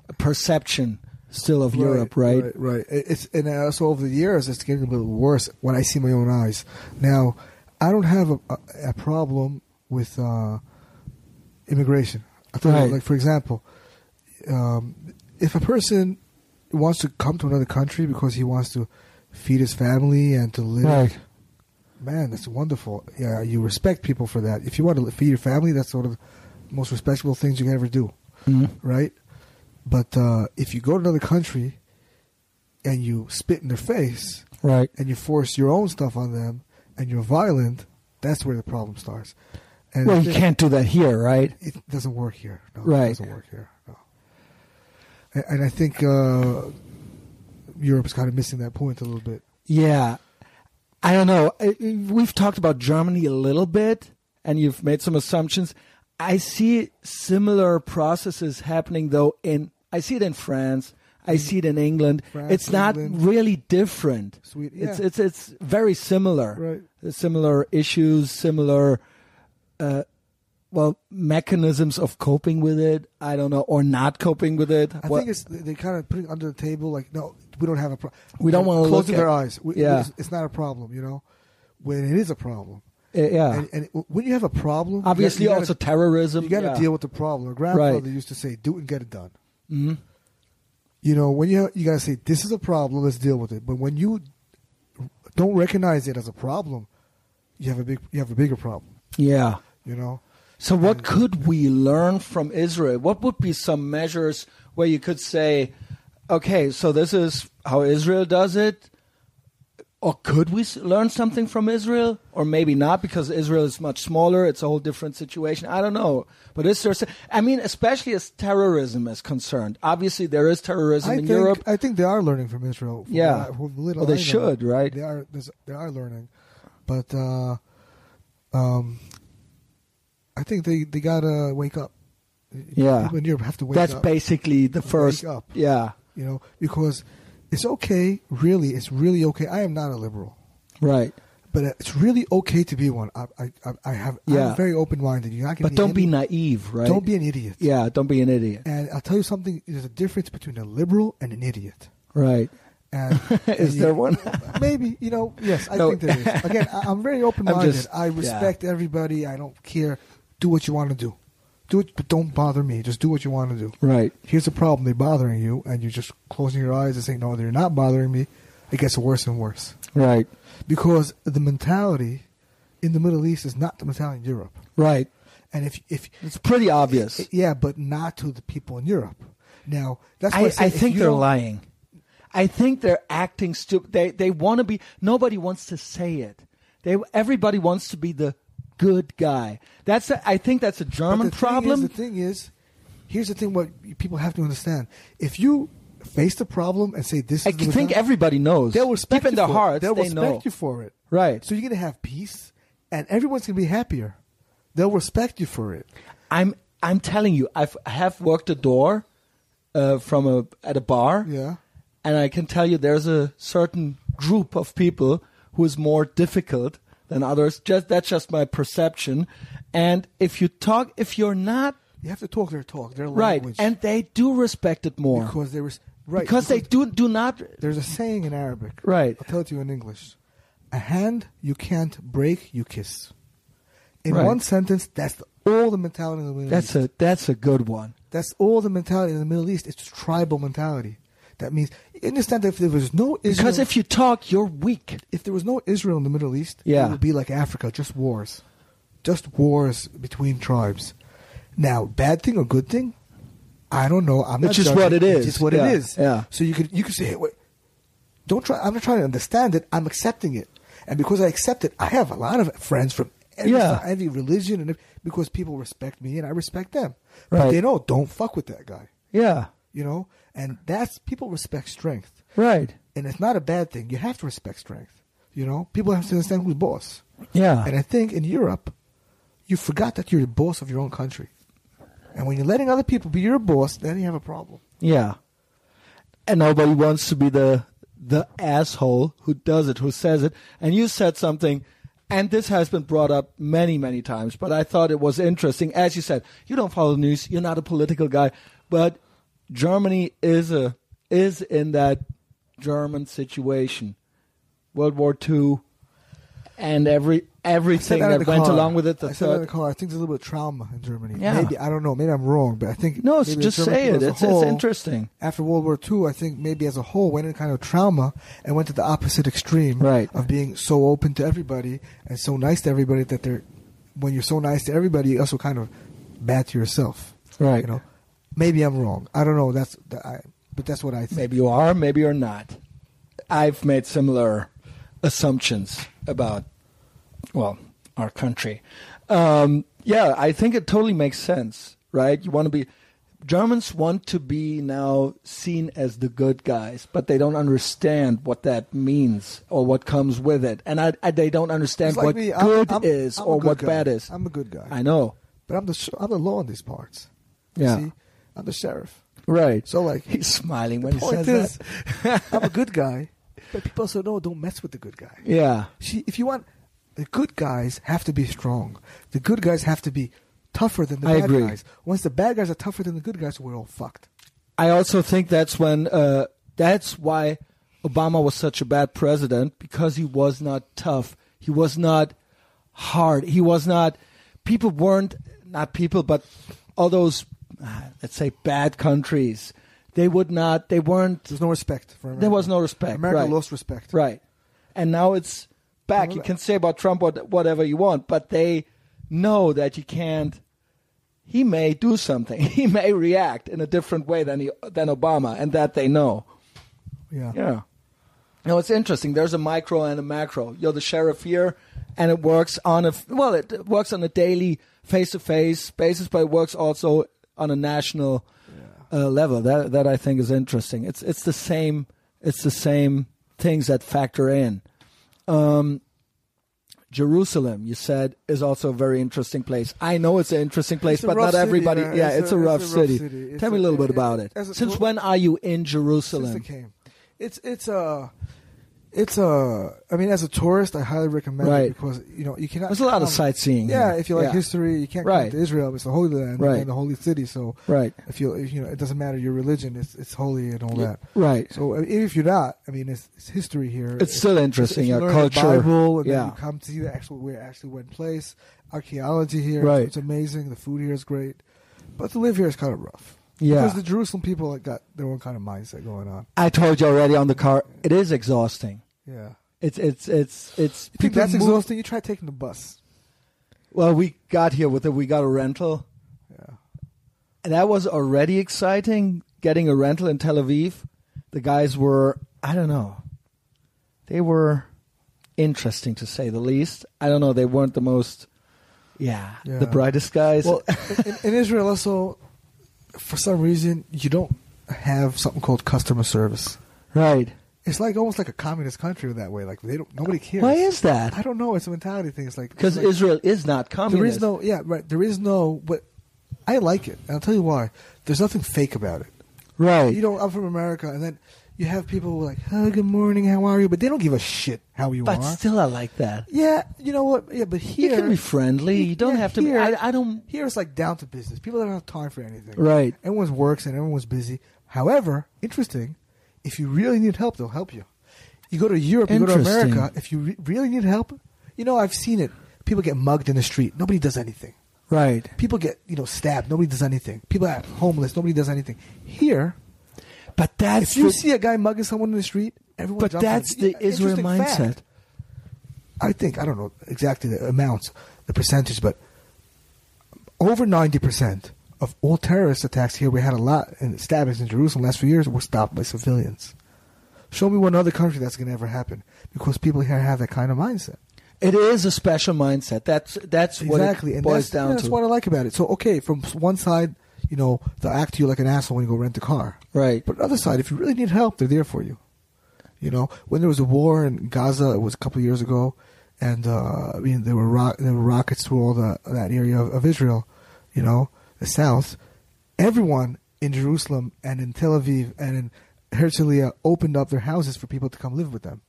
a perception still of Europe, right? Right, right. It's and also over the years, it's getting a little worse when I see my own eyes. Now, I don't have a, a, a problem with uh, immigration. I thought, Right. like for example, um, if a person wants to come to another country because he wants to feed his family and to live, Right. Man, that's wonderful. Yeah, you respect people for that. If you want to feed your family, that's sort of the most respectable things you can ever do Mhm. right? But uh, if you go to another country and you spit in their face Right. and you force your own stuff on them and you're violent, that's where the problem starts. And Well, you can't do that here, right? It doesn't work here. No, Right. It doesn't work here. No. and, and I think uh, Europe's kind of missing that point a little bit. Yeah. I don't know. We've talked about Germany a little bit, and you've made some assumptions. I see similar processes happening, though. In I see it in France. I see it in England. France, it's not England. really different. Sweet- It's yeah. it's it's very similar. Right. Similar issues, similar, uh, well, mechanisms of coping with it. I don't know, or not coping with it. I What- think it's they kind of put it under the table like no, we don't have a problem. We don't wanna close closing at- their eyes. We, Yeah. it's, it's not a problem, you know. When it is a problem, uh, yeah. and, and when you have a problem, you Obviously, gotta- you also gotta, terrorism. you got to yeah. deal with the problem. Our grandfather Right. used to say, "Do it and get it done." Mhm. You know, when you you got to say, "This is a problem, let's deal with it." But when you don't recognize it as a problem, you have a big you have a bigger problem. Yeah. You know, So, what could we learn from Israel? What would be some measures where you could say, okay, so this is how Israel does it? Or could we learn something from Israel? Or maybe not, because Israel is much smaller. It's a whole different situation. I don't know. But is there, I mean, especially as terrorism is concerned. Obviously, there is terrorism I in think Europe. I think they are learning from Israel. From Yeah. what from little Well, they should, right? They are they are learning, but uh, um, I think they they gotta wake up. Yeah. people in Europe have to wake That's up. That's basically the first. up. Yeah, you know, because it's okay. Really, it's really okay. I am not a liberal, right. but it's really okay to be one. I I, I- have Yeah. I'm very open minded. You're not But don't be naive, right? Don't be an idiot. Yeah, don't be an idiot. And I'll tell you something. There's a difference between a liberal and an idiot. Right. And *laughs* Is and there one? *laughs* maybe you know. Yes, I No. think there is. Again, I, I'm very *laughs* open minded. I respect everybody. I don't care. Do what you want to do. Do it, but don't bother me. Just do what you want to do. Right. Here's the problem: they're bothering you, and you're just closing your eyes and saying, "No, they're not bothering me." It gets worse and worse Right. because the mentality in the Middle East is not the mentality in Europe. Right. And if if It's pretty obvious. yeah, but not to the people in Europe. Now that's why I, say I think they're lying. I think they're acting stupid. They they want to be. Nobody wants to say it. They everybody wants to be the good guy. That's a, I think that's a German the thing problem. Is, the thing is, here's the thing: what people have to understand: if you face the problem and say this, I think everybody knows. they'll respect Deep in you their for hearts, it. They'll they respect know. you for it. Right. So you're gonna have peace, and everyone's gonna be happier. They'll respect you for it. I'm I'm telling you, I've, I have worked a door uh, from a at a bar. Yeah. and I can tell you there's a certain group of people who is more difficult than others. Just that's just my perception. And if you talk, if you're not You have to talk their talk, their language, right, and they do respect it more because there was right because they do do not There's a saying in Arabic. right. I'll tell it to you in English. A hand you can't break, you kiss. In Right. one sentence, that's the, all the mentality in the Middle That's East. a that's a good one. That's all the mentality in the Middle East. It's tribal mentality. That means understand that if there was no Israel, Because if you talk, you're weak. if there was no Israel in the Middle East, Yeah. it would be like Africa, just wars, just wars between tribes. Now, bad thing or good thing, I don't know. I'm not It's just judging. what it It's just what Yeah, it is. yeah. So you could you could say, hey, wait, don't try. I'm not trying to understand it. I'm accepting it, and because I accept it, I have a lot of friends from every, Yeah. every religion, and because people respect me and I respect them. But they know, don't fuck with that guy. Yeah, You know, and that's people respect strength, right. and it's not a bad thing. You have to respect strength. You know, people have to understand who's boss. Yeah, And I think in Europe, you forgot that you're the boss of your own country. And when you're letting other people be your boss, then you have a problem. yeah. And nobody wants to be the the asshole who does it, who says it. And you said something, and this has been brought up many, many times. But I thought it was interesting. As you said, you don't follow the news. You're not a political guy, but Germany is a is in that German situation, World War II, and every everything in that went car. along with it. The I said that in the car. I think there's a little bit of trauma in Germany. Yeah. Maybe I don't know. Maybe I'm wrong, but I think no, it's just say it. as a It's, it's interesting. After World War II, I think maybe as a whole went in kind of trauma and went to the opposite extreme Right. of being so open to everybody and so nice to everybody that they're when you're so nice to everybody, you also kind of bad to yourself. Right. You know, maybe I'm wrong. I don't know. That's I, but that's what I think. Maybe you are, maybe you're not. I've made similar assumptions about, well, our country. Um, yeah, I think it totally makes sense, right? You want to be, Germans want to be now seen as the good guys, but they don't understand what that means or what comes with it, and I, I, they don't understand like what me, I'm- good I'm- is I'm or good what guy. bad is. I'm a good guy. I know, But I'm the I'm the law in these parts. You Yeah. See? I'm the sheriff. right? So like He's smiling when he says is, that. I'm a good *laughs* guy, but people also know don't mess with the good guy. Yeah, See, if you want, the good guys have to be strong. The good guys have to be tougher than the I bad agree. guys. Once the bad guys are tougher than the good guys, we're all fucked. I also think that's when uh, that's why Obama was such a bad president because he was not tough. He was not hard. He was not. People weren't not people, but all those Uh, let's say bad countries. They would not. They weren't. There's no respect for America. There was no respect. America right. lost respect. Right. And now it's back. You can say about Trump what, whatever you want, but they know that you can't. He may do something. *laughs* He may react in a different way than he, than Obama, and that they know. Yeah. Yeah. No, it's interesting. There's a micro and a macro. You're the sheriff here, and it works on a well. It works on a daily, face-to-face basis, but it works also on a national uh, level. That that I think is interesting. It's it's the same. It's the same things that factor in. Um, Jerusalem, you said, is also a very interesting place. I know it's an interesting place, but not everybody. man. yeah, It's it's, a- a, rough, it's a rough city. city. It's Tell me a- a little bit about it- a Since when are you in Since Jerusalem? came, it's it's uh it's a. I mean, as a tourist, I highly recommend Right. it because you know you cannot. There's a lot of sightseeing. Yeah, here. if you like Yeah. history, you can't Right. come to Israel. It's the Holy Land Right. and the Holy City. So Right. if you if, you know, it doesn't matter your religion. It's it's holy and all that. Right. So even if you're not, I mean, it's, it's history here. It's still interesting, learn culture. the Bible, and Yeah. then you come to see the actual where it actually went place. Archaeology here, Right. It's amazing. The food here is great, but to live here is kind of rough. Yeah. because the Jerusalem people like, got their own kind of mindset going on. I told you already on the car. It is exhausting. Yeah. It's it's it's it's. You think that's move- exhausting? You try taking the bus. Well, we got here with it. We got a rental. Yeah. And that was already exciting. Getting a rental in Tel Aviv. The guys were I don't know. They were interesting to say the least. I don't know. They weren't the most. Yeah, Yeah. the brightest guys. Well, in, in Israel also, for some reason, you don't have something called customer service. right. It's like almost like a communist country in that way. Like they don't, nobody cares. Why is that? I don't know. It's a mentality thing. It's like Because like- Israel is not communist. There is no, yeah, right. There is no, but I like it. And I'll tell you why. There's nothing fake about it. right. You know, I'm from America, and then you have people who are like, "Oh, good morning, how are you?" But they don't give a shit how you but are. still, I like that. yeah, you know what? Yeah, but here you can be friendly. You don't yeah, have to. here- be, I, I don't. Here it's like down to business. People don't have time for anything. Right. Everyone's works and everyone's busy. However, interesting, if you really need help, they'll help you. You go to Europe, you go to America. If you re- really need help, you know I've seen it. People get mugged in the street. Nobody does anything. Right. People get you know stabbed. Nobody does anything. People are homeless. Nobody does anything. Here, But that's if you the- see a guy mugging someone in the street, everyone. But that's it. the Israel mindset. fact. I think I don't know exactly the amounts, the percentage, but over ninety percent of all terrorist attacks here, we had a lot in stabbings in Jerusalem last few years were stopped by civilians. Show me one other country that's going to ever happen because people here have that kind of mindset. It is a special mindset. That's that's exactly, what it and boils that's, down yeah, that's to. what I like about it. So, okay, from one side, you know, they'll act to you like an asshole when you go rent a car. right. But on the other side, if you really need help, they're there for you. You know, when there was a war in Gaza, it was a couple of years ago, and uh, I mean there were ro- there were rockets through all the that area of, of Israel. You know, the south. Everyone in Jerusalem and in Tel Aviv and in Herzliya opened up their houses for people to come live with them.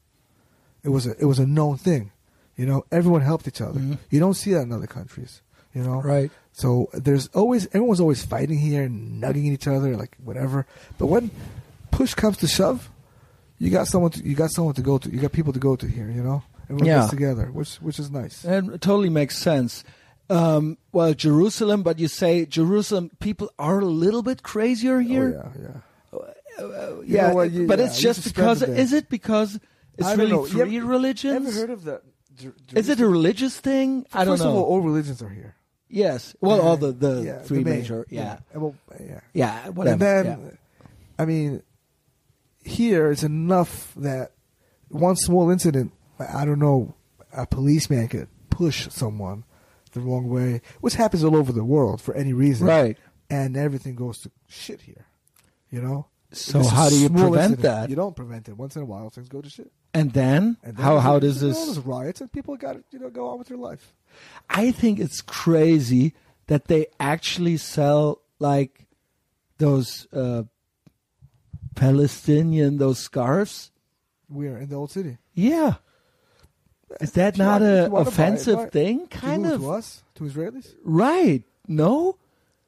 It was a it was a known thing. You know, everyone helped each other. Mhm. You don't see that in other countries. You know, Right. so there's always everyone's always fighting here and nugging each other, like whatever. But when push comes to shove, you got someone. To, you got someone to go to. You got people to go to here. You know, everyone Yeah. gets together, which which is nice. And it totally makes sense. Um, well, Jerusalem, but you say Jerusalem people are a little bit crazier here. Oh, yeah, yeah. Uh, You yeah, know you- but yeah, it's just because. Is it because it's really know. You ever- religions? Ever heard of the? Jer- is it a religious thing? I don't First know. of all, all religions are here. Yes. Well, all the the yeah, three main, major. Yeah. And Well, yeah. Yeah. Whatever. And then, yeah. I mean, here it's enough that one small incident, I don't know, a policeman could push someone the wrong way, which happens all over the world for any reason. Right. and everything goes to shit here. You know. So This is how do you small prevent incident. that? You don't prevent it. Once in a while, things go to shit. And then, And then how how does you know, this? there's riots and people got to you know go on with their life. I think it's crazy that they actually sell like those uh, Palestinian those scarves. We're in the old city. Yeah. Is that not want- if a you wanna buy it, offensive thing? To Kind who? of. to us, to Israelis. Right. No?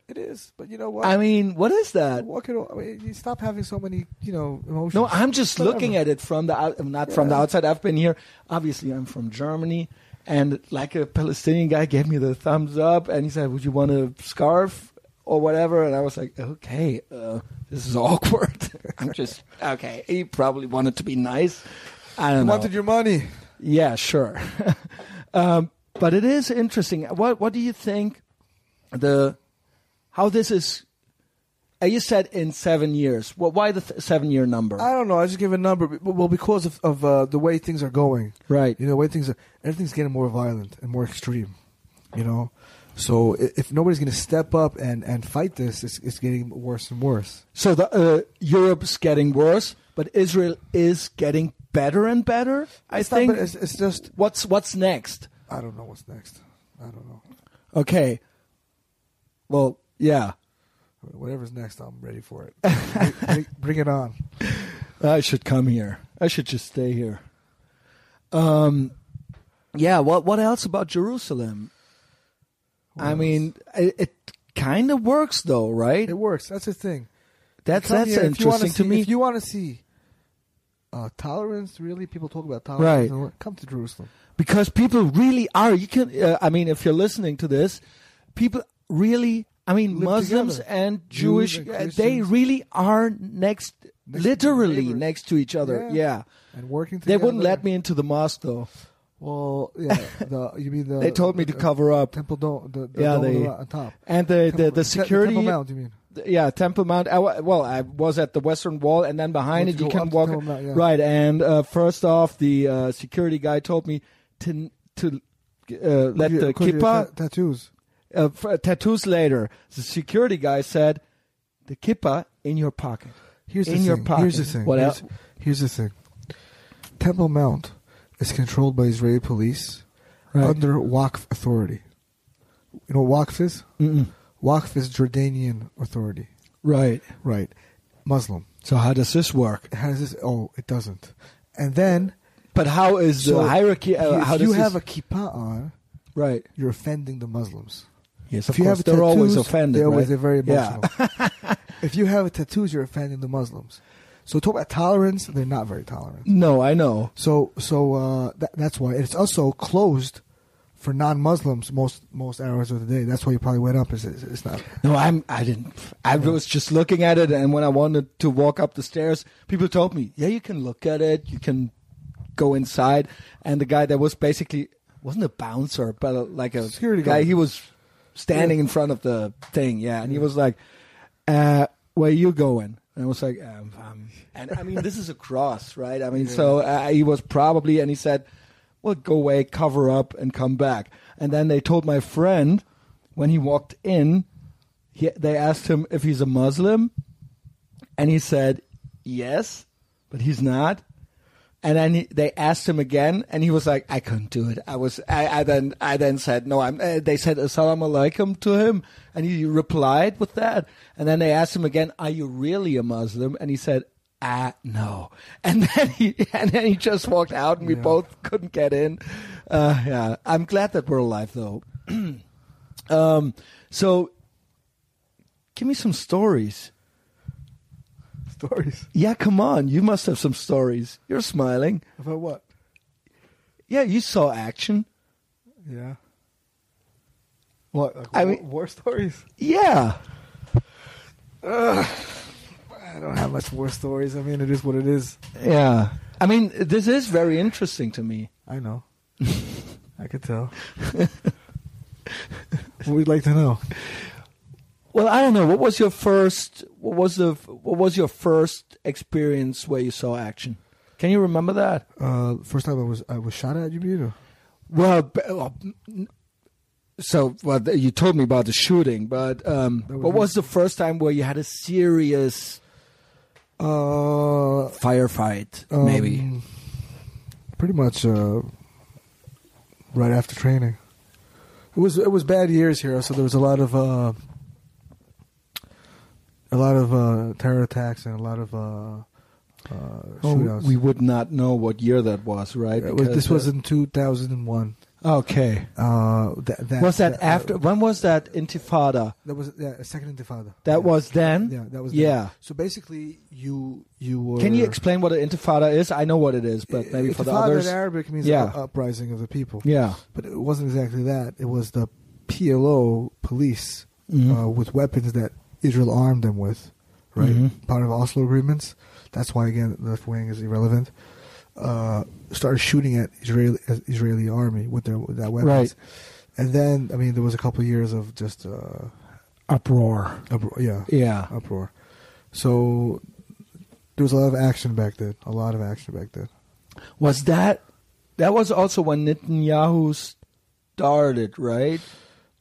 It is, but you know what? I mean, what is that? what can, I mean, you stop having so many, you know, emotions. No, I'm just Whatever. looking at it from the not from the outside. I've been here. Obviously, I'm from Germany, and like a Palestinian guy gave me the thumbs up, and he said, "Would you want a scarf or whatever?" And I was like, "Okay, uh, this is *laughs* awkward." I'm just okay. He probably wanted to be nice. I don't know. wanted your money. Yeah, sure. *laughs* um, but it is interesting. What What do you think? The how this is? You said in seven years. Well, why the th- seven year number? I don't know. I just give a number. Well, because of, of uh, the way things are going. right. You know, the way things are, everything's getting more violent and more extreme. You know, so i- if nobody's going to step up and, and fight this, it's, it's getting worse and worse. So the uh, Europe's getting worse, but Israel is getting better and better. I It's not think. bad, it's, it's just what's What's next? I don't know what's next. I don't know. Okay. Well, yeah. Whatever's next, I'm ready for it. *laughs* bring, bring- it on. I should come here. I should just stay here. Um, yeah. What What else about Jerusalem? What I else? mean, it, it kind of works though, right? It works. That's the thing. That's that's here, if you wanna interesting to me. If you want to see uh, tolerance, really, people talk about tolerance. Right. Come to Jerusalem. because people really are. You can. Uh, I mean, if you're listening to this, people really. I mean, Muslims together. and Jews Jewish. and uh, they really are next, Next- literally neighbors. next to each other. Yeah. Yeah. And working They wouldn't let me into the mosque though. Well, yeah. *laughs* The, you mean the? They told me to cover up. Temple Dome. The, the Yeah, they- on top. And the the, Temple- the Te- security. Temple Mount. You mean? Yeah, Temple Mount. I, well, I was at the Western Wall, and then behind You it you can walk. Mount, yeah. Right, and uh, first off, the uh, security guy told me to to uh, let the your- because your kippa ta- tattoos. Uh, tattoos later. The security guy said, "The kippa in your pocket." Here's in the your thing. pocket. Here's the thing. What here's, else? here's the thing. Temple Mount is controlled by Israeli police Right. under Waqf authority. You know what Waqf is? Mm-mm. Waqf is Jordanian authority. Right. Right. Muslim. So how does this work? It has this. Oh, it doesn't. And then But how is the hierarchy? Uh, if how you does have this, a kippa on, right? you're offending the Muslims. Yes, if of you course. have they're always tattoos, offended. They're, always, right? very Yeah. emotional. *laughs* if you have a tattoos, you're offending the Muslims. So talk about tolerance. They're not very tolerant. No, I know. So so uh, that, that's why it's also closed for non-Muslims most most hours of the day. That's why you probably went up. Is it's, it's not. No, I'm. I didn't. I was just looking at it, and when I wanted to walk up the stairs, people told me, "Yeah, you can look at it. You can go inside." And the guy that was basically wasn't a bouncer, but a, like a Security guy. guard. He was standing in front of the thing, yeah, and he was like, uh, "Where you going?" And I was like, um, um, and I mean, this is a cross, right? I mean, so uh, he was probably, and he said, "Well, go away, cover up, and come back." And then they told my friend when he walked in, he, they asked him if he's a Muslim, and he said yes, but he's not. And then he, they asked him again, and he was like, "I couldn't do it." I was. I, I then. I then said, "No." I'm. Uh, they said "Assalamu alaikum" to him, and he replied with that. And then they asked him again, "Are you really a Muslim?" And he said, "Ah, no." *laughs* And then he and then he just walked out, and we Yeah. both couldn't get in. Uh, yeah, I'm glad that we're alive, though. *clears throat* um, so, give me some stories. Stories *laughs* Yeah, come on. You must have some stories. You're smiling. about what? Yeah, you saw action. Yeah. What? Like I war, mean- war stories. Yeah. I don't have much war stories. I mean, it is what it is. Yeah. I mean, this is very interesting to me. I know. *laughs* I could tell. *laughs* We'd like to know? Well, I don't know. What was your first? What was the? What was your first experience where you saw action? Can you remember that? Uh, first time I was I was shot at. You mean? or- Well, uh, so well, you told me about the shooting, but um, what was the first time where you had a serious Uh, firefight? maybe. um, Pretty much uh, right after training. It was it was bad years here, so there was a lot of uh, a lot of uh, terror attacks and a lot of uh, uh, Oh, we would not know what year that was, right? Was- this was uh, in two thousand and one. okay. Uh, that, that, was that, after? when was that Intifada? That was yeah, second Intifada. That yeah. was then. yeah, that was Yeah. then. So basically, you you were. Can you explain what an Intifada is? I know what it is, but maybe for the Intifada others. in Arabic means Yeah. uprising of the people. Yeah. But it wasn't exactly that. It was the PLO police Mhm. uh, with weapons that Israel armed them with, right? Mhm. Part of Oslo agreements. That's why again the left wing is irrelevant. Uh, started shooting at Israeli Israeli army with their with that weapons. Right. And then I mean there was a couple of years of just uh, Uproar. uproar, yeah, Yeah. uproar. So there was a lot of action back then. A lot of action back then. Was that? That was also when Netanyahu started, right?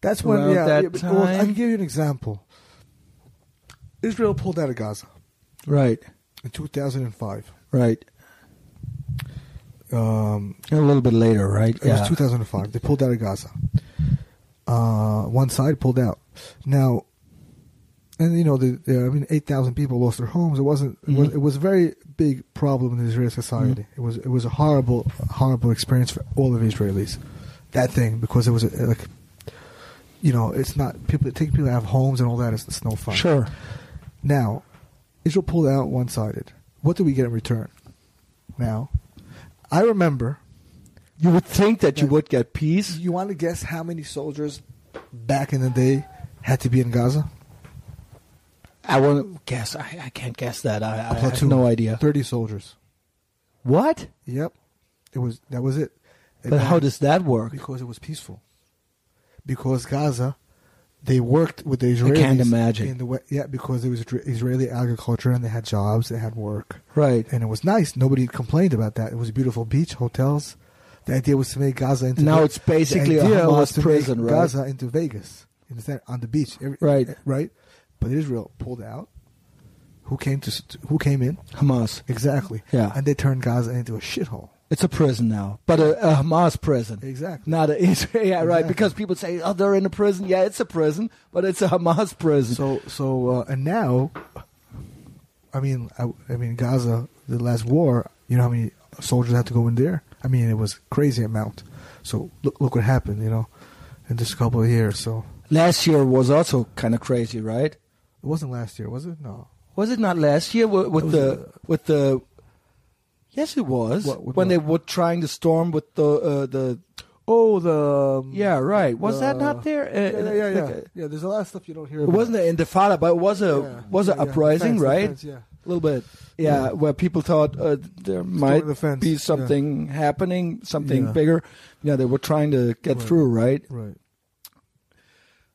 That's when, Around yeah. that yeah, well, I can give you an example. Israel pulled out of Gaza Right. in 2005. Right. Um, A little bit later, right? it was 2005. They pulled out of Gaza. Uh, one side pulled out. Now, and you know, the, the, I mean, 8,000 people lost their homes. It wasn't. It, was, Mhm. it was a very big problem in Israeli society. Mhm. It was. It was a horrible, horrible experience for all of Israelis. That thing because it was a, like, you know, it's not people. Taking people to have homes and all that. It's, it's no fun. Sure. Now, Israel pulled out one sided. What do we get in return? Now, I remember. You would think that you would get peace. You want to guess how many soldiers back in the day had to be in Gaza? I want to guess. I, I can't guess that. I have no idea. Thirty soldiers. What? Yep, it was. That was it. They But how does that work? Because it was peaceful. Because Gaza, they worked with the Israelis. I can't imagine. In the way, yeah, because it was Israeli agriculture and they had jobs, they had work. Right. and it was nice. Nobody complained about that. It was a beautiful beach, hotels. The idea was to make Gaza into Now Ve- it's basically a Hamas prison, right? Gaza into Vegas, center, on the beach, Every- Right. Eh, right, but Israel pulled out. Who came to who came in Hamas. exactly? Yeah. and they turned Gaza into a shithole. It's a prison now, but a, a Hamas prison. Exactly. Not a Israel. *laughs* Yeah, right. Exactly. Because people say, "Oh, they're in a prison." Yeah, it's a prison, but it's a Hamas prison. So so uh, and now, I mean, I, I mean Gaza, the last war. You know how many soldiers had to go in there? I mean, it was crazy amount. So look look what happened. You know, in just a couple of years. So last year was also kind of crazy, right? it wasn't last year, was it? No. Was it not last year with, with the uh, with the? Yes, it was What- with when what? they were trying to storm with the uh, the. Oh, the um, Yeah, right. Was that not there? Uh, Yeah, yeah, yeah, yeah. like, uh, Yeah, there's a lot of stuff you don't hear. It about. wasn't an intifada, but it was a Yeah, was yeah, an yeah. uprising, Defense, right? defense, yeah. A little bit. Yeah, Yeah. where people thought uh, there might the fence, be yeah. something happening, something Yeah. bigger. Yeah, they were trying to get Right. through, right? Right.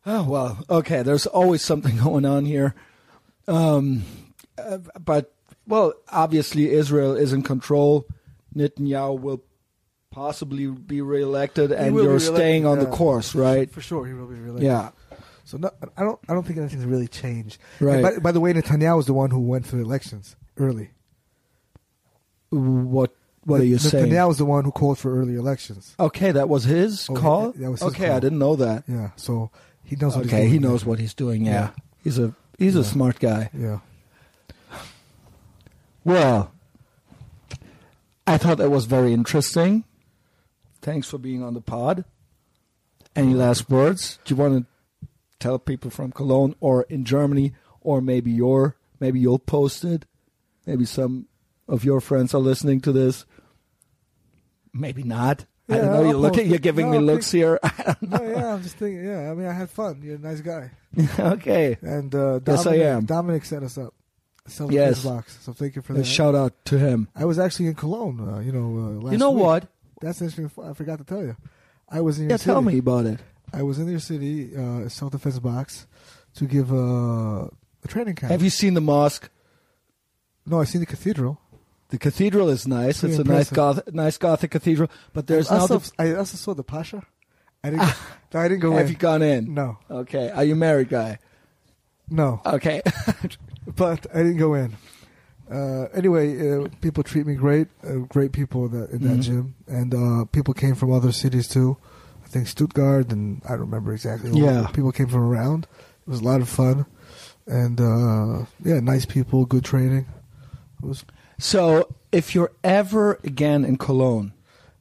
Oh well, okay. There's always something *laughs* going on here, um, uh, but well, obviously Israel is in control. Netanyahu will possibly be reelected, and you're reelected, staying on the course, right? For sure, he will be reelected. Yeah, So no, I don't. I don't think anything's really changed. Right. By, by the way, Netanyahu was the one who went for the elections early. what what are you Netanyahu saying? Netanyahu was the one who called for early elections. Okay, that was his Oh, call. that was his okay, call. I didn't know that. Yeah. So he knows. What he's Okay, doing. he knows what he's doing. Yeah, Yeah. he's a he's a smart guy. Yeah. Well, I thought that was very interesting. Thanks for being on the pod. Any last words? Do you want to tell people from Cologne or in Germany, or maybe your maybe you'll post it? Maybe some of your friends are listening to this. Maybe not. I don't know. I'll You're looking. You're giving No, me looks here. *laughs* I don't No, yeah. I'm just thinking. Yeah. I mean, I had fun. You're a nice guy. *laughs* okay. And uh, Dominic, Yes, I am. Dominic set us up. Self Yes. box. So thank you for A that. shout out to him. I was actually in Cologne. Uh, you know, uh, last you know week. what? That's interesting. I forgot to tell you. I was in your Yeah, city. tell me about it. I was in your city, uh, self defense box, to give uh, a training camp. Have you seen the mosque? No, I seen the cathedral. The cathedral is nice. Pretty It's a nice goth, nice Gothic cathedral. But there's I also, the I also saw the pasha. I didn't. no, I didn't go in. Have in. you gone in? no, Okay. Are you married guy? no, Okay. *laughs* but I didn't go in. Uh, anyway, uh, people treat me great. Uh, great people in that, in that Mhm. gym, and uh, people came from other cities too. I think Stuttgart, and I don't remember exactly. Yeah. people came from around. It was a lot of fun, and uh, yeah, nice people, good training. It was so, if you're ever again in Cologne,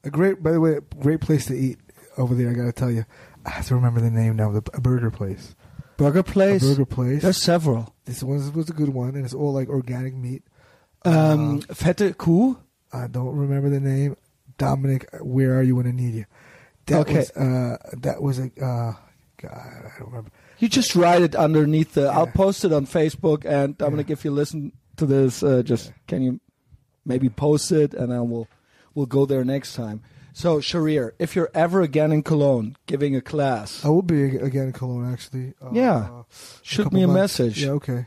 a great. By the way, great place to eat over there. I got to tell you, I have to remember the name now. The a burger place. burger place. A burger place. There's several. This one was a good one, and it's all like organic meat. Um, fette Kuh. I don't remember the name. Dominic, where are you when I need you? That Okay. was uh, that was a uh, God, I don't remember. You just write it underneath the. I'll post it on Facebook, and Dominic, if you listen to this, uh, just can you maybe post it, and then we'll we'll go there next time. So, Sharir, if you're ever again in Cologne giving a class, I will be again in Cologne actually. Uh, Yeah. shoot me a months. message. Yeah, okay.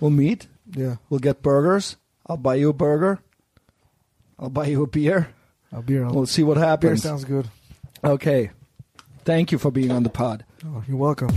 We'll meet. Yeah, We'll get burgers. I'll buy you a burger. I'll buy you a beer. I'll. We'll see what beer happens. sounds good. Okay. Thank you for being on the pod. Oh, you're welcome.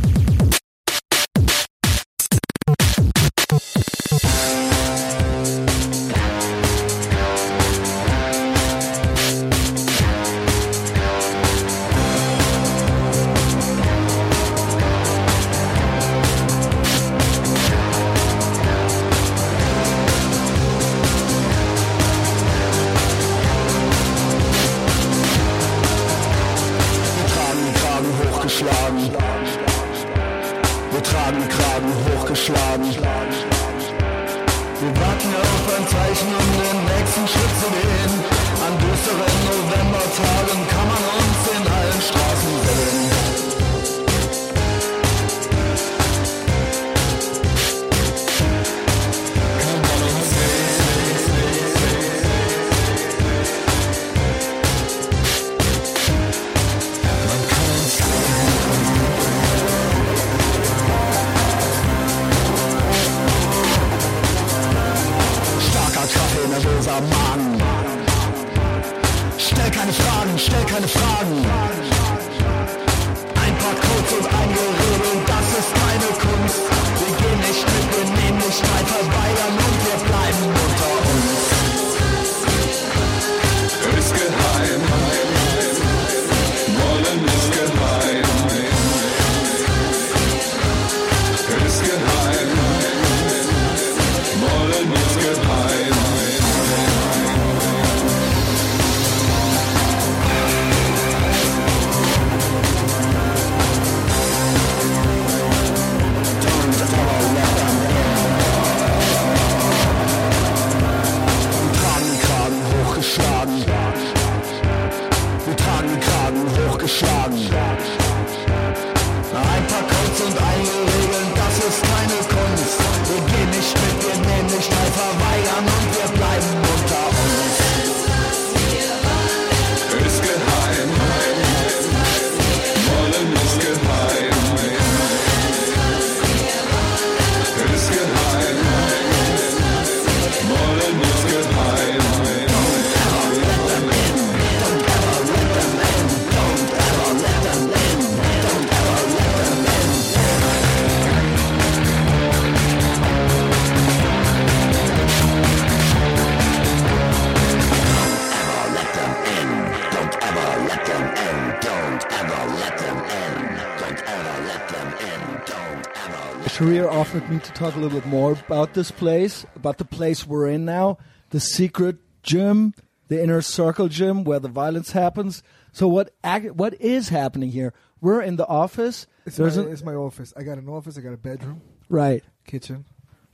Offered me to talk a little bit more about this place, about the place we're in now, the secret gym, the inner circle gym where the violence happens. So what what is happening here? We're in the office. It's There's my, an- it's my office. I got an office. I got a bedroom, right, kitchen,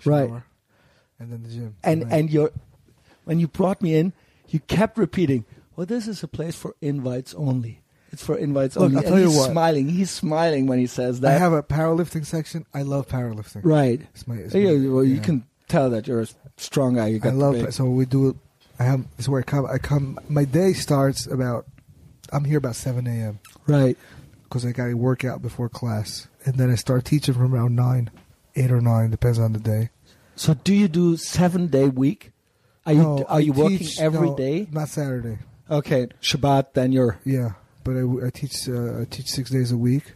Right. and then the gym. and Right. and you when you brought me in, you kept repeating, "Well, this is a place for invites only. It's for invites Look, only." I'll and tell you he's what. smiling. He's smiling when he says that. I have a powerlifting section. I love powerlifting. right. It's my, it's Yeah, my- well, you yeah. can tell that you're a strong guy. You got I the love big- it. So we do. I have. This is where I come. I come. My day starts about. I'm here about seven a.m. right. because I got to work out before class, and then I start teaching from around nine, eight or nine, depends on the day. So do you do seven day week? Are you No, are I you working teach- every no, day? Not Saturday. Okay, Shabbat. Then you're Yeah, but I, I teach uh, I teach six days a week.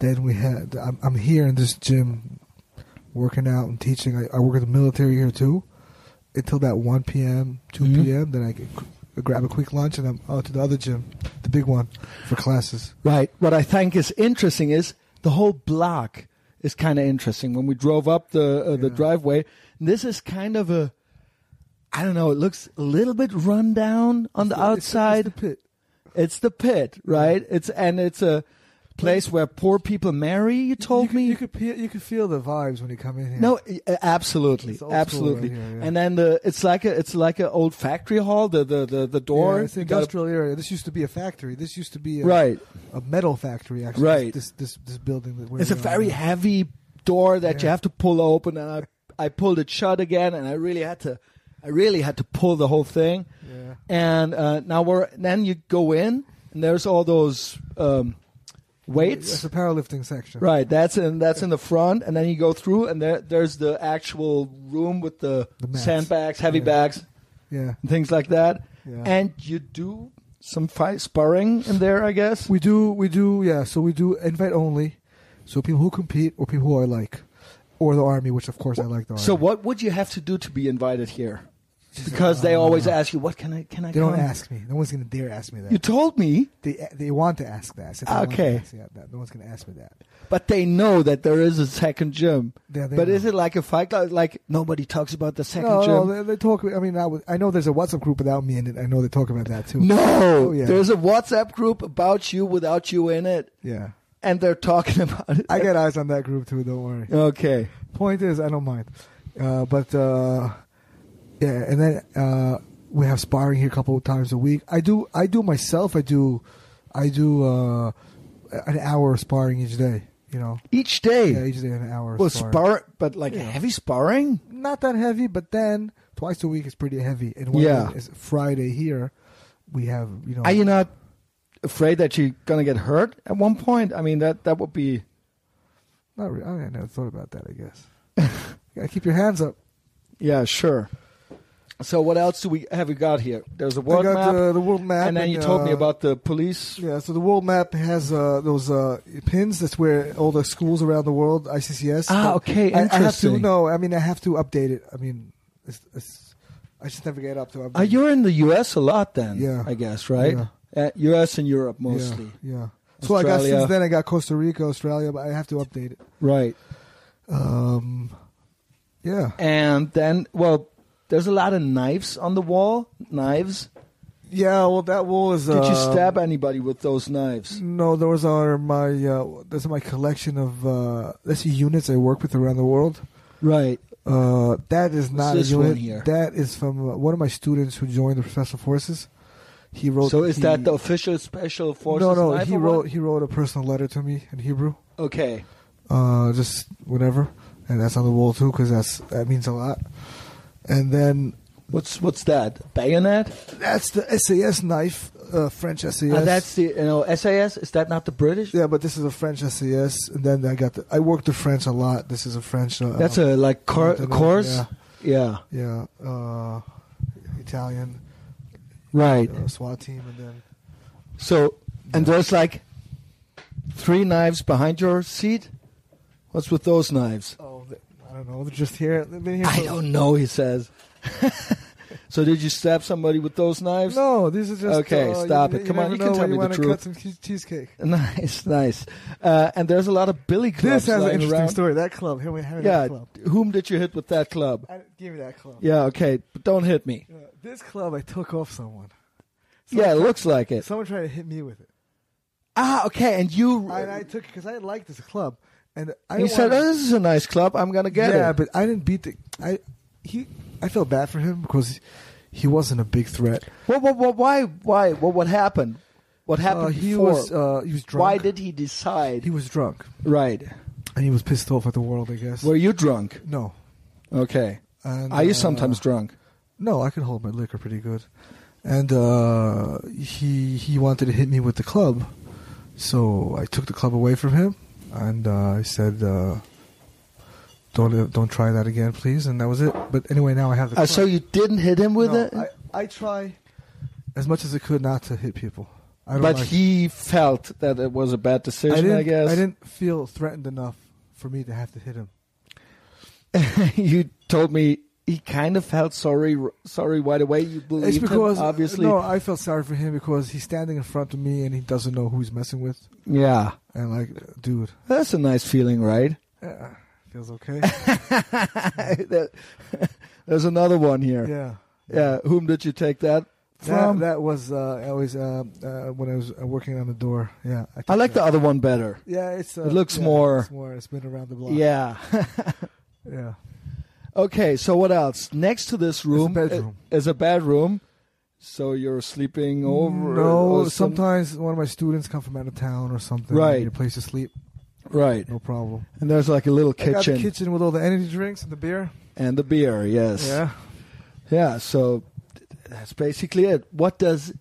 Then we had I'm, I'm here in this gym, working out and teaching. I, I work at the military here too, until about one p.m. 2 Mhm. p.m. Then I get, grab a quick lunch and I'm out to the other gym, the big one, for classes. Right. What I think is interesting is the whole block is kind of interesting. When we drove up the uh, the Yeah. driveway, this is kind of a, I don't know. It looks a little bit run down on the It's- it's- outside. it's the pit. It's the pit, right? It's and it's a place where poor people marry. You told you could, me. you could pe- you could feel the vibes when you come in here. no, absolutely, It's old school absolutely. right here, yeah. And then the it's like a it's like an old factory hall. The the the, the door. Yeah, it's an you gotta- industrial area. This used to be a factory. This used to be a, right. a metal factory. Actually, Right. This this this building. That we're It's a very now. heavy door that you have to pull open, and I I pulled it shut again, and I really had to I really had to pull the whole thing. Yeah. And uh, now we're then you go in, and there's all those um, It's weights. a powerlifting section. Right, that's in that's in the front, and then you go through, and there there's the actual room with the, The sandbags, heavy Yeah. bags, Yeah. and things like that. Yeah. And you do some fight sparring in there, I guess. We do, we do, yeah. So we do invite only, so people who compete or people who are like, or the army, which of course I like the army. So what would you have to do to be invited here? Because they always ask you, "What can I can I?" they don't ask me. No one's gonna dare ask me that. You told me, they they want to ask that. I said they want to Okay. ask that. that. No one's gonna ask me that. but they know that there is a second gym. Yeah, they But know. is it like a fight club? Like nobody talks about the second No, gym? no, they, they talk. I mean, I, was, I know there's a WhatsApp group without me in it. I know they talk about that too. No, Oh, yeah. there's a WhatsApp group about you without you in it, Yeah, and they're talking *laughs* about it. I get eyes on that group too. Don't worry. okay. Point is, I don't mind. Uh, but uh, yeah, and then uh, we have sparring here a couple of times a week. I do, I do myself. I do, I do uh, an hour of sparring each day. You know, Each day. yeah, each day an hour. Of well, sparring. spar, but like Yeah. heavy sparring. Not that heavy, but then twice a week is pretty heavy. And Yeah. Friday here, we have you know. Are you not afraid that you're gonna get hurt at one point? I mean, that that would be. Not really, I never thought about that. I guess. *laughs* you gotta keep your hands up. Yeah, sure. So what else do we have we got here? There's a world map, the, the world map, and then you told me uh, about the police. Yeah, so the world map has uh, those uh, pins. That's where all the schools around the world, ICCS. Ah, But okay, I, I have to interesting. no. I mean, I have to update it. I mean, it's, it's, I just never get up to update. Uh, you're in the U.S. a lot, then. Yeah. I guess right. Yeah. Uh, U.S. and Europe mostly. Yeah. yeah. So I got since then I got Costa Rica, Australia, but I have to update it. Right. Um, yeah. And then, well, there's a lot of knives on the wall. Knives. Yeah. Well, that wall is. Did you uh, stab anybody with those knives? No, those are my. Uh, those are my collection of. Uh, that's the units I work with around the world. Right. Uh, that is not this a unit. here? That is from uh, one of my students who joined the special forces. He wrote. So is he- that the official special forces? No, no. He wrote. what? He wrote a personal letter to me in Hebrew. Okay. Uh, just whatever, and that's on the wall too, because that's that means a lot. And then What's what's that? Bayonet? that's the SAS knife, uh, French SAS. Ah, that's the you know SAS. Is that not the British? yeah, but this is a French SAS. And then I got the. I worked the French a lot. This is a French. Uh, That's a like Lieutenant, course. yeah. Yeah. Yeah, uh, Italian Right. uh, SWAT team, and then So and there's like three knives behind your seat. What's with those knives? oh, I don't know. They're just here. They've been here. I don't know. He says. *laughs* so did you stab somebody with those knives? No, these are just. Okay, uh, stop you, it. you Come on, you can tell me you the truth. Cut some cheesecake. *laughs* Nice, nice. Uh, and there's a lot of billy clubs This has an interesting around. story. That club. Here we have Yeah. that club. Whom did you hit with that club? I, give me that club. Yeah. Okay, but don't hit me. Yeah, this club, I took off someone. Yeah, it looks like it. Someone tried to hit me with it. Ah, okay. And you. I, and I took it because I liked this club, and I he said, wanna- "Oh, this is a nice club. I'm gonna get yeah, it." Yeah, but I didn't beat the. I he. I felt bad for him because he wasn't a big threat. What, what, what, why? Why? What? What happened? What happened Uh, he before? was uh, he was drunk. why did he decide? he was drunk? right. And he was pissed off at the world. I guess. Were you drunk? no. Okay. And, Are you uh, sometimes drunk? No, I can hold my liquor pretty good. And uh, he he wanted to hit me with the club, so I took the club away from him, and uh, I said, uh, "Don't uh, don't try that again, please." And that was it. But anyway, now I have the. Uh, so you didn't hit him with No, it? I, I try as much as I could not to hit people. I don't but like- he felt that it was a bad decision. I. I guess. didn't feel threatened enough for me to have to hit him. *laughs* you told me he kind of felt sorry. Sorry right away. You believe It's because him, obviously. no, I felt sorry for him because he's standing in front of me and he doesn't know who he's messing with. Yeah, And like, dude, that's a nice feeling, right? uh, feels okay. *laughs* *laughs* There's another one here. yeah. Yeah, whom did you take that That, from? that was uh, I always uh, uh, when I was uh, working on the door. Yeah, I took like the other one better. Yeah, it's. Uh, It looks yeah, more- It's more. It's been around the block. Yeah. *laughs* yeah. okay, so what else? Next to this room bedroom. i- is a bedroom. So you're sleeping over? No, some- sometimes one of my students come from out of town or something. Right. Need a place to sleep. Right. No problem. And there's like a little I got the kitchen kitchen with all the energy drinks and the beer. and the beer. Yes. Yeah. Yeah, so that's basically it. What does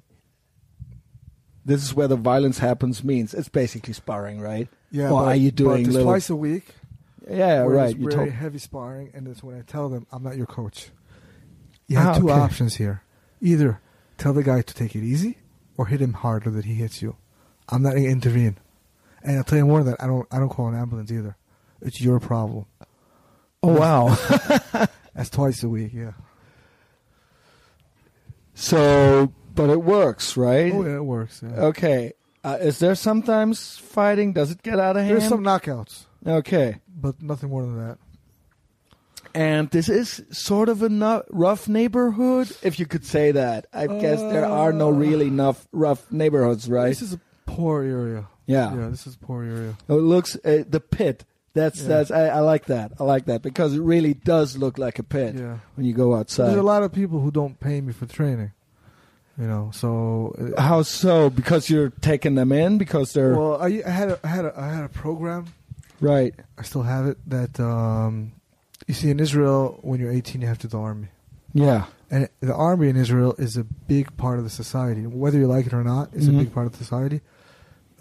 this is where the violence happens means? It's basically sparring, right? Yeah. Or but, are you but doing it's little? twice a week? yeah, where right. It's You very told heavy sparring, and it's when I tell them I'm not your coach. You have Ah, two okay. options here: either tell the guy to take it easy, or hit him harder that he hits you. I'm not going to intervene, and I'll tell you more than that. I don't. I don't call an ambulance either. It's your problem. Oh wow. *laughs* That's twice a week. Yeah. so, but it works, right? Oh yeah, it works. Yeah. Okay. Uh, is there sometimes fighting? Does it get out of hand? There's some knockouts, Okay. but nothing more than that. And this is sort of a no- rough neighborhood, if you could say that. I guess there are no really enough rough neighborhoods, right? This is a poor area. Yeah. Yeah, this is poor area. It looks uh, the pit. That's Yeah. that's I, I like that. I like that because it really does look like a pit Yeah. when you go outside. There's a lot of people who don't pay me for training. You know, so uh, How so? Because you're taking them in because they're well, I, I had a, I had a, I had a program. right. I still have it. That um, you see in Israel, when you're 18, you have to the army, Yeah. and the army in Israel is a big part of the society. Whether you like it or not, it's Mhm. a big part of the society.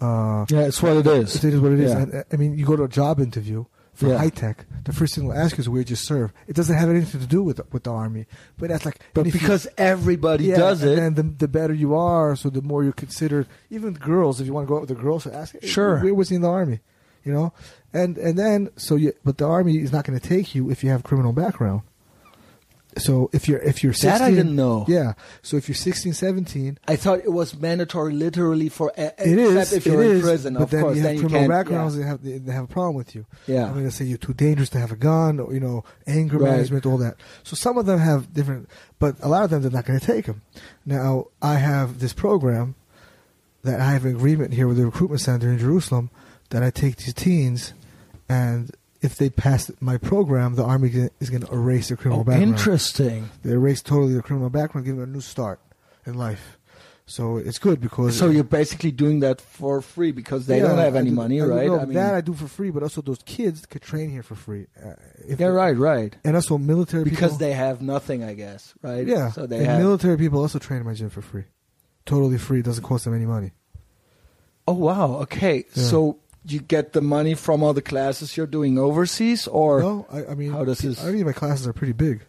Uh, Yeah, it's what it is. it is what it is. Yeah. And, uh, I mean, you go to a job interview for Yeah. high tech. The first thing they'll ask you is where you serve. It doesn't have anything to do with with the army, but that's like. But if you- because everybody yeah, does it, and the, the better you are, so the more you're considered. Even girls, if you want to go out with the girls, so ask. hey, Sure. where was he in the army? You know, and and then so you, but the army is not going to take you if you have criminal background. So if you're if you're 16, That I didn't know. Yeah. So if you're 16, 17, I thought it was mandatory, literally for e- it except is. if you're it in is, prison. but of then course, you have then you criminal can't. backgrounds. yeah. They have they, they have a problem with you. Yeah. I mean, they say you're too dangerous to have a gun, or you know, anger Right. management, all that. So some of them have different, but a lot of them they're not going to take them. Now I have this program that I have an agreement here with the recruitment center in Jerusalem that I take these teens, and if they pass my program, the army is going to erase their criminal Oh, background. interesting. They erase totally their criminal background, give them a new start in life. So it's good because So you're basically doing that for free because they Yeah, don't have I any do- money, I right? no, I mean, that I do for free, but also those kids could train here for free. Uh, if yeah, right, right. And also military Because people, they have nothing, I guess, right? yeah, So they and have. military people also train in my gym for free, totally free. Doesn't cost them any money. oh wow. Okay. Yeah. So you get the money from all the classes you're doing overseas, or no, I, I mean, how does this- I mean, my classes are pretty big,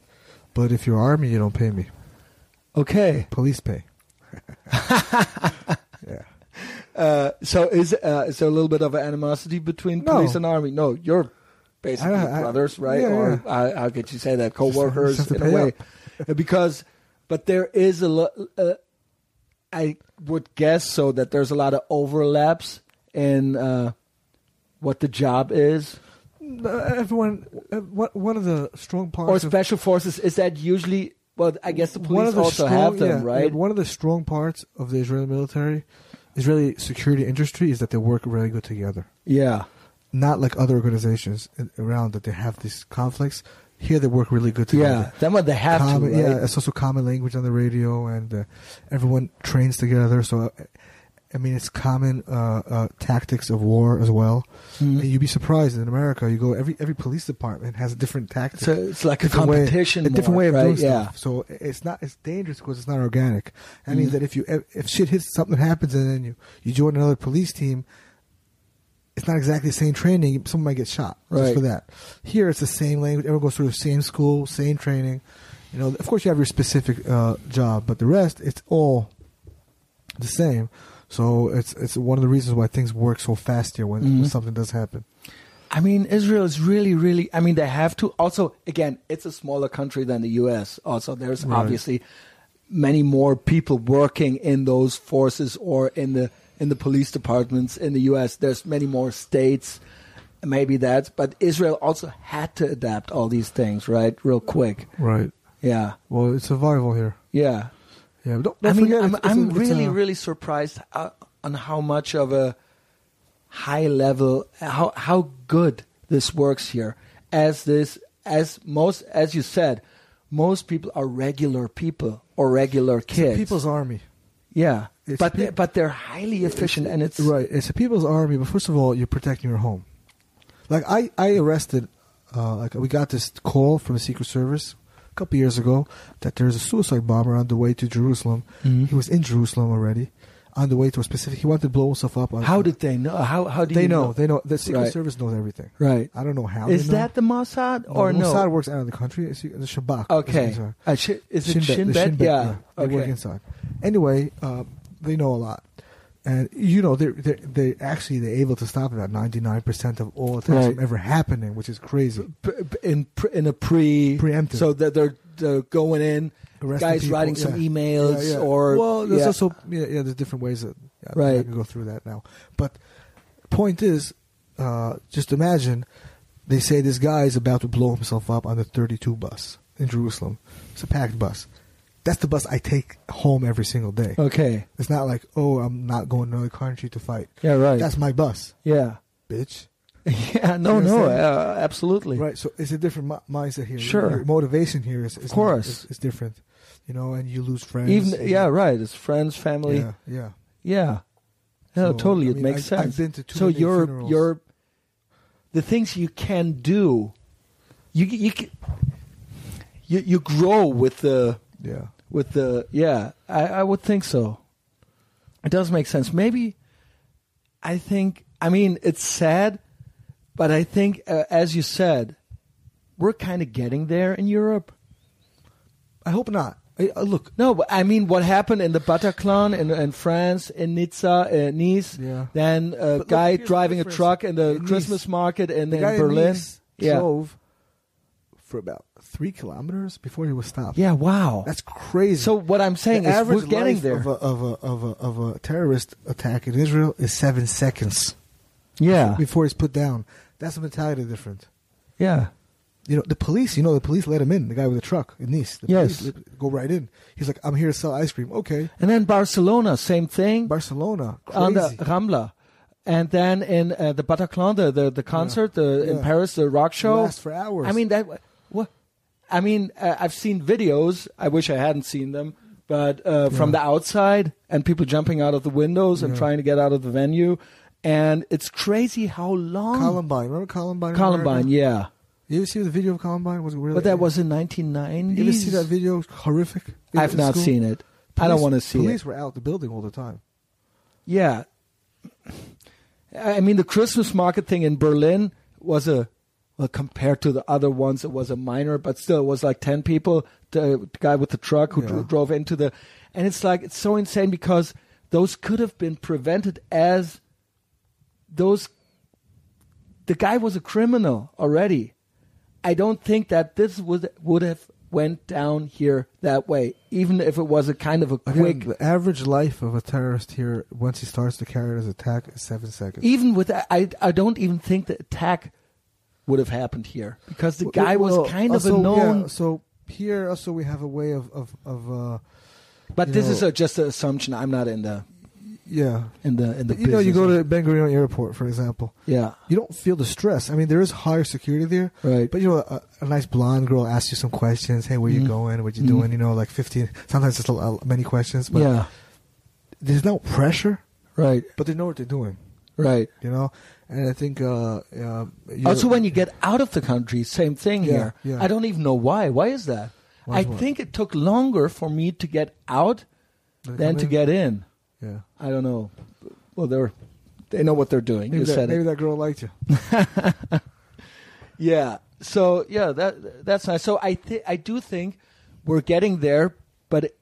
but if you're army, you don't pay me. okay. Police pay. *laughs* yeah. Uh, so is uh, is there a little bit of animosity between No. police and army? No, you're basically I- I- brothers, right? yeah, or yeah. uh, how could you say that? Just Co-workers just in a way, Uh, because but there is a lot. Uh, I would guess so that there's a lot of overlaps in uh, what the job is. Everyone, uh, one one of the strong parts Or of special forces is that usually? Well, I guess the police the also strong, have them, yeah, right? one of the strong parts of the Israeli military, Israeli security industry, is that they work really good together. yeah. Not like other organizations around that they have these conflicts. Here they work really good together. Yeah, then what they have common, to, right? Yeah, it's also common language on the radio, and uh, everyone trains together. So, uh, I mean, it's common uh, uh, tactics of war as well. Mhm. And you'd be surprised in America. You go every every police department has a different tactic. So it's like a different way- competition, a different way of right? doing yeah. stuff. So it's not it's dangerous because it's not organic. That means Mhm. that if you if, if shit hits something happens and then you you join another police team, it's not exactly the same training. Someone might get shot Right. just for that. Here it's the same language. Everyone goes through the same school, same training. You know, of course you have your specific uh, job, but the rest it's all the same. So it's it's one of the reasons why things work so fast here when, Mm-hmm. when something does happen. I mean, Israel is really, really. I mean, they have to. Also, again, it's a smaller country than the U.S. Also, there's Right. obviously many more people working in those forces or in the in the police departments in the U.S. There's many more states. Maybe that, but Israel also had to adapt all these things, right? Real quick. Right. Yeah, Well, it's survival here. yeah. Yeah. But don't, I don't mean, I'm, it's- I'm it's really, a- really surprised uh, on how much of a high level, how how good this works here. As this, as most, as you said, most people are regular people or regular it's a kids. people's army. yeah, it's but they, but they're highly efficient, and it's right. It's a people's army, but first of all, you're protecting your home. Like I, I arrested. Uh, like we got this call from the Secret Service couple years ago that there's a suicide bomber on the way to Jerusalem. Mhm. He was in Jerusalem already, on the way to a specific. He wanted to blow himself up. On, How did they know? How how do they you know? They know. The Secret Right. Service knows everything. Right. I don't know how. Is they know. that the Mossad or the no? Mossad works out of the country. It's the Shabak. Okay. Is- uh, shi- is it Shin Bet? Shin Yeah. They work Okay. inside. Anyway, uh, they know a lot, and you know they're they they actually they're able to stop about ninety nine percent of all attacks Right. from ever happening, which is crazy. P- p- in in a pre Preemptive. so that they're, they're going in Arresting guys people, writing some emails Yeah, yeah. or well, there's yeah. also yeah, yeah, there's different ways that yeah, I Right. can go through that now. But point is, uh, just imagine they say this guy is about to blow himself up on the 32 bus in Jerusalem. It's a packed bus. That's the bus I take home every single day. okay It's not like, oh, I'm not going to another country to fight. yeah right That's my bus, yeah bitch. *laughs* yeah no You no uh, absolutely Right. So it's a different mi- mindset here. Sure. Your motivation here is, is Of course. not, is, is different. You know, and you lose friends. even yeah know. right it's friends family Yeah. yeah Yeah. So, totally I it makes I've- sense I've been to too so you're funerals. you're the things you can do you you can, you you grow with the Yeah. With the yeah I, I would think so. It does make sense. Maybe i think i mean it's sad but i think uh, as you said we're kind of getting there in europe. I hope not. I, uh, look, no but i mean what happened in the bataclan in, in france in nizza uh, nice Yeah. then a look, guy here's the driving a truck in the In Nice, christmas market in, the in guy in berlin. Nice yeah. drove for about three kilometers before he was stopped. yeah wow That's crazy. so what i'm saying the is average we're getting life there of a, of a of a of a terrorist attack in Israel is seven seconds yeah before he's put down. That's a mentality different. yeah You know, the police. You know, the police let him in. The guy with the truck in Nice. The Yes. police go right in. He's like, "I'm here to sell ice cream." Okay. and then barcelona same thing Barcelona, on the crazy. Rambla. And then in uh, the Bataclan, the the, the concert the, in Paris, the rock show. Lasts for hours. I mean that. I mean, uh, I've seen videos. I wish I hadn't seen them, but uh, from the outside and people jumping out of the windows and Yeah. trying to get out of the venue, and it's crazy how long. Columbine. Remember Columbine? Columbine, yeah. You ever see the video of Columbine? Was it really? But that was in 1990s. You ever see that video? Horrific. I've not school? seen it. I don't want to see Police it. were out the building all the time. Yeah. I mean, the Christmas market thing in Berlin was a, well, compared to the other ones, it was a minor, but still, it was like 10 people. The, guy with the truck who Yeah. dro- drove into the. And it's like, it's so insane because those could have been prevented as those. The guy was a criminal already. I don't think that this would would have went down here that way, even if it was a kind of a Again, quick the average life of a terrorist here, once he starts to carry out his attack, is seven seconds. even with that, I I don't even think the attack would have happened here because the guy well, was kind of a known. yeah, so here also we have a way of of, of uh, but this know- is a, just an assumption. I'm not in the yeah. in the in the. But, you know, you go to Ben Gurion Airport, for example. yeah You don't feel the stress. I mean, there is higher security there, right. but you know, a, a nice blonde girl asks you some questions. Hey, where you Mhm. going? What you Mhm. doing? You know, like fifteen. Sometimes it's a, a, many questions, but yeah there's no pressure. right But they know what they're doing. Right. You know, and I think uh, uh, Also, when you get out of the country, same thing Yeah, here. yeah. I don't even know why. Why is that? Why I what? think it took longer for me to get out They than to in? get in. Yeah. I don't know. Well, they're they know what they're doing. Maybe, you that, said maybe that girl liked you. *laughs* Yeah. So yeah, that that's nice. So I think I do think we're getting there, but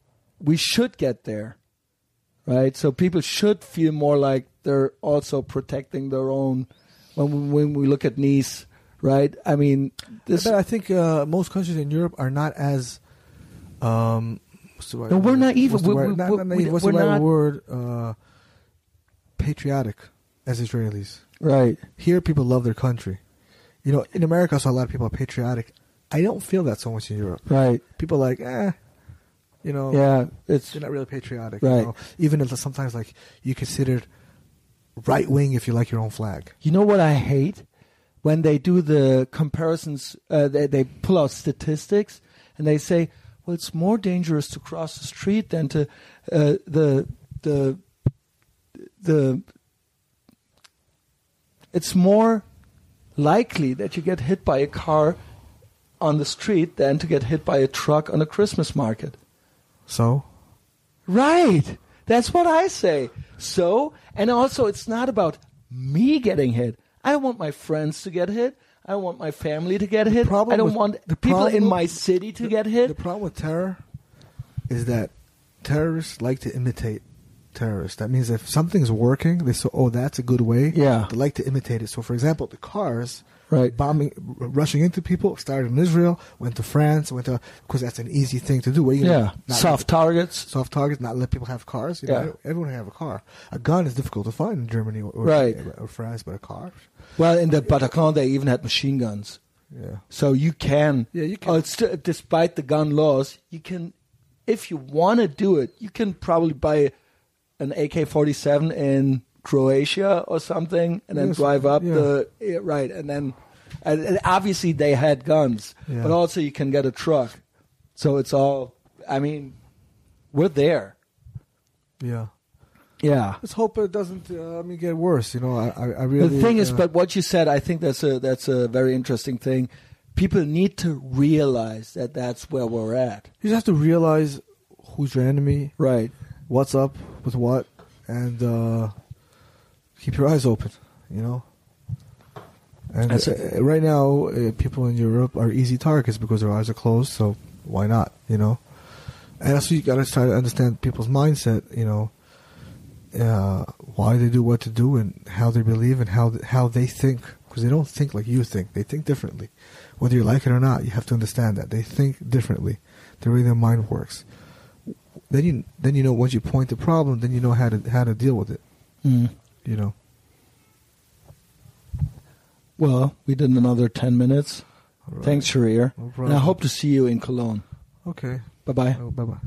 we should get there. right? So people should feel more like they're also protecting their own. When we, when we look at Nice, right? I mean, this. But I think uh, most countries in Europe are not as. Um, what's the right No, we're word? naive. What's the We- right, we- not, we- not. What's we're the right not- word? Uh, patriotic as Israelis. Right. Here, people love their country. You know, in America, I saw a lot of people are patriotic. I don't feel that so much in Europe. Right. People are like, eh, you know, Yeah. It's they're not really patriotic. Right. You know? Even if sometimes like you considered right wing if you like your own flag. You know what I hate? When they do the comparisons, uh, they, they pull out statistics and they say, well, it's more dangerous to cross the street than to uh, the the the. It's more likely that you get hit by a car on the street than to get hit by a truck on a Christmas market. So Right. That's what I say. So, and also it's not about me getting hit. I don't want my friends to get hit. I want my family to get hit. problem I don't with- want the people in my city to the- get hit. The problem with terror is that terrorists like to imitate terrorists. That means if something's working, they say, "Oh, that's a good way." Yeah. they like to imitate it. So, for example, the cars. Right. bombing, r- rushing into people. Started in Israel, went to France, went to because that's an easy thing to do. What you yeah. Soft targets. soft targets, not let people have cars. You know, Yeah. everyone have a car. A gun is difficult to find in Germany or, or, Right. or France, but a car, Well, in the Bataclan, they even had machine guns. yeah. So you can. Yeah, you can- Oh, it's, despite the gun laws, you can, if you want to do it, you can probably buy an AK-47 in Croatia or something, and then Yes, drive up yeah. the yeah, right, and then and, and obviously they had guns, Yeah. but also you can get a truck. So it's all. I mean, we're there. Yeah. Yeah. Let's hope it doesn't. Uh, I mean, get worse. You know, I, I, I really. the thing is, uh, but what you said, I think that's a that's a very interesting thing. People need to realize that that's where we're at. you just have to realize who's your enemy, Right. what's up with what, and uh, keep your eyes open. You know. And uh, right now, uh, people in Europe are easy targets because their eyes are closed. So why not? You know. And also, you got to try to understand people's mindset. You know. Uh, why they do what to do and how they believe and how how they think because they don't think like you think they think differently whether you like it or not you have to understand that they think differently the way their mind works then you then you know once you point the problem then you know how to how to deal with it Mm. You know Well, we did another 10 minutes. Right. Thanks, Sharir. No and I hope to see you in Cologne. okay Bye bye. oh, bye bye